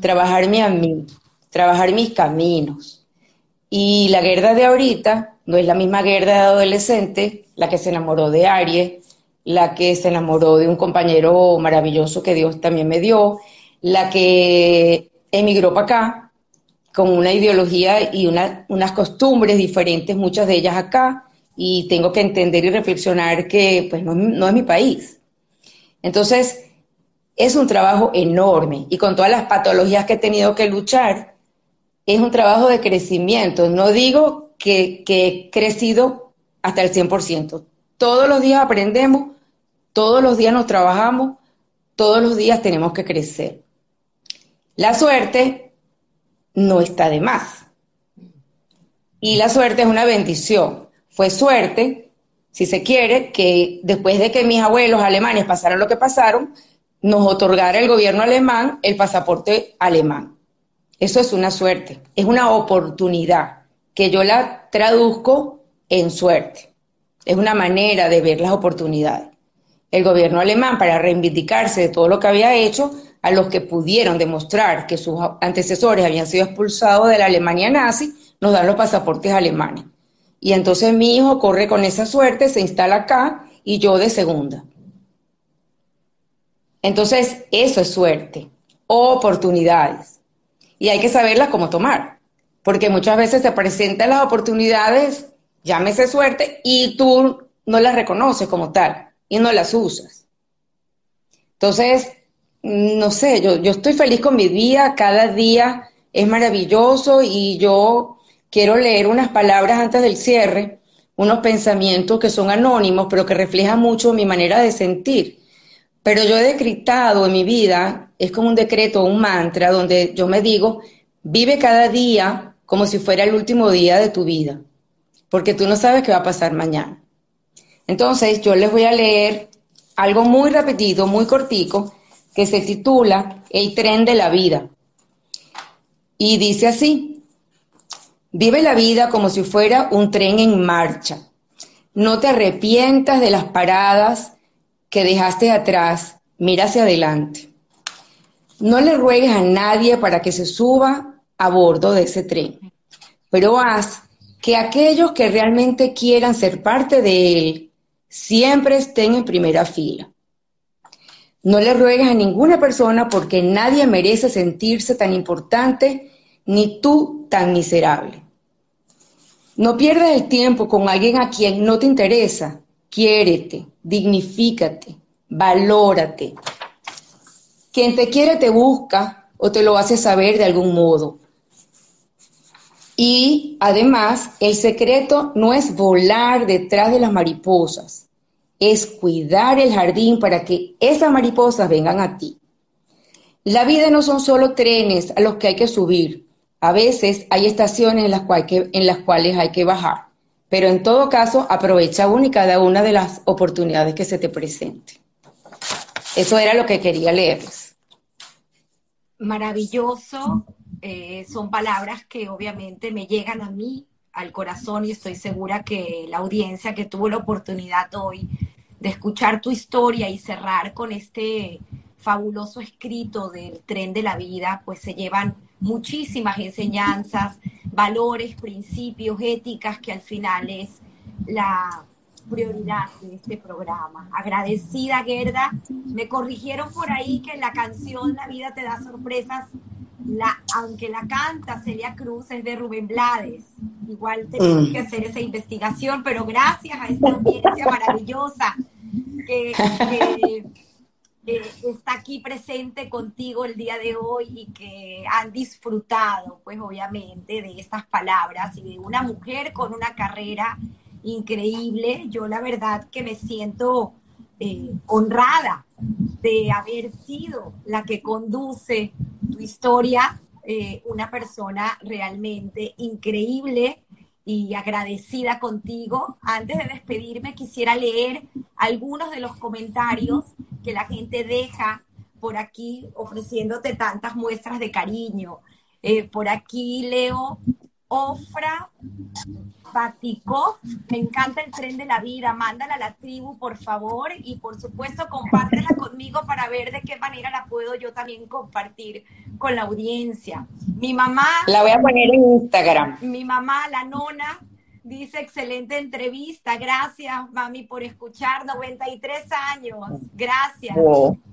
trabajarme a mí, trabajar mis caminos. Y la guerra de ahorita no es la misma guerra de adolescente, la que se enamoró de Aries, la que se enamoró de un compañero maravilloso que Dios también me dio, la que emigró para acá, con una ideología y unas costumbres diferentes, muchas de ellas acá, y tengo que entender y reflexionar que pues no, es mi país. Entonces, es un trabajo enorme y con todas las patologías que he tenido que luchar, es un trabajo de crecimiento. No digo que, que he crecido hasta el 100%. Todos los días aprendemos, todos los días nos trabajamos, todos los días tenemos que crecer. La suerte no está de más. Y la suerte es una bendición. Fue suerte, si se quiere, que después de que mis abuelos alemanes pasaron lo que pasaron, nos otorgara el gobierno alemán el pasaporte alemán. Eso es una suerte, es una oportunidad que yo la traduzco en suerte. Es una manera de ver las oportunidades. El gobierno alemán, para reivindicarse de todo lo que había hecho, a los que pudieron demostrar que sus antecesores habían sido expulsados de la Alemania nazi, nos dan los pasaportes alemanes. Y entonces mi hijo corre con esa suerte, se instala acá y yo de segunda. Entonces, eso es suerte, oportunidades. Y hay que saberlas cómo tomar, porque muchas veces se presentan las oportunidades, llámese suerte, y tú no las reconoces como tal y no las usas. Entonces, no sé, yo, yo estoy feliz con mi día, cada día es maravilloso y yo quiero leer unas palabras antes del cierre, unos pensamientos que son anónimos, pero que reflejan mucho mi manera de sentir. Pero yo he decretado en mi vida, es como un decreto, un mantra, donde yo me digo, vive cada día como si fuera el último día de tu vida, porque tú no sabes qué va a pasar mañana. Entonces, yo les voy a leer algo muy repetido, muy cortico, que se titula El tren de la vida. Y dice así, vive la vida como si fuera un tren en marcha. No te arrepientas de las paradas que dejaste atrás, mira hacia adelante. No le ruegues a nadie para que se suba a bordo de ese tren, pero haz que aquellos que realmente quieran ser parte de él siempre estén en primera fila. No le ruegues a ninguna persona porque nadie merece sentirse tan importante ni tú tan miserable. No pierdas el tiempo con alguien a quien no te interesa. Quiérete, dignifícate, valórate. Quien te quiere te busca o te lo hace saber de algún modo. Y además, el secreto no es volar detrás de las mariposas, es cuidar el jardín para que esas mariposas vengan a ti. La vida no son solo trenes a los que hay que subir. A veces hay estaciones en las, cuales hay que bajar. Pero en todo caso, aprovecha una y cada una de las oportunidades que se te presenten. Eso era lo que quería leerles. Maravilloso. Eh, son palabras que obviamente me llegan a mí, al corazón, y estoy segura que la audiencia que tuvo la oportunidad hoy de escuchar tu historia y cerrar con este fabuloso escrito del tren de la vida, pues se llevan muchísimas enseñanzas, valores, principios, éticas, que al final es la prioridad de este programa. Agradecida, Gerda. Me corrigieron por ahí que la canción La vida te da sorpresas, la, aunque la canta Celia Cruz, es de Rubén Blades. Igual tenemos mm. que hacer esa investigación, pero gracias a esta audiencia maravillosa que está aquí presente contigo el día de hoy y que han disfrutado, pues obviamente, de estas palabras y de una mujer con una carrera increíble. Yo la verdad que me siento eh, honrada de haber sido la que conduce tu historia, eh, una persona realmente increíble y agradecida contigo. Antes de despedirme, quisiera leer algunos de los comentarios que la gente deja por aquí ofreciéndote tantas muestras de cariño. Eh, por aquí leo Ofra Batikov, me encanta el tren de la vida, mándala a la tribu, por favor, y por supuesto compártela conmigo para ver de qué manera la puedo yo también compartir con la audiencia. Mi mamá... La voy a poner en Instagram. Mi mamá, la nona, dice, excelente entrevista, gracias, mami, por escuchar, 93 años, gracias.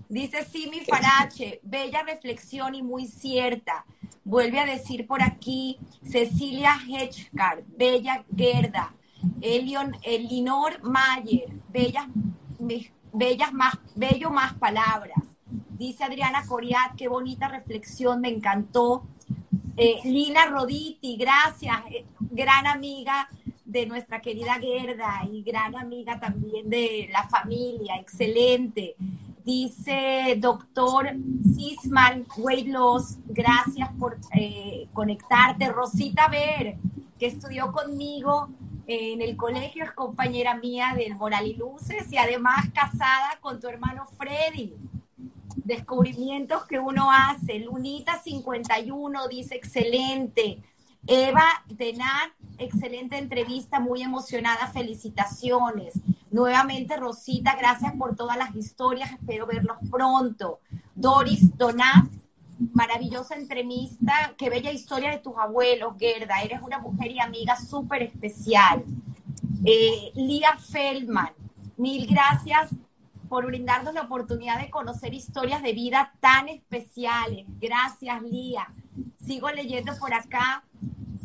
Dice Simi Farache, bella reflexión y muy cierta. Vuelve a decir por aquí Cecilia Hedgecard, bella Gerda. Elion, Elinor Mayer, bellas, bellas más, bello más palabras. Dice Adriana Coriat, qué bonita reflexión, me encantó. Eh, Lina Roditi, gracias, eh, gran amiga de nuestra querida Gerda y gran amiga también de la familia, excelente. Dice doctor Sisman Weight Loss, gracias por eh, conectarte. Rosita Ver, que estudió conmigo en el colegio, es compañera mía del Moral y Luces y además casada con tu hermano Freddy. Descubrimientos que uno hace. Lunita 51 dice excelente. Eva Denat, excelente entrevista, muy emocionada, felicitaciones. Nuevamente, Rosita, gracias por todas las historias, espero verlos pronto. Doris Donat, maravillosa entrevista, qué bella historia de tus abuelos, Gerda, eres una mujer y amiga súper especial. Eh, Lía Feldman, mil gracias por brindarnos la oportunidad de conocer historias de vida tan especiales. Gracias, Lía. Sigo leyendo por acá.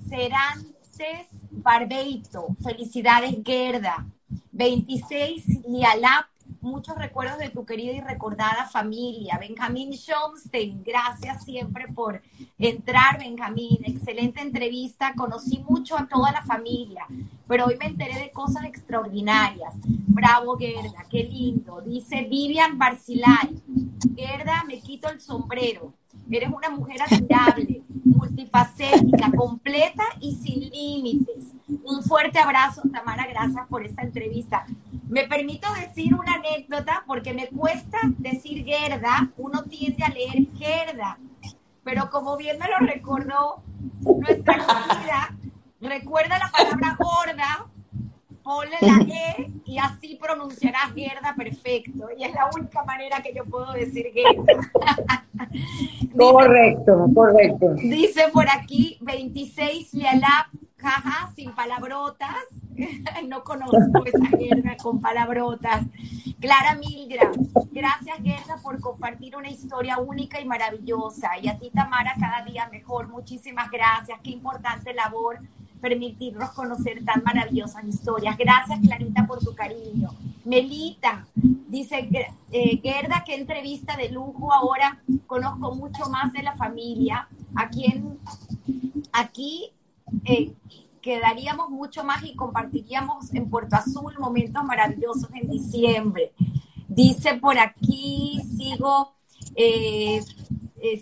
Serantes Barbeito, felicidades, Gerda. 26, Lialap, muchos recuerdos de tu querida y recordada familia. Benjamín Schomstein, gracias siempre por entrar, Benjamín. Excelente entrevista. Conocí mucho a toda la familia, pero hoy me enteré de cosas extraordinarias. Bravo, Gerda, qué lindo. Dice Vivian Barcilay. Gerda, me quito el sombrero. Eres una mujer admirable, multifacética, completa y sin límites. Un fuerte abrazo, Tamara, gracias por esta entrevista. Me permito decir una anécdota porque me cuesta decir Gerda, uno tiende a leer Gerda, pero como bien me lo recordó nuestra querida, recuerda la palabra gorda, ponle la E y así pronunciarás Gerda perfecto. Y es la única manera que yo puedo decir Gerda. correcto, correcto. Dice por aquí 26 Lialap, jaja, sin palabrotas. no conozco esa Gerda con palabrotas. Clara Milgra, gracias Gerda por compartir una historia única y maravillosa. Y a ti Tamara, cada día mejor. Muchísimas gracias. Qué importante labor permitirnos conocer tan maravillosas historias. Gracias Clarita por tu cariño. Melita, dice eh, Gerda, qué entrevista de lujo. Ahora conozco mucho más de la familia. A quien aquí eh, quedaríamos mucho más y compartiríamos en Puerto Azul momentos maravillosos en diciembre. Dice por aquí, sigo eh,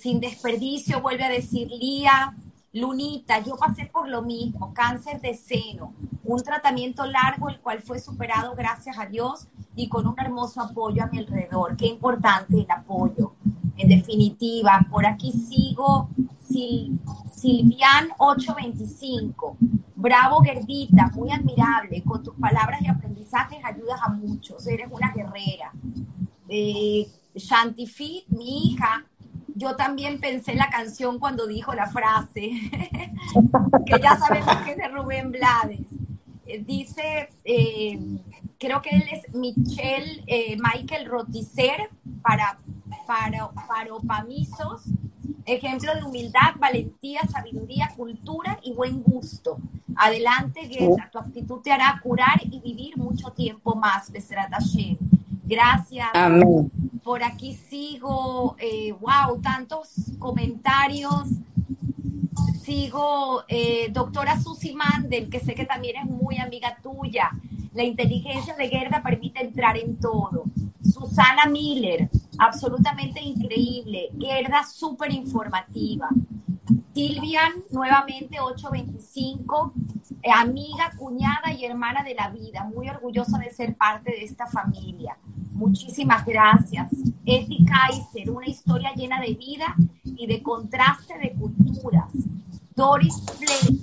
sin desperdicio, vuelve a decir Lía, Lunita, yo pasé por lo mismo, cáncer de seno, un tratamiento largo el cual fue superado gracias a Dios y con un hermoso apoyo a mi alrededor. Qué importante el apoyo. En definitiva, por aquí sigo, Silvian 825. Bravo, Gerdita, muy admirable. Con tus palabras y aprendizajes ayudas a muchos. Eres una guerrera. Eh, Shantifit, mi hija, yo también pensé en la canción cuando dijo la frase, que ya sabemos que es de Rubén Blades. Eh, dice, eh, creo que él es Michelle Michael Roticer para, para, para Opamisos Ejemplo de humildad, valentía, sabiduría, cultura y buen gusto. Adelante, Guerra, tu actitud te hará curar y vivir mucho tiempo más, Besrat Gracias. Amén. Por aquí sigo, eh, wow, tantos comentarios. Sigo, eh, doctora Susi Mandel, que sé que también es muy amiga tuya. La inteligencia de Gerda permite entrar en todo. Susana Miller, absolutamente increíble. Gerda, súper informativa. Silvian, nuevamente 825, eh, amiga, cuñada y hermana de la vida. Muy orgullosa de ser parte de esta familia. Muchísimas gracias. Eti Kaiser, una historia llena de vida y de contraste de culturas. Doris Flair,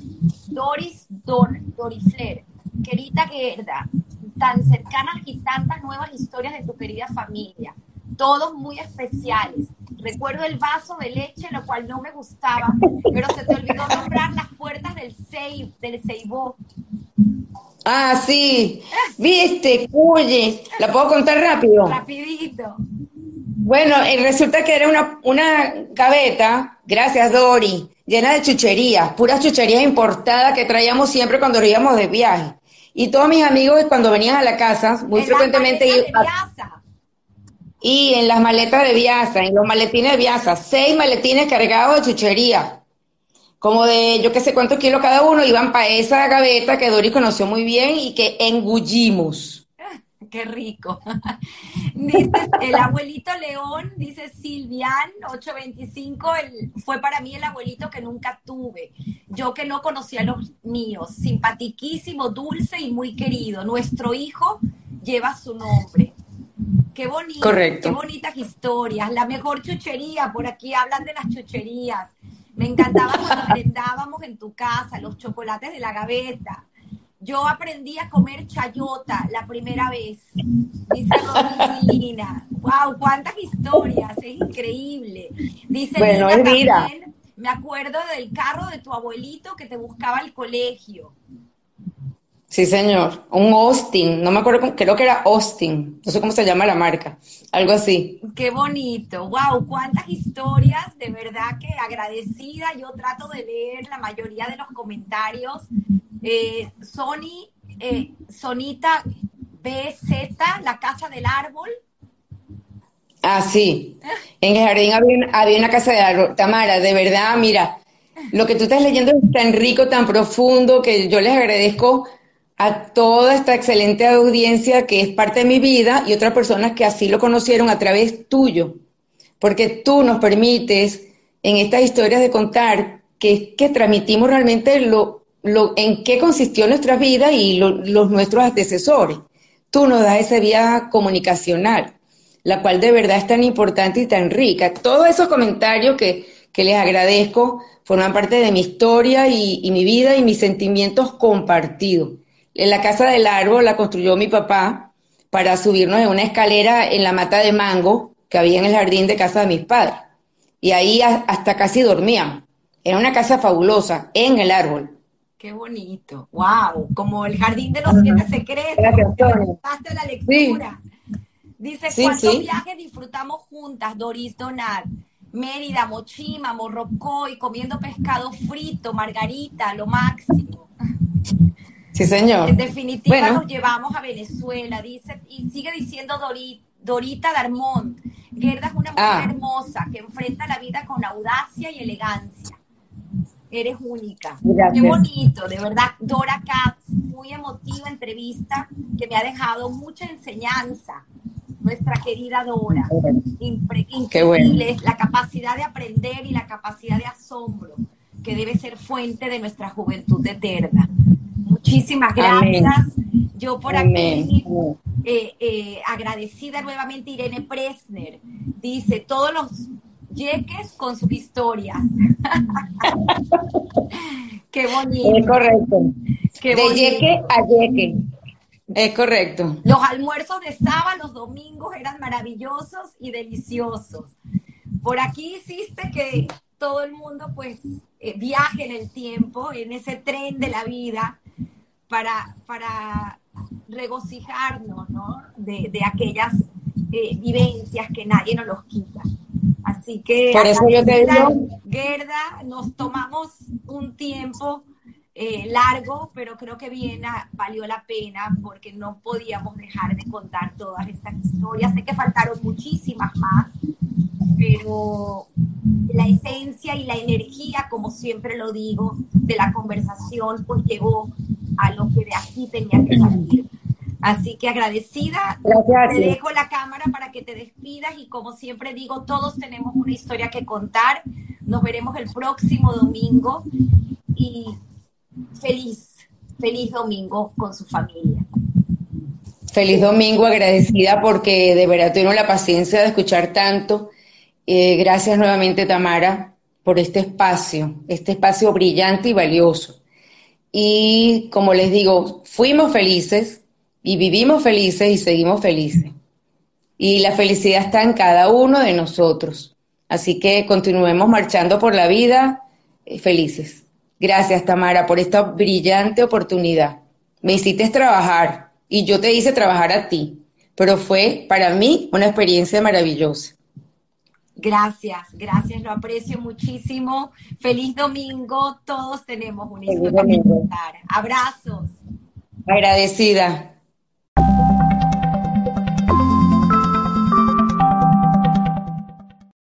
Doris Dor, Doris Flair, querida Gerda, tan cercanas y tantas nuevas historias de tu querida familia, todos muy especiales. Recuerdo el vaso de leche, lo cual no me gustaba, pero se te olvidó nombrar las puertas del Seibo. Del. Ah, sí. Viste, oye, ¿la puedo contar rápido? Rapidito. Bueno, eh, resulta que era una, una gaveta, gracias Dori, llena de chucherías, puras chucherías importadas que traíamos siempre cuando íbamos de viaje. Y todos mis amigos cuando venían a la casa, muy frecuentemente iban... Y en las maletas de Viasa, en los maletines de Viasa, seis maletines cargados de chuchería, como de yo qué sé cuántos kilos cada uno, iban para esa gaveta que Doris conoció muy bien y que engullimos. Qué rico. Dice el abuelito León, dice Silvian 825, el, fue para mí el abuelito que nunca tuve. Yo que no conocía a los míos, simpatiquísimo, dulce y muy querido. Nuestro hijo lleva su nombre. Qué bonito, Correcto. qué bonitas historias. La mejor chuchería, por aquí hablan de las chucherías. Me encantaba cuando brindábamos en tu casa los chocolates de la gaveta yo aprendí a comer chayota la primera vez, dice Rodríguez Wow, cuántas historias, es increíble. Dice bueno, es vida. me acuerdo del carro de tu abuelito que te buscaba al colegio. Sí, señor. Un Austin, no me acuerdo, creo que era Austin, no sé cómo se llama la marca, algo así. Qué bonito, wow, cuántas historias, de verdad que agradecida, yo trato de leer la mayoría de los comentarios. Eh, Sony, eh, Sonita BZ, la casa del árbol. Ah, sí. En el jardín había, había una casa de árbol. Tamara, de verdad, mira, lo que tú estás leyendo es tan rico, tan profundo, que yo les agradezco a toda esta excelente audiencia que es parte de mi vida y otras personas que así lo conocieron a través tuyo, porque tú nos permites en estas historias de contar que, que transmitimos realmente lo, lo, en qué consistió nuestra vida y los nuestros antecesores. Tú nos das esa vía comunicacional, la cual de verdad es tan importante y tan rica. Todos esos comentarios que, que les agradezco forman parte de mi historia y, mi vida y mis sentimientos compartidos la casa del árbol la construyó mi papá para subirnos en una escalera en la mata de mango que había en el jardín de casa de mis padres. Y ahí hasta casi dormían. Era una casa fabulosa, en el árbol. Qué bonito. Wow, como el jardín de los siete secretos. Gracias, la lectura. Dice, ¿cuántos viajes disfrutamos juntas, Doris Donat? Mérida, Mochima, Morrocoy, comiendo pescado frito, margarita, lo máximo. Sí, señor. En definitiva, nos llevamos a Venezuela, dice, y sigue diciendo Dorita Darmont. Gerda es una mujer ah. hermosa que enfrenta la vida con audacia y elegancia. Eres única. Qué bonito, de verdad. Dora Katz, muy emotiva entrevista que me ha dejado mucha enseñanza. Nuestra querida Dora. increíble la capacidad de aprender y la capacidad de asombro que debe ser fuente de nuestra juventud eterna. Muchísimas gracias. Yo por aquí, eh, eh, agradecida nuevamente Irene Presner, dice, todos los yeques con sus historias. Qué bonito. Es correcto. de yeque a yeque. Es correcto. Los almuerzos de sábado, los domingos eran maravillosos y deliciosos. Por aquí hiciste que todo el mundo pues eh, viaje en el tiempo, en ese tren de la vida, para, para regocijarnos ¿no? de, aquellas eh, vivencias que nadie nos los quita. Así que, Por eso yo te digo... Gerda, nos tomamos un tiempo eh, largo, pero creo que bien valió la pena porque no podíamos dejar de contar todas estas historias. Sé que faltaron muchísimas más, pero la esencia y la energía, como siempre lo digo, de la conversación, pues llegó a lo que de aquí tenía que salir. Así que agradecida, te dejo la cámara para que te despidas y como siempre digo, todos tenemos una historia que contar. Nos veremos el próximo domingo y feliz, feliz domingo con su familia. Feliz domingo, agradecida porque de verdad tengo la paciencia de escuchar tanto. Eh, gracias nuevamente, Tamara, por este espacio, este espacio brillante y valioso. Y como les digo, fuimos felices y vivimos felices y seguimos felices. Y la felicidad está en cada uno de nosotros. Así que continuemos marchando por la vida eh, felices. Gracias, Tamara, por esta brillante oportunidad. Me hiciste trabajar y yo te hice trabajar a ti, pero fue para mí una experiencia maravillosa. Gracias, gracias, lo aprecio muchísimo. Feliz domingo, todos tenemos que contar. Abrazos. Agradecida.